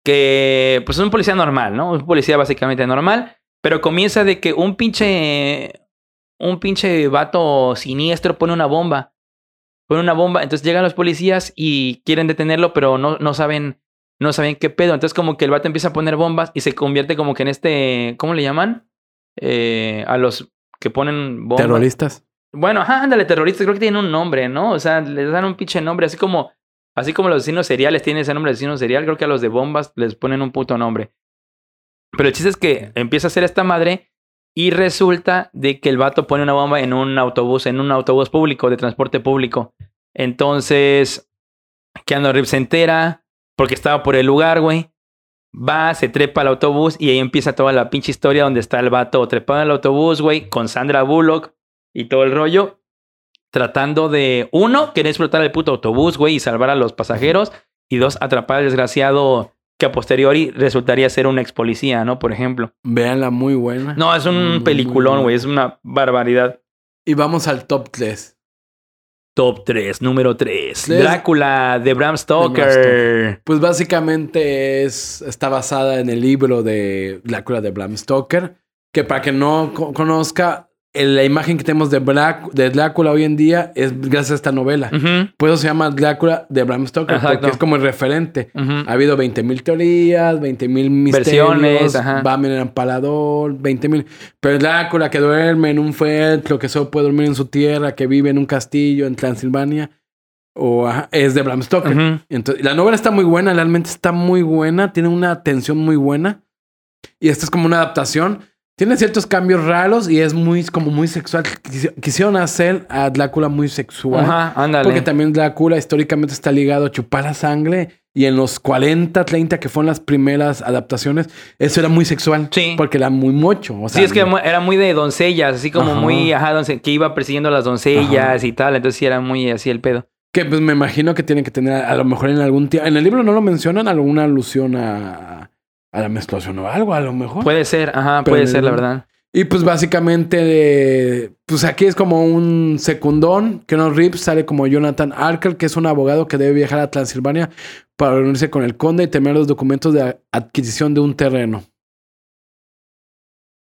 que pues es un policía normal, ¿no? Un policía básicamente normal, pero comienza de que un pinche, un pinche vato siniestro pone una bomba. Pone una bomba, entonces llegan los policías y quieren detenerlo, pero no, no saben, no saben qué pedo. Entonces como que el vato empieza a poner bombas y se convierte como que en este, ¿cómo le llaman? Eh, a los que ponen bombas. Terroristas. Bueno, ajá, ándale, terroristas, creo que tienen un nombre, ¿no? O sea, les dan un pinche nombre, así como, así como los asesinos seriales tienen ese nombre de asesino serial, creo que a los de bombas les ponen un puto nombre. Pero el chiste es que empieza a hacer esta madre y resulta de que el vato pone una bomba en un autobús, en un autobús público, de transporte público. Entonces, Keanu Reeves se entera, porque estaba por el lugar, güey. Va, se trepa al autobús y ahí empieza toda la pinche historia donde está el vato trepado el autobús, güey, con Sandra Bullock y todo el rollo. Tratando de, uno, querer explotar el puto autobús, güey, y salvar a los pasajeros. Y dos, atrapar al desgraciado que a posteriori resultaría ser un ex policía, ¿no? Por ejemplo. Véanla, muy buena. No, es un Muy, peliculón, güey, es una barbaridad. Y vamos al top 3. Top 3, número 3. Tres. Drácula de Bram Stoker. Stoker. Pues básicamente es, está basada en el libro de Drácula de Bram Stoker. Que para que no co- conozca, la imagen que tenemos de, Bra- de Drácula hoy en día es gracias a esta novela. Ujú, Por eso se llama Drácula de Bram Stoker, Exacto. porque es como el referente. ujú. Ha habido 20.000 teorías, 20.000 misterios. Batman el empalador, 20.000. Pero Drácula que duerme en un feltro, que solo puede dormir en su tierra, que vive en un castillo en Transilvania, o ajá, es de Bram Stoker. Ujú. Entonces, la novela está muy buena, realmente está muy buena, tiene una tensión muy buena. Y esta es como una adaptación. Tiene ciertos cambios raros y es muy, como muy sexual. Quisi- Quisieron hacer a Drácula muy sexual. Ajá, ándale. Porque también Drácula históricamente está ligado a chupar la sangre. Y en los 40, 30, que fueron las primeras adaptaciones, eso era muy sexual. Sí. Porque era muy mocho. O sea, Sí, es que era muy de doncellas, así como Ajá. muy, ajá, donce- que iba persiguiendo a las doncellas Ajá. y tal, entonces sí era muy así el pedo. Que pues me imagino que tienen que tener a lo mejor en algún tiempo. En el libro no lo mencionan, alguna alusión a, a la menstruación o algo, a lo mejor. Puede ser, ajá, Pero puede ser, la verdad. Y pues básicamente, pues aquí es como un secundón. Que no Reeves sale como Jonathan Arker, que es un abogado que debe viajar a Transilvania para reunirse con el conde y terminar los documentos de adquisición de un terreno.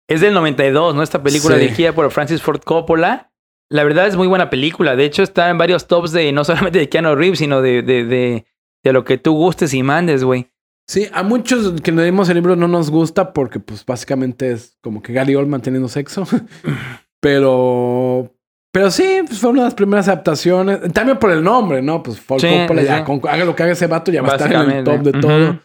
Es del 92, ¿no? Esta película Sí. dirigida por Francis Ford Coppola. La verdad es muy buena película. De hecho, está en varios tops de no solamente de Keanu Reeves, sino de, de, de, de lo que tú gustes y mandes, güey. Sí, a muchos que leímos el libro no nos gusta porque pues básicamente es como que Gary Oldman teniendo sexo. pero... Pero sí, pues fue una de las primeras adaptaciones. También por el nombre, ¿no? Pues Ford Sí, Coppola sí, ya, con- haga lo que haga ese vato, ya va a estar en el top de todo.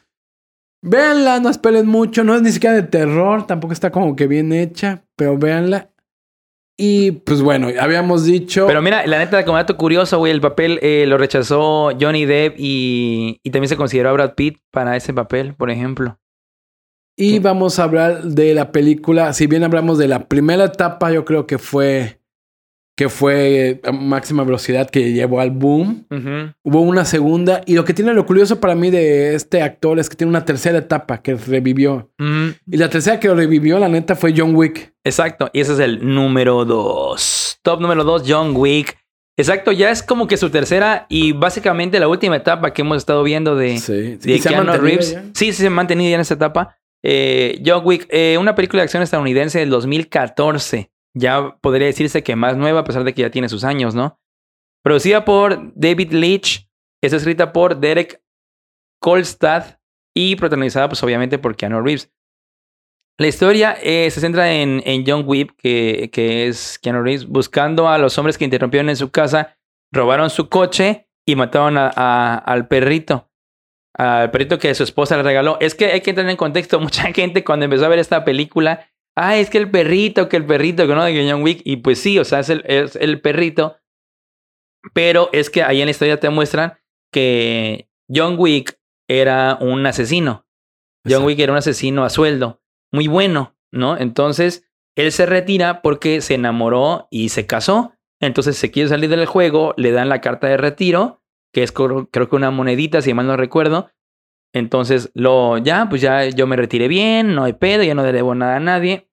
Véanla, no esperen mucho, no es ni siquiera de terror, tampoco está como que bien hecha, pero véanla. Y pues bueno, habíamos dicho... Pero mira, la neta, como dato curioso, güey, el papel eh, lo rechazó Johnny Depp y, y también se consideró a Brad Pitt para ese papel, por ejemplo. Y vamos a hablar de la película. Si bien hablamos de la primera etapa, yo creo que fue que fue a máxima velocidad que llevó al boom. Hubo una segunda y lo que tiene lo curioso para mí de este actor es que tiene una tercera etapa que revivió. Y la tercera que revivió, la neta, fue John Wick. Exacto, y ese es el número dos. Top número dos, John Wick. Exacto, ya es como que su tercera y básicamente la última etapa que hemos estado viendo de, Sí, sí, se ha Keanu mantenido Reeves. ya. Sí, sí, se ha mantenido ya en esa etapa. Eh, John Wick, eh, una película de acción estadounidense del 2014. Ya podría decirse que más nueva, a pesar de que ya tiene sus años, ¿no? Producida por David Leitch, es escrita por Derek Kolstad y protagonizada, pues obviamente, por Keanu Reeves. La historia eh, se centra en, en John Wick, que, que es Keanu Reeves, buscando a los hombres que interrumpieron en su casa, robaron su coche y mataron a- al perrito. Al perrito que su esposa le regaló. Es que hay que entrar en contexto. Mucha gente cuando empezó a ver esta película, ah, es que el perrito, que el perrito, que no de John Wick. Y pues sí, o sea, es el, es el perrito. Pero es que ahí en la historia te muestran que John Wick era un asesino. John Exacto. Wick era un asesino a sueldo, muy bueno, ¿no? Entonces, él se retira porque se enamoró y se casó. Entonces, se quiere salir del juego, le dan la carta de retiro, que es creo que una monedita, si mal no recuerdo. Entonces, lo ya, pues ya yo me retiré bien, no hay pedo, ya no le debo nada a nadie.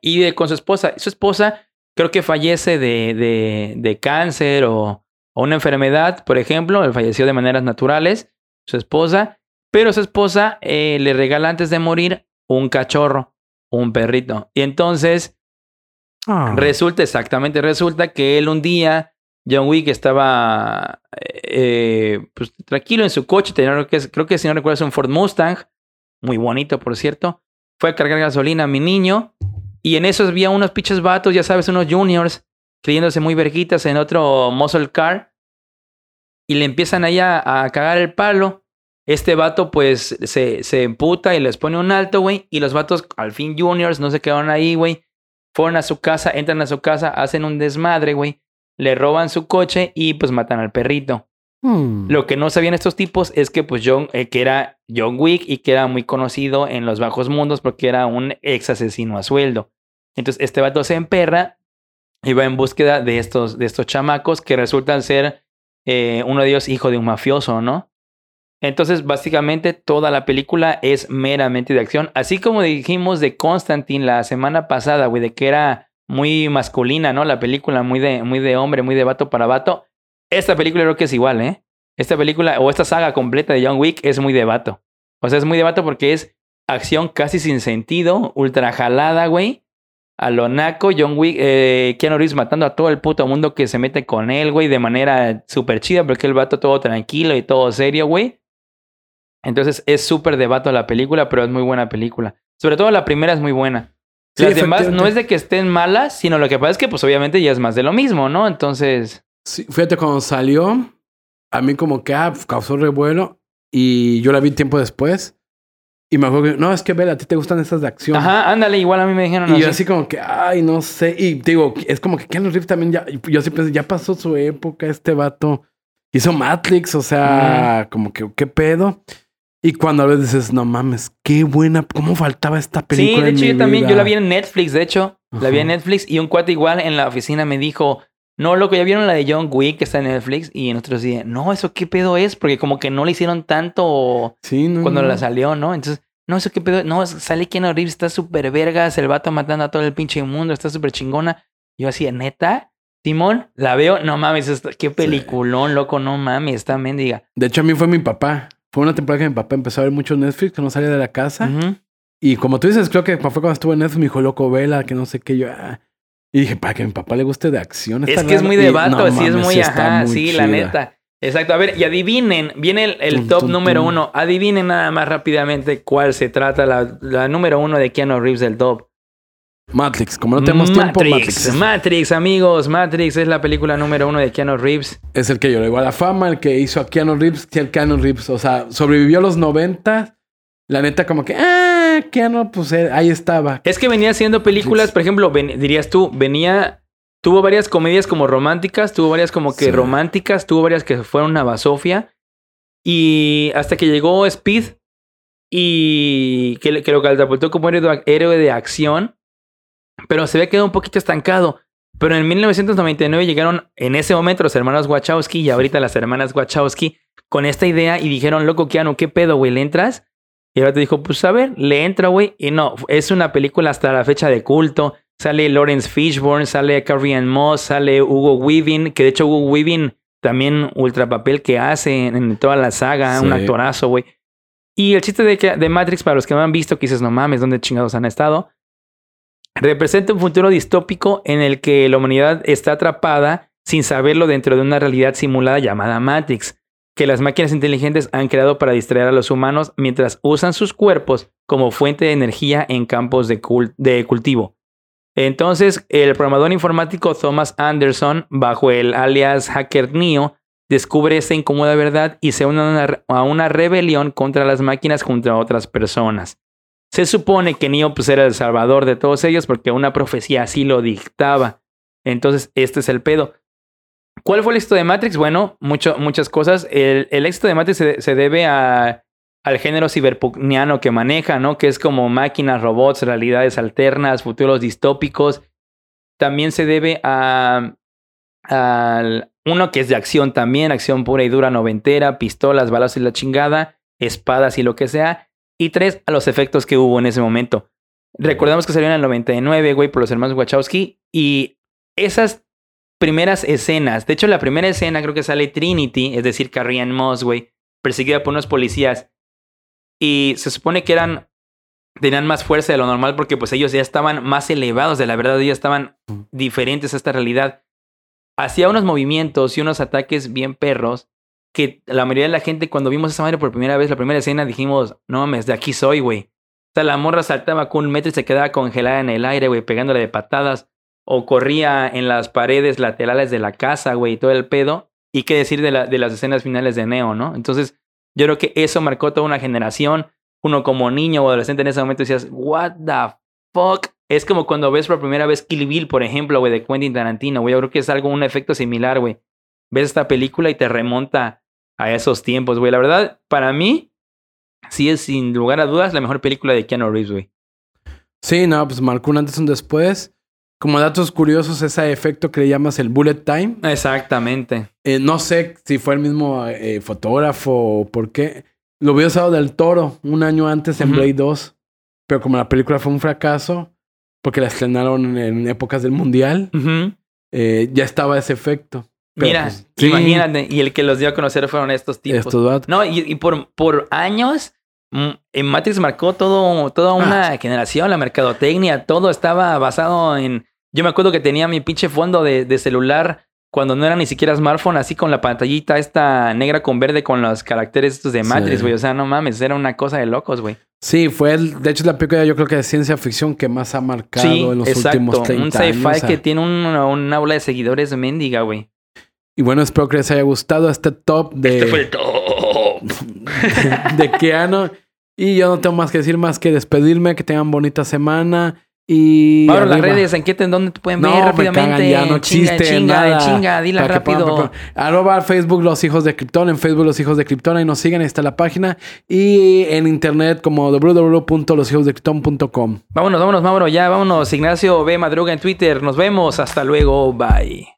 Y vive con su esposa. Su esposa creo que fallece de, de, de cáncer o, o una enfermedad, por ejemplo. Él falleció de maneras naturales, su esposa. Pero su esposa eh, le regala antes de morir un cachorro, un perrito. Y entonces Ah. resulta, exactamente, resulta que él un día, John Wick estaba eh, pues, tranquilo en su coche, tenía, creo, que, si no recuerdo es un Ford Mustang, muy bonito por cierto. Fue a cargar gasolina a mi niño Y en esos había unos pinches vatos, ya sabes, unos juniors, creyéndose muy verguitas en otro muscle car. Y le empiezan ahí a, a cagar el palo. Este vato, pues, se, se emputa y les pone un alto, güey. Y los vatos, al fin juniors, no se quedaron ahí, güey. Fueron a su casa, entran a su casa, hacen un desmadre, güey. Le roban su coche y pues matan al perrito. Hmm. Lo que no sabían estos tipos es que pues John, eh, que era John Wick y que era muy conocido en los bajos mundos porque era un ex asesino a sueldo. Entonces este vato se emperra y va en búsqueda de estos, de estos chamacos que resultan ser eh, uno de ellos hijo de un mafioso, ¿no? Entonces básicamente toda la película es meramente de acción. Así como dijimos de Constantine la semana pasada, güey, de que era muy masculina, ¿no? La película muy de, muy de hombre, muy de vato para vato. Esta película creo que es igual, ¿eh? Esta película o esta saga completa de John Wick es muy de vato. O sea, es muy de vato porque es acción casi sin sentido, ultra jalada, güey. A lo naco, John Wick, eh, Keanu Reeves matando a todo el puto mundo que se mete con él, güey, de manera súper chida, porque el vato todo tranquilo y todo serio, güey. Entonces es súper de vato la película, pero es muy buena película. Sobre todo la primera es muy buena. Sí, Las demás no es de que estén malas, sino lo que pasa es que, pues obviamente ya es más de lo mismo, ¿no? Entonces. Sí, fíjate, cuando salió, a mí como que ah, causó revuelo y yo la vi tiempo después. Y me acuerdo que, no, es que Bella, a ti te gustan esas de acción. Ajá, ándale, igual a mí me dijeron Y yo así. así como que, ay, no sé. Y digo, es como que Keanu Reeves también ya, yo sí pensé, ya pasó su época, este vato. Hizo Matrix, o sea, como que, ¿qué pedo? Y cuando a veces dices, no mames, qué buena, cómo faltaba esta Sí, película. de en hecho yo también, yo la vi en Netflix, de hecho, la vi en. Netflix y un cuate igual en la oficina me dijo, no, loco, ya vieron la de John Wick que está en Netflix y nosotros dije, no, eso qué pedo es, porque como que no le hicieron tanto Sí, no. cuando no. la salió, ¿no? Entonces, no, eso qué pedo, no, sale Keanu Reeves, está súper vergas, el vato matando a todo el pinche mundo, está súper chingona. Yo así, neta, Simón, la veo, no mames, qué peliculón, loco, no mames, está mendiga. De hecho, a mí fue mi papá. Fue una temporada que mi papá empezó a ver mucho Netflix, que no salía de la casa. Y como tú dices, creo que fue cuando estuvo en Netflix, me dijo, loco, vela, que no sé qué. Yo, ah. Y dije, para que a mi papá le guste de acción. Es que es rara". muy de vato, no sí es muy, ajá, muy sí, la chida. neta. Exacto, a ver, y adivinen, viene el, el Tum, top tum, número tum. uno. Adivinen nada más rápidamente cuál se trata, la, la número uno de Keanu Reeves del top. Matrix, como no tenemos tiempo, Matrix, Matrix. Amigos, Matrix es la película número uno de Keanu Reeves. es el que yo le a la fama, el que hizo a Keanu Reeves, que el Keanu Reeves, o sea, sobrevivió a los 90. La neta, como que, ah, Keanu, pues eh, ahí estaba. Es que venía haciendo películas, por ejemplo, ven- dirías tú, venía, tuvo varias comedias como románticas, tuvo varias como que Sí. románticas, tuvo varias que fueron una basofia. Y hasta que llegó Speed y que, que lo catapultó como héroe de, héroe de acción, pero se había quedado un poquito estancado. Pero en 1999 llegaron en ese momento los hermanos Wachowski y ahorita las hermanas Wachowski con esta idea y dijeron, loco, Keanu, ¿qué pedo, güey? ¿Le entras? Y ahora te dijo, pues a ver, le entra, güey. Y no, es una película hasta la fecha de culto. Sale Lawrence Fishburne, sale Carrie Ann Moss, sale Hugo Weaving, que de hecho Hugo Weaving también ultra papel que hace en, en toda la saga, Sí. un actorazo, güey. Y el chiste de, que, de Matrix, para los que no han visto, que dices, no mames, ¿dónde chingados han estado? Representa un futuro distópico en el que la humanidad está atrapada sin saberlo dentro de una realidad simulada llamada Matrix, que las máquinas inteligentes han creado para distraer a los humanos mientras usan sus cuerpos como fuente de energía en campos de, cul- de cultivo. Entonces, el programador informático Thomas Anderson, bajo el alias Hacker Neo, descubre esta incómoda verdad y se une a una, a una rebelión contra las máquinas contra otras personas. Se supone que Neo pues, era el salvador de todos ellos porque una profecía así lo dictaba. Entonces, este es el pedo. ¿Cuál fue el éxito de Matrix? Bueno, muchas cosas. El, éxito de Matrix se, debe a, al género ciberpuniano que maneja, ¿no? Que es como máquinas, robots, realidades alternas, futuros distópicos. También se debe a, al uno que es de acción también, acción pura y dura noventera, pistolas, balas y la chingada, espadas y lo que sea. Y tres, a los efectos que hubo en ese momento. Recordemos que salió en el 99, güey, por los hermanos Wachowski. Y esas primeras escenas, de hecho, la primera escena creo que sale Trinity, es decir, Carrie Ann Moss, güey, perseguida por unos policías. Y se supone que eran. Tenían más fuerza de lo normal porque pues ellos ya estaban más elevados de la verdad, ellos estaban diferentes a esta realidad. Hacía unos movimientos y unos ataques bien perros que la mayoría de la gente cuando vimos esa madre por primera vez, la primera escena, dijimos, no mames, de aquí soy, güey. O sea, la morra saltaba con un metro y se quedaba congelada en el aire, güey, pegándole de patadas. O corría en las paredes laterales de la casa, güey, y todo el pedo. Y qué decir de, de las escenas finales de Neo, ¿no? Entonces, yo creo que eso marcó toda una generación. Uno como niño o adolescente en ese momento decías, what the fuck? Es como cuando ves por primera vez Kill Bill, por ejemplo, güey, de Quentin Tarantino, güey. Yo creo que es algo, un efecto similar, güey. Ves esta película y te remonta a esos tiempos, güey. La verdad, para mí, sí es sin lugar a dudas la mejor película de Keanu Reeves, güey. Sí, no, pues marcó un antes y un después. Como datos curiosos, ese efecto que le llamas el bullet time. Exactamente. Eh, no sé si fue el mismo eh, fotógrafo o por qué. Lo había usado del toro un año antes en. Blade 2. Pero como la película fue un fracaso, porque la estrenaron en épocas del mundial, eh, ya estaba ese efecto. Pero, Mira, pues, sí, imagínate, y el que los dio a conocer fueron estos tipos. Estos. No, y, y por, por años, mm, en Matrix marcó todo, toda una generación, la mercadotecnia, todo estaba basado en... Yo me acuerdo que tenía mi pinche fondo de, de celular cuando no era ni siquiera smartphone, así con la pantallita esta negra con verde con los caracteres estos de Matrix, Sí. güey. O sea, no mames, era una cosa de locos, güey. Sí, fue el, de hecho es la película yo creo que de ciencia ficción que más ha marcado Sí, en los exacto. últimos 30 Un sci-fi años. o sea. que tiene un, una aula de seguidores mendiga, güey. Y bueno, espero que les haya gustado este top de, Este fue el top. de Keanu. Y yo no tengo más que decir más que despedirme, que tengan bonita semana. Y. Ahora las redes, ¿en qué te, dónde te pueden No, ver me rápidamente? cagan ya, no chinga, existe chinga, nada. chinga, dila Para rápido. preparar. Arroba Facebook Los Hijos de Krypton, en Facebook Los Hijos de Krypton, ahí nos siguen, ahí está la página. Y en internet como www.loshijosdekrypton.com. Vámonos, vámonos, Mauro, ya, vámonos. Ignacio B. Madruga en Twitter. Nos vemos. Hasta luego. Bye.